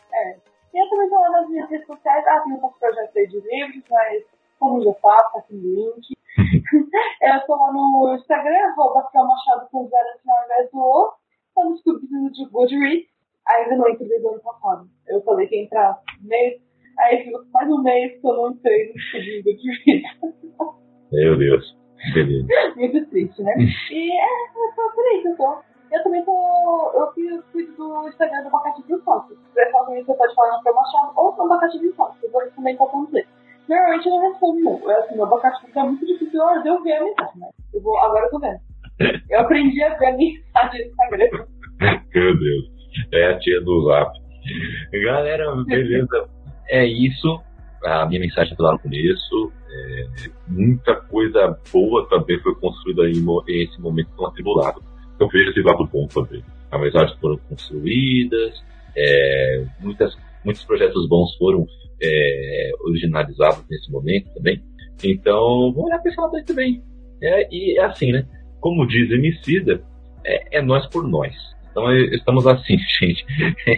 E eu também tô lá nas minhas redes sociais, ah, tem alguns projetos aí de livros, mas como já faço, aqui no link. <laughs> eu tô lá no Instagram, arroba Rafael Machado com zero no final ao invés do O. Tá no subtítulo de Goodreads. Ainda não entrei do ano passado. Eu falei que ia entrar mês, aí ficou mais um mês que eu não entrei no subtítulo de Goodreads. Meu Deus. Beleza. <laughs> Muito triste, né? E é, é só por aí que eu tô. Eu também tô. Eu cuido do Instagram do Abacate Sócio. Se quiser falar comigo, você pode falar no seu machado ou no abacate de sal. Eu vou responder qual vamos ler. Normalmente eu não respondo, não. Eu, assim, o abacate é muito difícil de eu ver a mensagem, mas eu vou, agora eu tô vendo. Eu aprendi a ver a mensagem no Instagram. <laughs> Meu Deus. É a tia do Zap. Galera, beleza. É isso. A minha mensagem lá no começo. É, muita coisa boa também foi construída em, em esse momento tão atribulado. Então veja esse lado bom também. Amizades foram construídas, é, muitas, muitos projetos bons foram é, originalizados nesse momento também. Então, vamos olhar para esse lado aí também. É, e é assim, né? Como diz Emicida, é, é nós por nós. Então estamos assim, <laughs> gente.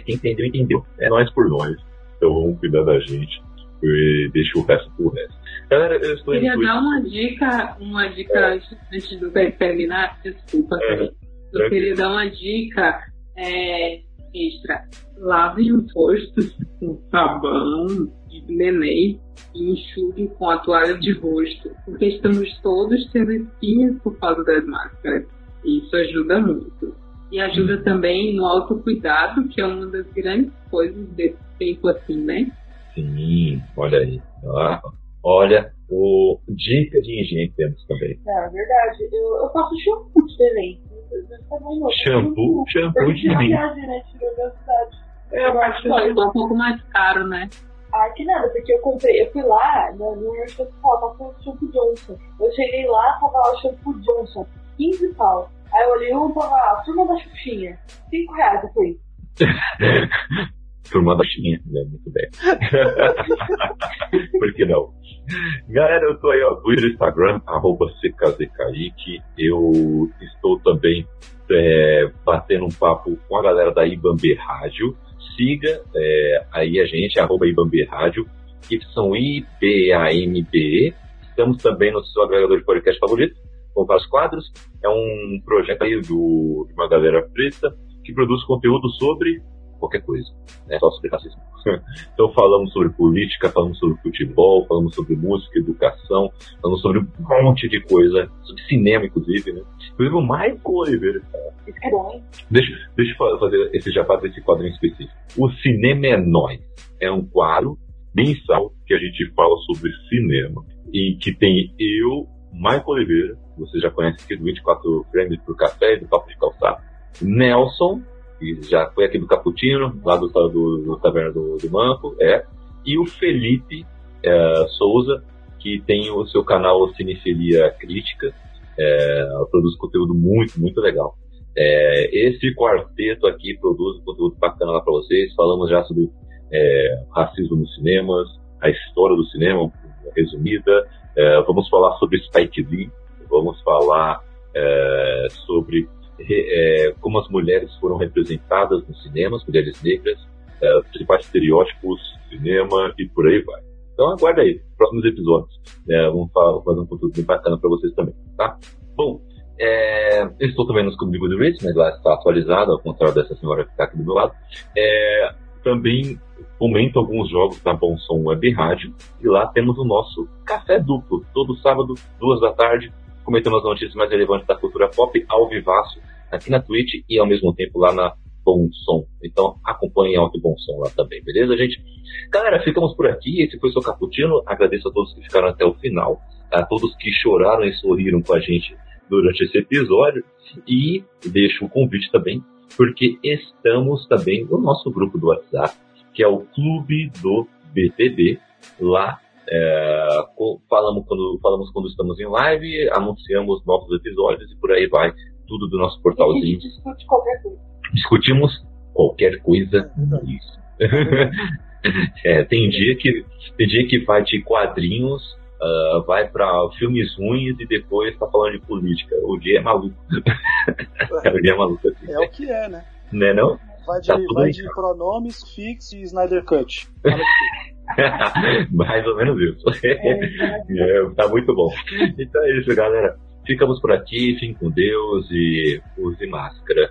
Quem entendeu, entendeu. É nós por nós. Então vamos cuidar da gente e deixa o resto pro resto. Galera, eu estou Queria dar uma dica, uma dica é. antes do terminar, desculpa. É. Eu queria dar uma dica é, extra. Lavem os rostos com sabão de neném e enxugue com a toalha de rosto, porque estamos todos tendo espinhas por causa das máscaras. E isso ajuda muito. E ajuda também no autocuidado, que é uma das grandes coisas desse tempo assim, né? Sim, olha aí. olha, o dica de higiene temos também. Não, é verdade. Eu, eu faço shampoo de neném. Shampoo, shampoo de neném. Né? É, eu acho que é um pouco mais caro, né? Ah, que nada, porque eu comprei, eu fui lá no, no Universal tava com o shampoo Johnson. Eu cheguei lá, tava lá o shampoo Johnson, 15 pau. Aí eu olhei um, tava lá, turma da Xuxinha, 5 reais, eu fui. <laughs> turma da Xuxinha, né? Muito bem. <laughs> Por que não? Galera, eu tô aí, ó, Twitter, Instagram, arroba CKZKaique. Eu estou também é, batendo um papo com a galera da Ibambe Rádio. Siga é, aí a gente, arroba Ibambe Rádio, Y-I-B-A-M-B-E. Estamos também no seu agregador de podcast favorito, com vários quadros. É um projeto aí do, de uma galera preta que produz conteúdo sobre qualquer coisa, né? Só sobre racismo. <laughs> então falamos sobre política, falamos sobre futebol, falamos sobre música, educação, falamos sobre um monte de coisa, sobre cinema, inclusive, né? Inclusive o Michael Oliveira. É bom? Deixa, deixa eu fazer esse jabá desse quadro em específico. O Cinema é Nós. É um quadro mensal que a gente fala sobre cinema. E que tem eu, Michael Oliveira, você já conhece aqui do 24 Frames pro Café e do Papo de Calçado, Nelson, que já foi aqui do Caputino, lá do, do, do Taverna do, do Manco, é, e o Felipe é, Souza, que tem o seu canal Cinefilia Crítica, é, produz conteúdo muito, muito legal. É, esse quarteto aqui produz conteúdo bacana lá para vocês. Falamos já sobre é, racismo nos cinemas, a história do cinema resumida. É, vamos falar sobre Spike Lee, vamos falar é, sobre é, como as mulheres foram representadas nos cinemas, mulheres negras, é, principais estereótipos cinema e por aí vai. Então aguarda aí, próximos episódios. É, vamos fazer um conteúdo bem bacana para vocês também, tá? Bom, é, eu estou também nos Comigo do Race, mas lá está atualizado, ao contrário dessa senhora que está aqui do meu lado. É, também comento alguns jogos da Bom Som Web Rádio e lá temos o nosso Café Duplo, todo sábado, duas da tarde, comentando as notícias mais relevantes da cultura pop ao vivaço aqui na Twitch e ao mesmo tempo lá na Bom Som. Então acompanhem Alto Bom Som lá também, beleza, gente? Galera, ficamos por aqui. Esse foi o seu Caputino. Agradeço a todos que ficaram até o final, a todos que choraram e sorriram com a gente durante esse episódio. E deixo um convite também, porque estamos também no nosso grupo do WhatsApp, que é o Clube do BTB. Lá é, falamos, quando, falamos quando estamos em live, anunciamos novos episódios e por aí vai. Tudo do nosso portalzinho. a gente discute qualquer coisa. Discutimos qualquer coisa. É isso. <laughs> é, tem dia que tem dia que vai de quadrinhos, uh, vai para filmes ruins e depois tá falando de política. O dia é maluco. É. <laughs> o dia é maluco assim. É o que é, né? Né não? Vai de, tá vai de pronomes, fix e Snyder Cut. <laughs> <laughs> Mais ou menos isso. É, <laughs> é, tá muito bom. Então é isso, galera. Ficamos por aqui, fiquem com Deus e use máscara.